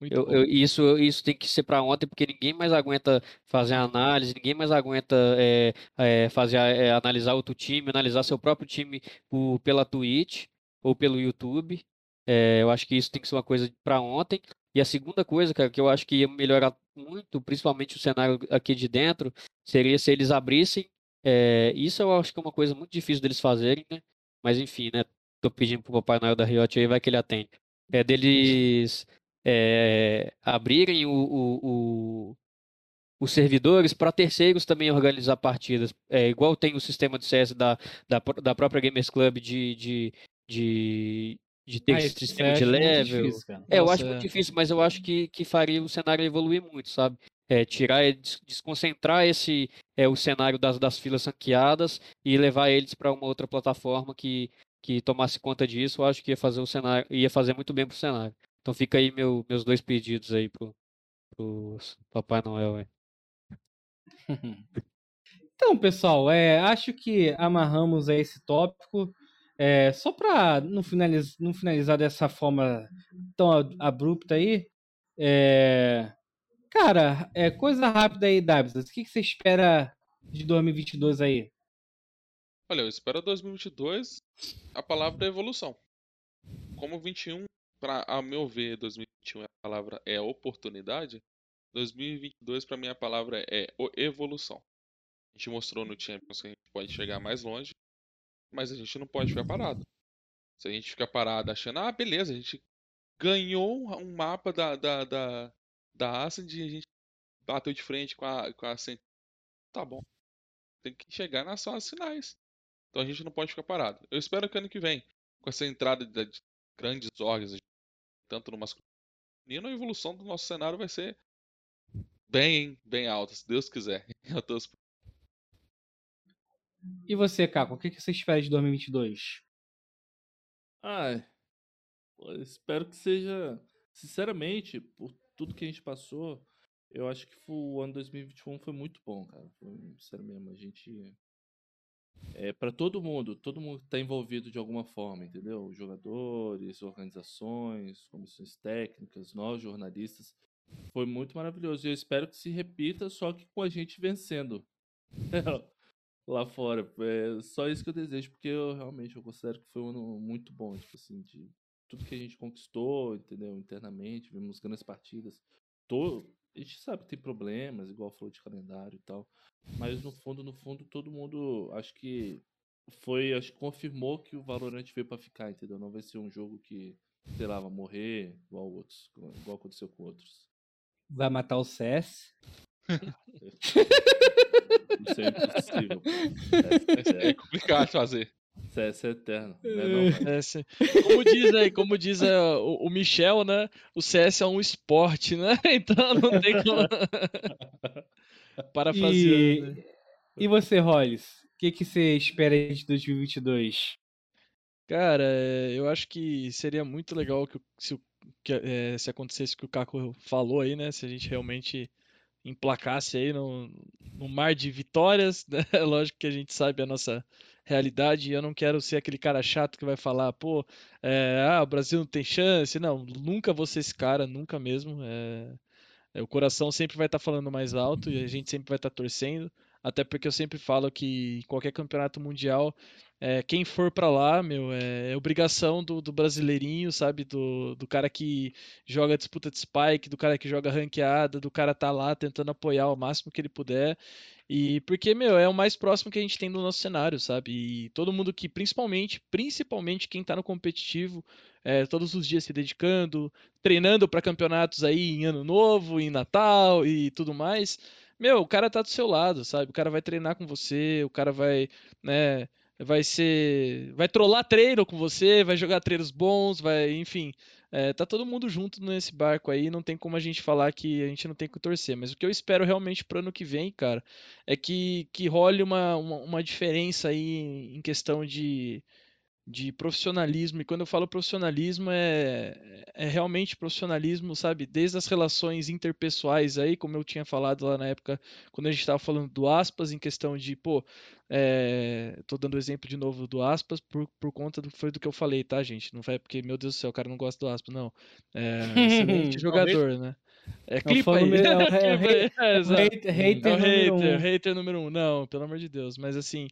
Eu, eu- isso, isso tem que ser para ontem, porque ninguém mais aguenta fazer análise, ninguém mais aguenta é, é, fazer, é, analisar outro time, analisar seu próprio time por- pela Twitch ou pelo YouTube. É, eu acho que isso tem que ser uma coisa para ontem. E a segunda coisa, cara, que eu acho que ia melhorar muito, principalmente o cenário aqui de dentro, seria se eles abrissem. é, isso eu acho que é uma coisa muito difícil deles fazerem, né? Mas enfim, né? Tô pedindo pro Papai Noel da Riot aí, vai que ele atende. É deles é, abrirem o, o- o- os servidores para terceiros também organizar partidas. É, igual tem o sistema de CS da, da, da própria Gamers Club de, de, de, de ter Ah, sistema eu de muito level. difícil, cara. É, eu Nossa, acho muito é. difícil, mas eu acho que, que faria o cenário evoluir muito, sabe? É, tirar, e des- desconcentrar esse, é, o cenário das, das filas ranqueadas e levar eles para uma outra plataforma que, que tomasse conta disso, eu acho que ia fazer o cenário, ia fazer muito bem pro cenário. Então fica aí meu, meus dois pedidos aí pro, pro Papai Noel. Então, pessoal, é, acho que amarramos a esse tópico. É, só para não, finaliz, não finalizar dessa forma tão abrupta aí, é, cara, é, coisa rápida aí, Dabs. O que, você espera de 2022 aí? Olha, eu espero 2022 a palavra é evolução. Como 21, pra, a meu ver, 2021 a palavra é oportunidade, 2022 para mim a palavra é evolução. A gente mostrou no Champions que a gente pode chegar mais longe, mas a gente não pode ficar parado. Se a gente ficar parado achando, ah, beleza, a gente ganhou um mapa da, da, da, da Ascend e a gente bateu de frente com a, com a Ascend. Tá bom. Tem que chegar nas fases finais. Então a gente não pode ficar parado. Eu espero que ano que vem, com essa entrada de de grandes orgs, tanto no masculino, a evolução do nosso cenário vai ser bem, bem alta, se Deus quiser. Eu torço E você, Caco, o que, você espera de 2022? Ai, pô, eu espero que seja. Sinceramente, por tudo que a gente passou, eu acho que o ano 2021 foi muito bom, cara. Foi, sério mesmo, a gente. É, para todo mundo, todo mundo tá envolvido de alguma forma, entendeu? Jogadores, organizações, comissões técnicas, nós jornalistas. Foi muito maravilhoso. E eu espero que se repita, só que com a gente vencendo. lá fora. É só isso que eu desejo, porque eu realmente eu considero que foi um ano muito bom, tipo assim, de tudo que a gente conquistou, entendeu? Internamente, vimos grandes partidas. Tô, a gente sabe que tem problemas, igual falou de calendário e tal, mas no fundo, no fundo, todo mundo acho que foi, acho que confirmou que o Valorant veio pra ficar, entendeu? Não vai ser um jogo que, sei lá, vai morrer igual outros, igual aconteceu com outros. Vai matar o CS? Isso é impossível. É, é complicado fazer. CS é eterno. É não, cara? É, se- como diz aí, como diz é, o, o Michel, né? O CS é um esporte, né? Então não tem como. Parafraseando. né? E, e você, Hollis? O que, que você espera aí de 2022? Cara, é, eu acho que seria muito legal que, se, que, é, se acontecesse o que o Caco falou aí, né? Se a gente realmente emplacasse aí no, no mar de vitórias, né? Lógico que a gente sabe a nossa realidade e eu não quero ser aquele cara chato que vai falar, pô, é, ah, o Brasil não tem chance. Não, nunca vou ser esse cara, nunca mesmo. É, é, o coração sempre vai estar falando mais alto e a gente sempre vai estar torcendo. Até porque eu sempre falo que em qualquer campeonato mundial, é, quem for pra lá, meu, é, é obrigação do, do brasileirinho, sabe? Do, do cara que joga disputa de spike, do cara que joga ranqueada, do cara tá lá tentando apoiar o máximo que ele puder. E porque, meu, é o mais próximo que a gente tem do nosso cenário, sabe? E todo mundo que, principalmente, principalmente quem tá no competitivo, é, todos os dias se dedicando, treinando para campeonatos aí em Ano Novo, em Natal e tudo mais. Meu, o cara tá do seu lado, sabe? O cara vai treinar com você, o cara vai, né, vai ser, vai trollar treino com você, vai jogar treinos bons, vai, enfim, é, tá todo mundo junto nesse barco aí, não tem como a gente falar que a gente não tem que torcer, mas o que eu espero realmente pro ano que vem, cara, é que, que role uma, uma, uma diferença aí em questão de de profissionalismo. E quando eu falo profissionalismo, é, é realmente profissionalismo, sabe? Desde as relações interpessoais aí, como eu tinha falado lá na época, quando a gente estava falando do aspas, em questão de, pô, é, tô dando exemplo de novo do aspas por, por conta do foi do que eu falei, tá, gente? Não vai porque, meu Deus do céu, o cara não gosta do aspas, não. É, excelente jogador, né? É, clipa aí. número- é é É, exato. Hater, hater É número um. hater, hater número um. Não, pelo amor de Deus. Mas assim,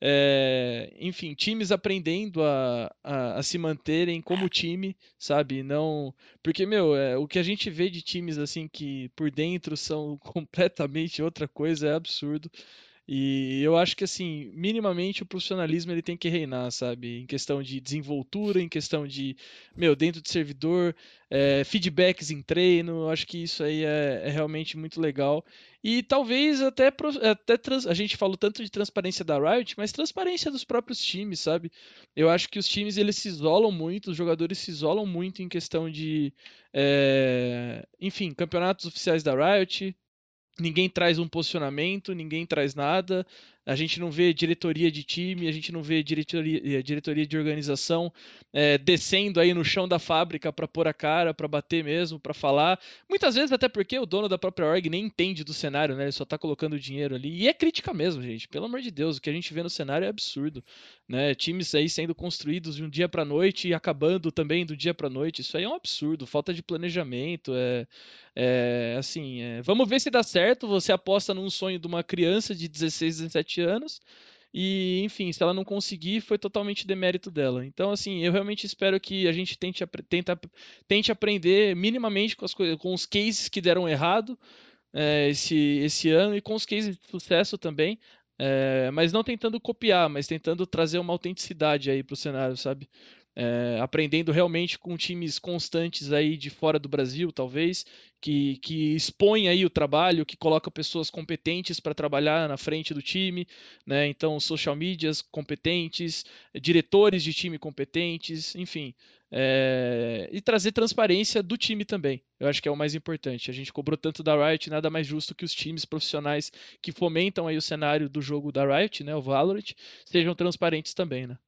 é, enfim, times aprendendo a, a, a se manterem como time, sabe? Não. Porque, meu, é, o que a gente vê de times assim que por dentro são completamente outra coisa é absurdo. E eu acho que, assim, minimamente o profissionalismo ele tem que reinar, sabe? Em questão de desenvoltura, em questão de, meu, dentro de servidor, é, feedbacks em treino, eu acho que isso aí é, é realmente muito legal. E talvez até, até trans- a gente falou tanto de transparência da Riot, mas transparência dos próprios times, sabe? Eu acho que os times eles se isolam muito, os jogadores se isolam muito em questão de, é, enfim, campeonatos oficiais da Riot, ninguém traz um posicionamento, ninguém traz nada. A gente não vê diretoria de time, a gente não vê diretoria, eh, diretoria de organização eh, descendo aí no chão da fábrica para pôr a cara, para bater mesmo, para falar. Muitas vezes até porque o dono da própria org nem entende do cenário, né? Ele só tá colocando dinheiro ali. E é crítica mesmo, gente. Pelo amor de Deus, o que a gente vê no cenário é absurdo, né? Times aí sendo construídos de um dia para noite e acabando também do dia para noite. Isso aí é um absurdo, falta de planejamento, é é, assim, é, vamos ver se dá certo. Você aposta num sonho de uma criança de 16, 17 anos. E, enfim, se ela não conseguir, foi totalmente demérito dela. Então, assim, eu realmente espero que a gente tente, tenta- tente aprender minimamente com, as coisas, com os cases que deram errado é, esse, esse ano e com os cases de sucesso também. é, mas não tentando copiar, mas tentando trazer uma autenticidade aí pro cenário, sabe? É, aprendendo realmente com times constantes aí de fora do Brasil, talvez, que, que expõe aí o trabalho, que coloca pessoas competentes para trabalhar na frente do time, né? Então, social medias competentes, diretores de time competentes, enfim. é, e trazer transparência do time também. Eu acho que é o mais importante. A gente cobrou tanto da Riot, nada mais justo que os times profissionais que fomentam aí o cenário do jogo da Riot, né, o Valorant, sejam transparentes também, né?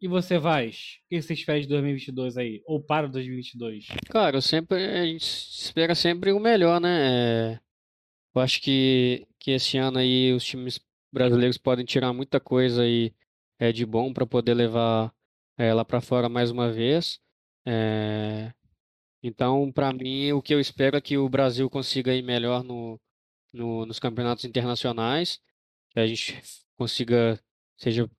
E você, Vaz? O que você espera de 2022 aí? Ou para 2022? Cara, sempre, a gente espera sempre o melhor, né? É, eu acho que, que esse ano aí os times brasileiros podem tirar muita coisa aí é, de bom para poder levar é, lá para fora mais uma vez. É, então, para mim, o que eu espero é que o Brasil consiga ir melhor no, no- nos campeonatos internacionais, que a gente consiga, seja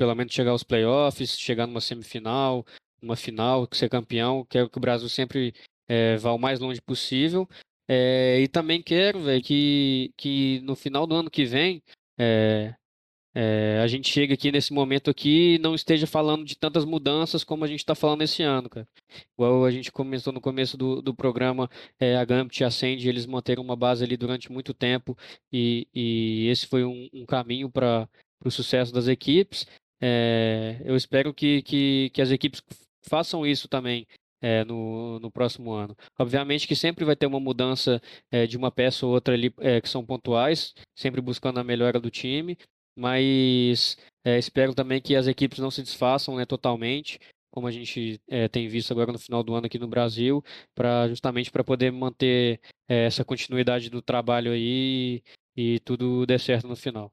pelo menos chegar aos playoffs, chegar numa semifinal, uma final, ser campeão. Quero que o Brasil sempre eh, vá o mais longe possível. Eh, e também quero, velho, que, que no final do ano que vem eh, eh, a gente chegue aqui nesse momento aqui e não esteja falando de tantas mudanças como a gente está falando esse ano, cara. Igual a gente começou no começo do, do programa, eh, a Gambit e a eles manteram uma base ali durante muito tempo e, e esse foi um, um caminho para o sucesso das equipes. É, eu espero que, que, que as equipes façam isso também é, no, no próximo ano. Obviamente que sempre vai ter uma mudança é, de uma peça ou outra ali é, que são pontuais, sempre buscando a melhora do time, mas é, espero também que as equipes não se desfaçam né, totalmente, como a gente é, tem visto agora no final do ano aqui no Brasil, para justamente para poder manter é, essa continuidade do trabalho aí e, e tudo der certo no final.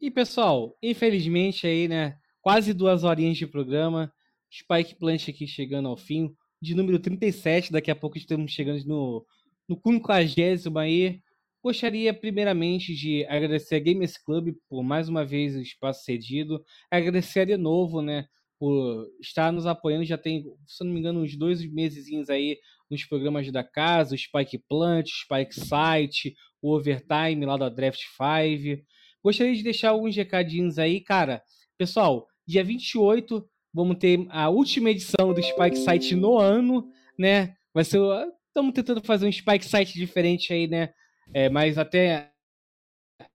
E pessoal, infelizmente aí, né? Quase duas horinhas de programa. Spike Plant aqui chegando ao fim. De número 37, daqui a pouco estamos chegando no, no 50 aí. Gostaria primeiramente de agradecer a Gamers Club por mais uma vez o espaço cedido. Agradecer de novo, né? Por estar nos apoiando. Já tem, se não me engano, uns dois meses aí nos programas da casa, o Spike Plant, o Spike Site, o Overtime lá da Draft 5. Gostaria de deixar alguns recadinhos aí, cara. Pessoal, dia 28 vamos ter a última edição do Spike Site no ano, né? Vai ser. Estamos tentando fazer um Spike Site diferente aí, né? É, mas até,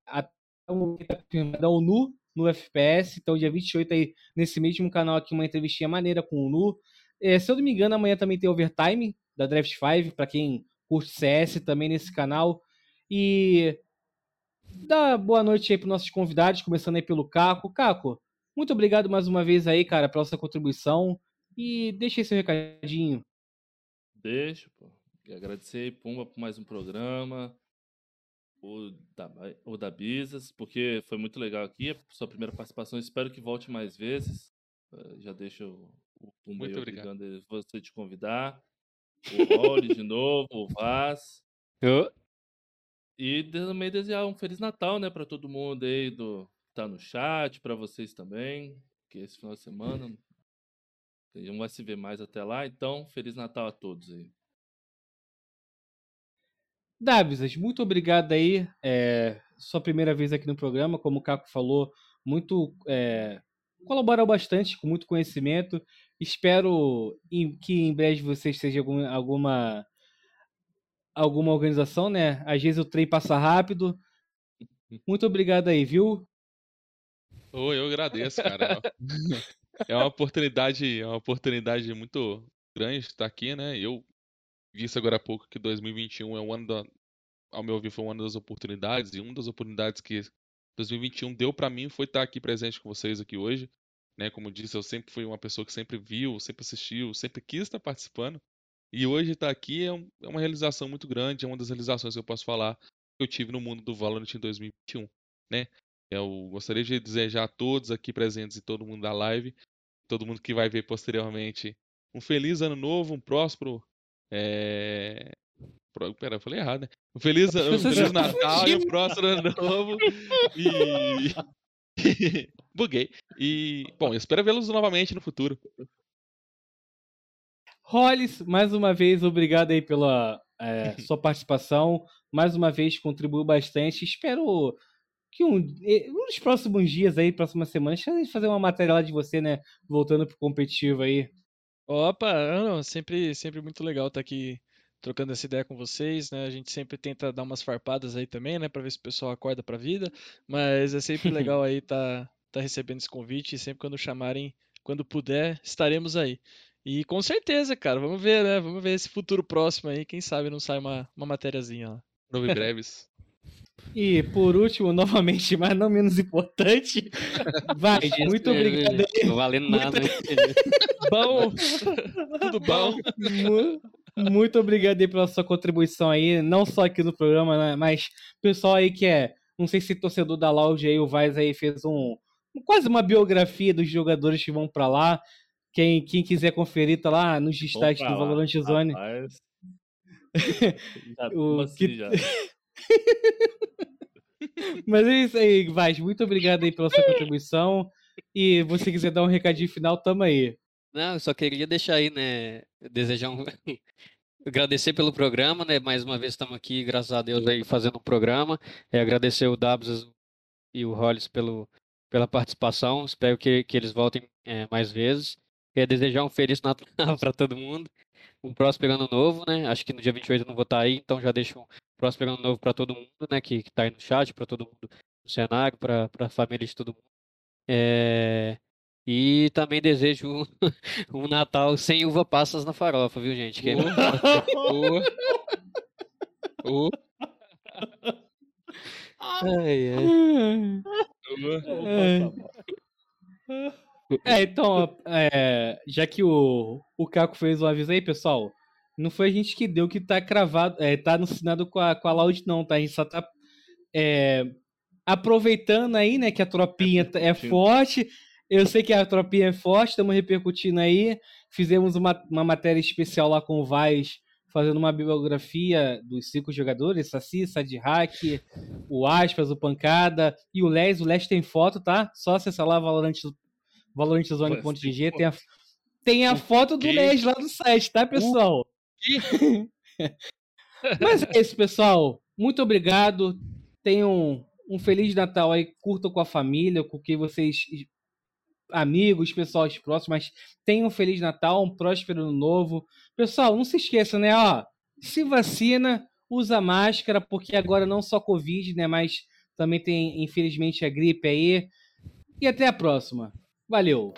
até o da ONU no FPS. Então, dia 28 aí, nesse mesmo canal aqui, uma entrevistinha maneira com o ONU. É, se eu não me engano, amanhã também tem Overtime da Draft 5, para quem curte CS também nesse canal. E dá boa noite aí para nossos convidados, começando aí pelo Caco. Caco, muito obrigado mais uma vez aí, cara, pela sua contribuição. E deixa aí seu recadinho. Deixa, pô. E agradecer Pumba por mais um programa. O da, o da Bisas, porque foi muito legal aqui. Sua primeira participação. Espero que volte mais vezes. Eh, Já deixo o Pumba Muito aí obrigado. você te convidar. O Rolly de novo, o Vaz. Ô, E também desejar um Feliz Natal, né, para todo mundo aí do que tá no chat, para vocês também, que esse final de semana não vai se ver mais até lá, então Feliz Natal a todos aí. Davisas, muito obrigado aí. É, sua primeira vez aqui no programa, como o Caco falou, muito é, colaborou bastante, com muito conhecimento. Espero que em breve você esteja algum, alguma alguma organização, né? Às vezes o trem passa rápido. Muito obrigado aí, viu? Ô, eu agradeço, cara. É uma oportunidade, é uma oportunidade muito grande estar aqui, né? Eu disse agora há pouco que 2021 é o ano da, ao meu ver, foi um ano das oportunidades e uma das oportunidades que 2021 deu pra mim foi estar aqui presente com vocês aqui hoje, né? Como disse, eu sempre fui uma pessoa que sempre viu, sempre assistiu, sempre quis estar participando. E hoje estar aqui é, um- é uma realização muito grande, é uma das realizações que eu posso falar que eu tive no mundo do Valorant em 2021, né? Eu gostaria de desejar a todos aqui presentes e todo mundo da live, todo mundo que vai ver posteriormente, um feliz ano novo, um próspero. É... Pera, eu falei errado, né? Um feliz, um feliz Natal e um próspero ano novo. E. Buguei. E, bom, espero vê-los novamente no futuro. Hollis, mais uma vez, obrigado aí pela é, sua participação. Mais uma vez, contribuiu bastante. Espero que um, nos próximos dias aí, próximas semanas, a gente fazer uma matéria lá de você, né? Voltando pro competitivo aí. Opa, não, sempre, sempre muito legal estar aqui trocando essa ideia com vocês, né? A gente sempre tenta dar umas farpadas aí também, né, Pra ver se o pessoal acorda pra vida, mas é sempre legal aí tá, tá recebendo esse convite e sempre quando chamarem, quando puder, estaremos aí. E com certeza, cara, vamos ver, né? Vamos ver esse futuro próximo aí, quem sabe não sai uma, uma matériazinha lá. Novo e breves. E por último, novamente, mas não menos importante, vai, muito obrigado aí. Não valendo nada. Bom, tudo bom? Mu- Muito obrigado aí pela sua contribuição aí, não só aqui no programa, né, mas pessoal aí que é, não sei se torcedor da Loud aí, o Vaz aí fez um, quase uma biografia dos jogadores que vão pra lá. Quem, quem quiser conferir, tá lá nos destaques do Valorant Zone. rapaz. Já O assim, que- já. Mas é isso aí, Vaz. Muito obrigado aí pela sua contribuição. E você quiser dar um recadinho final, tamo aí. Não, eu só queria deixar aí, né? Desejar um. Agradecer pelo programa, né? Mais uma vez estamos aqui, graças a Deus, aí fazendo um programa. É, agradecer o Dabs e o Hollis pelo, pela participação. Espero que, que eles voltem é, mais vezes. Queria desejar um Feliz Natal para todo mundo. Um próspero ano novo, né? Acho que no dia 28 eu não vou estar aí, então já deixo um próspero ano novo para todo mundo, né? Que, que tá aí no chat, para todo mundo no cenário, para a família de todo mundo. É, E também desejo um, um Natal sem uva passas na farofa, viu, gente? Que- Ô, ô, Ai, ai. ô. É, então, é, já que o, o Caco fez o aviso aí, pessoal, não foi a gente que deu que tá cravado, é, tá assinado com a, com a Loud, não, tá? A gente só tá é, aproveitando aí, né, que a tropinha é Repercutindo. forte. Eu sei que a tropinha é forte, estamos repercutindo aí. Fizemos uma, uma matéria especial lá com o Vaz, fazendo uma bibliografia dos cinco jogadores: Saci, Sadhack, o Aspas, o Pancada e o Les. O Les tem foto, tá? Só acessar lá Valorant, ValorantZone.gg. Tem a, tem a foto do? Les lá no site, tá, pessoal? Mas é isso, pessoal. Muito obrigado. Tenham um Feliz Natal aí. Curtam com a família, com quem vocês. Amigos, pessoal próximos, mas tenham um Feliz Natal, um próspero ano novo. Pessoal, não se esqueça, né? Ó, se vacina, usa máscara, porque agora não só Covid, né? Mas também tem, infelizmente, a gripe aí. E até a próxima. Valeu!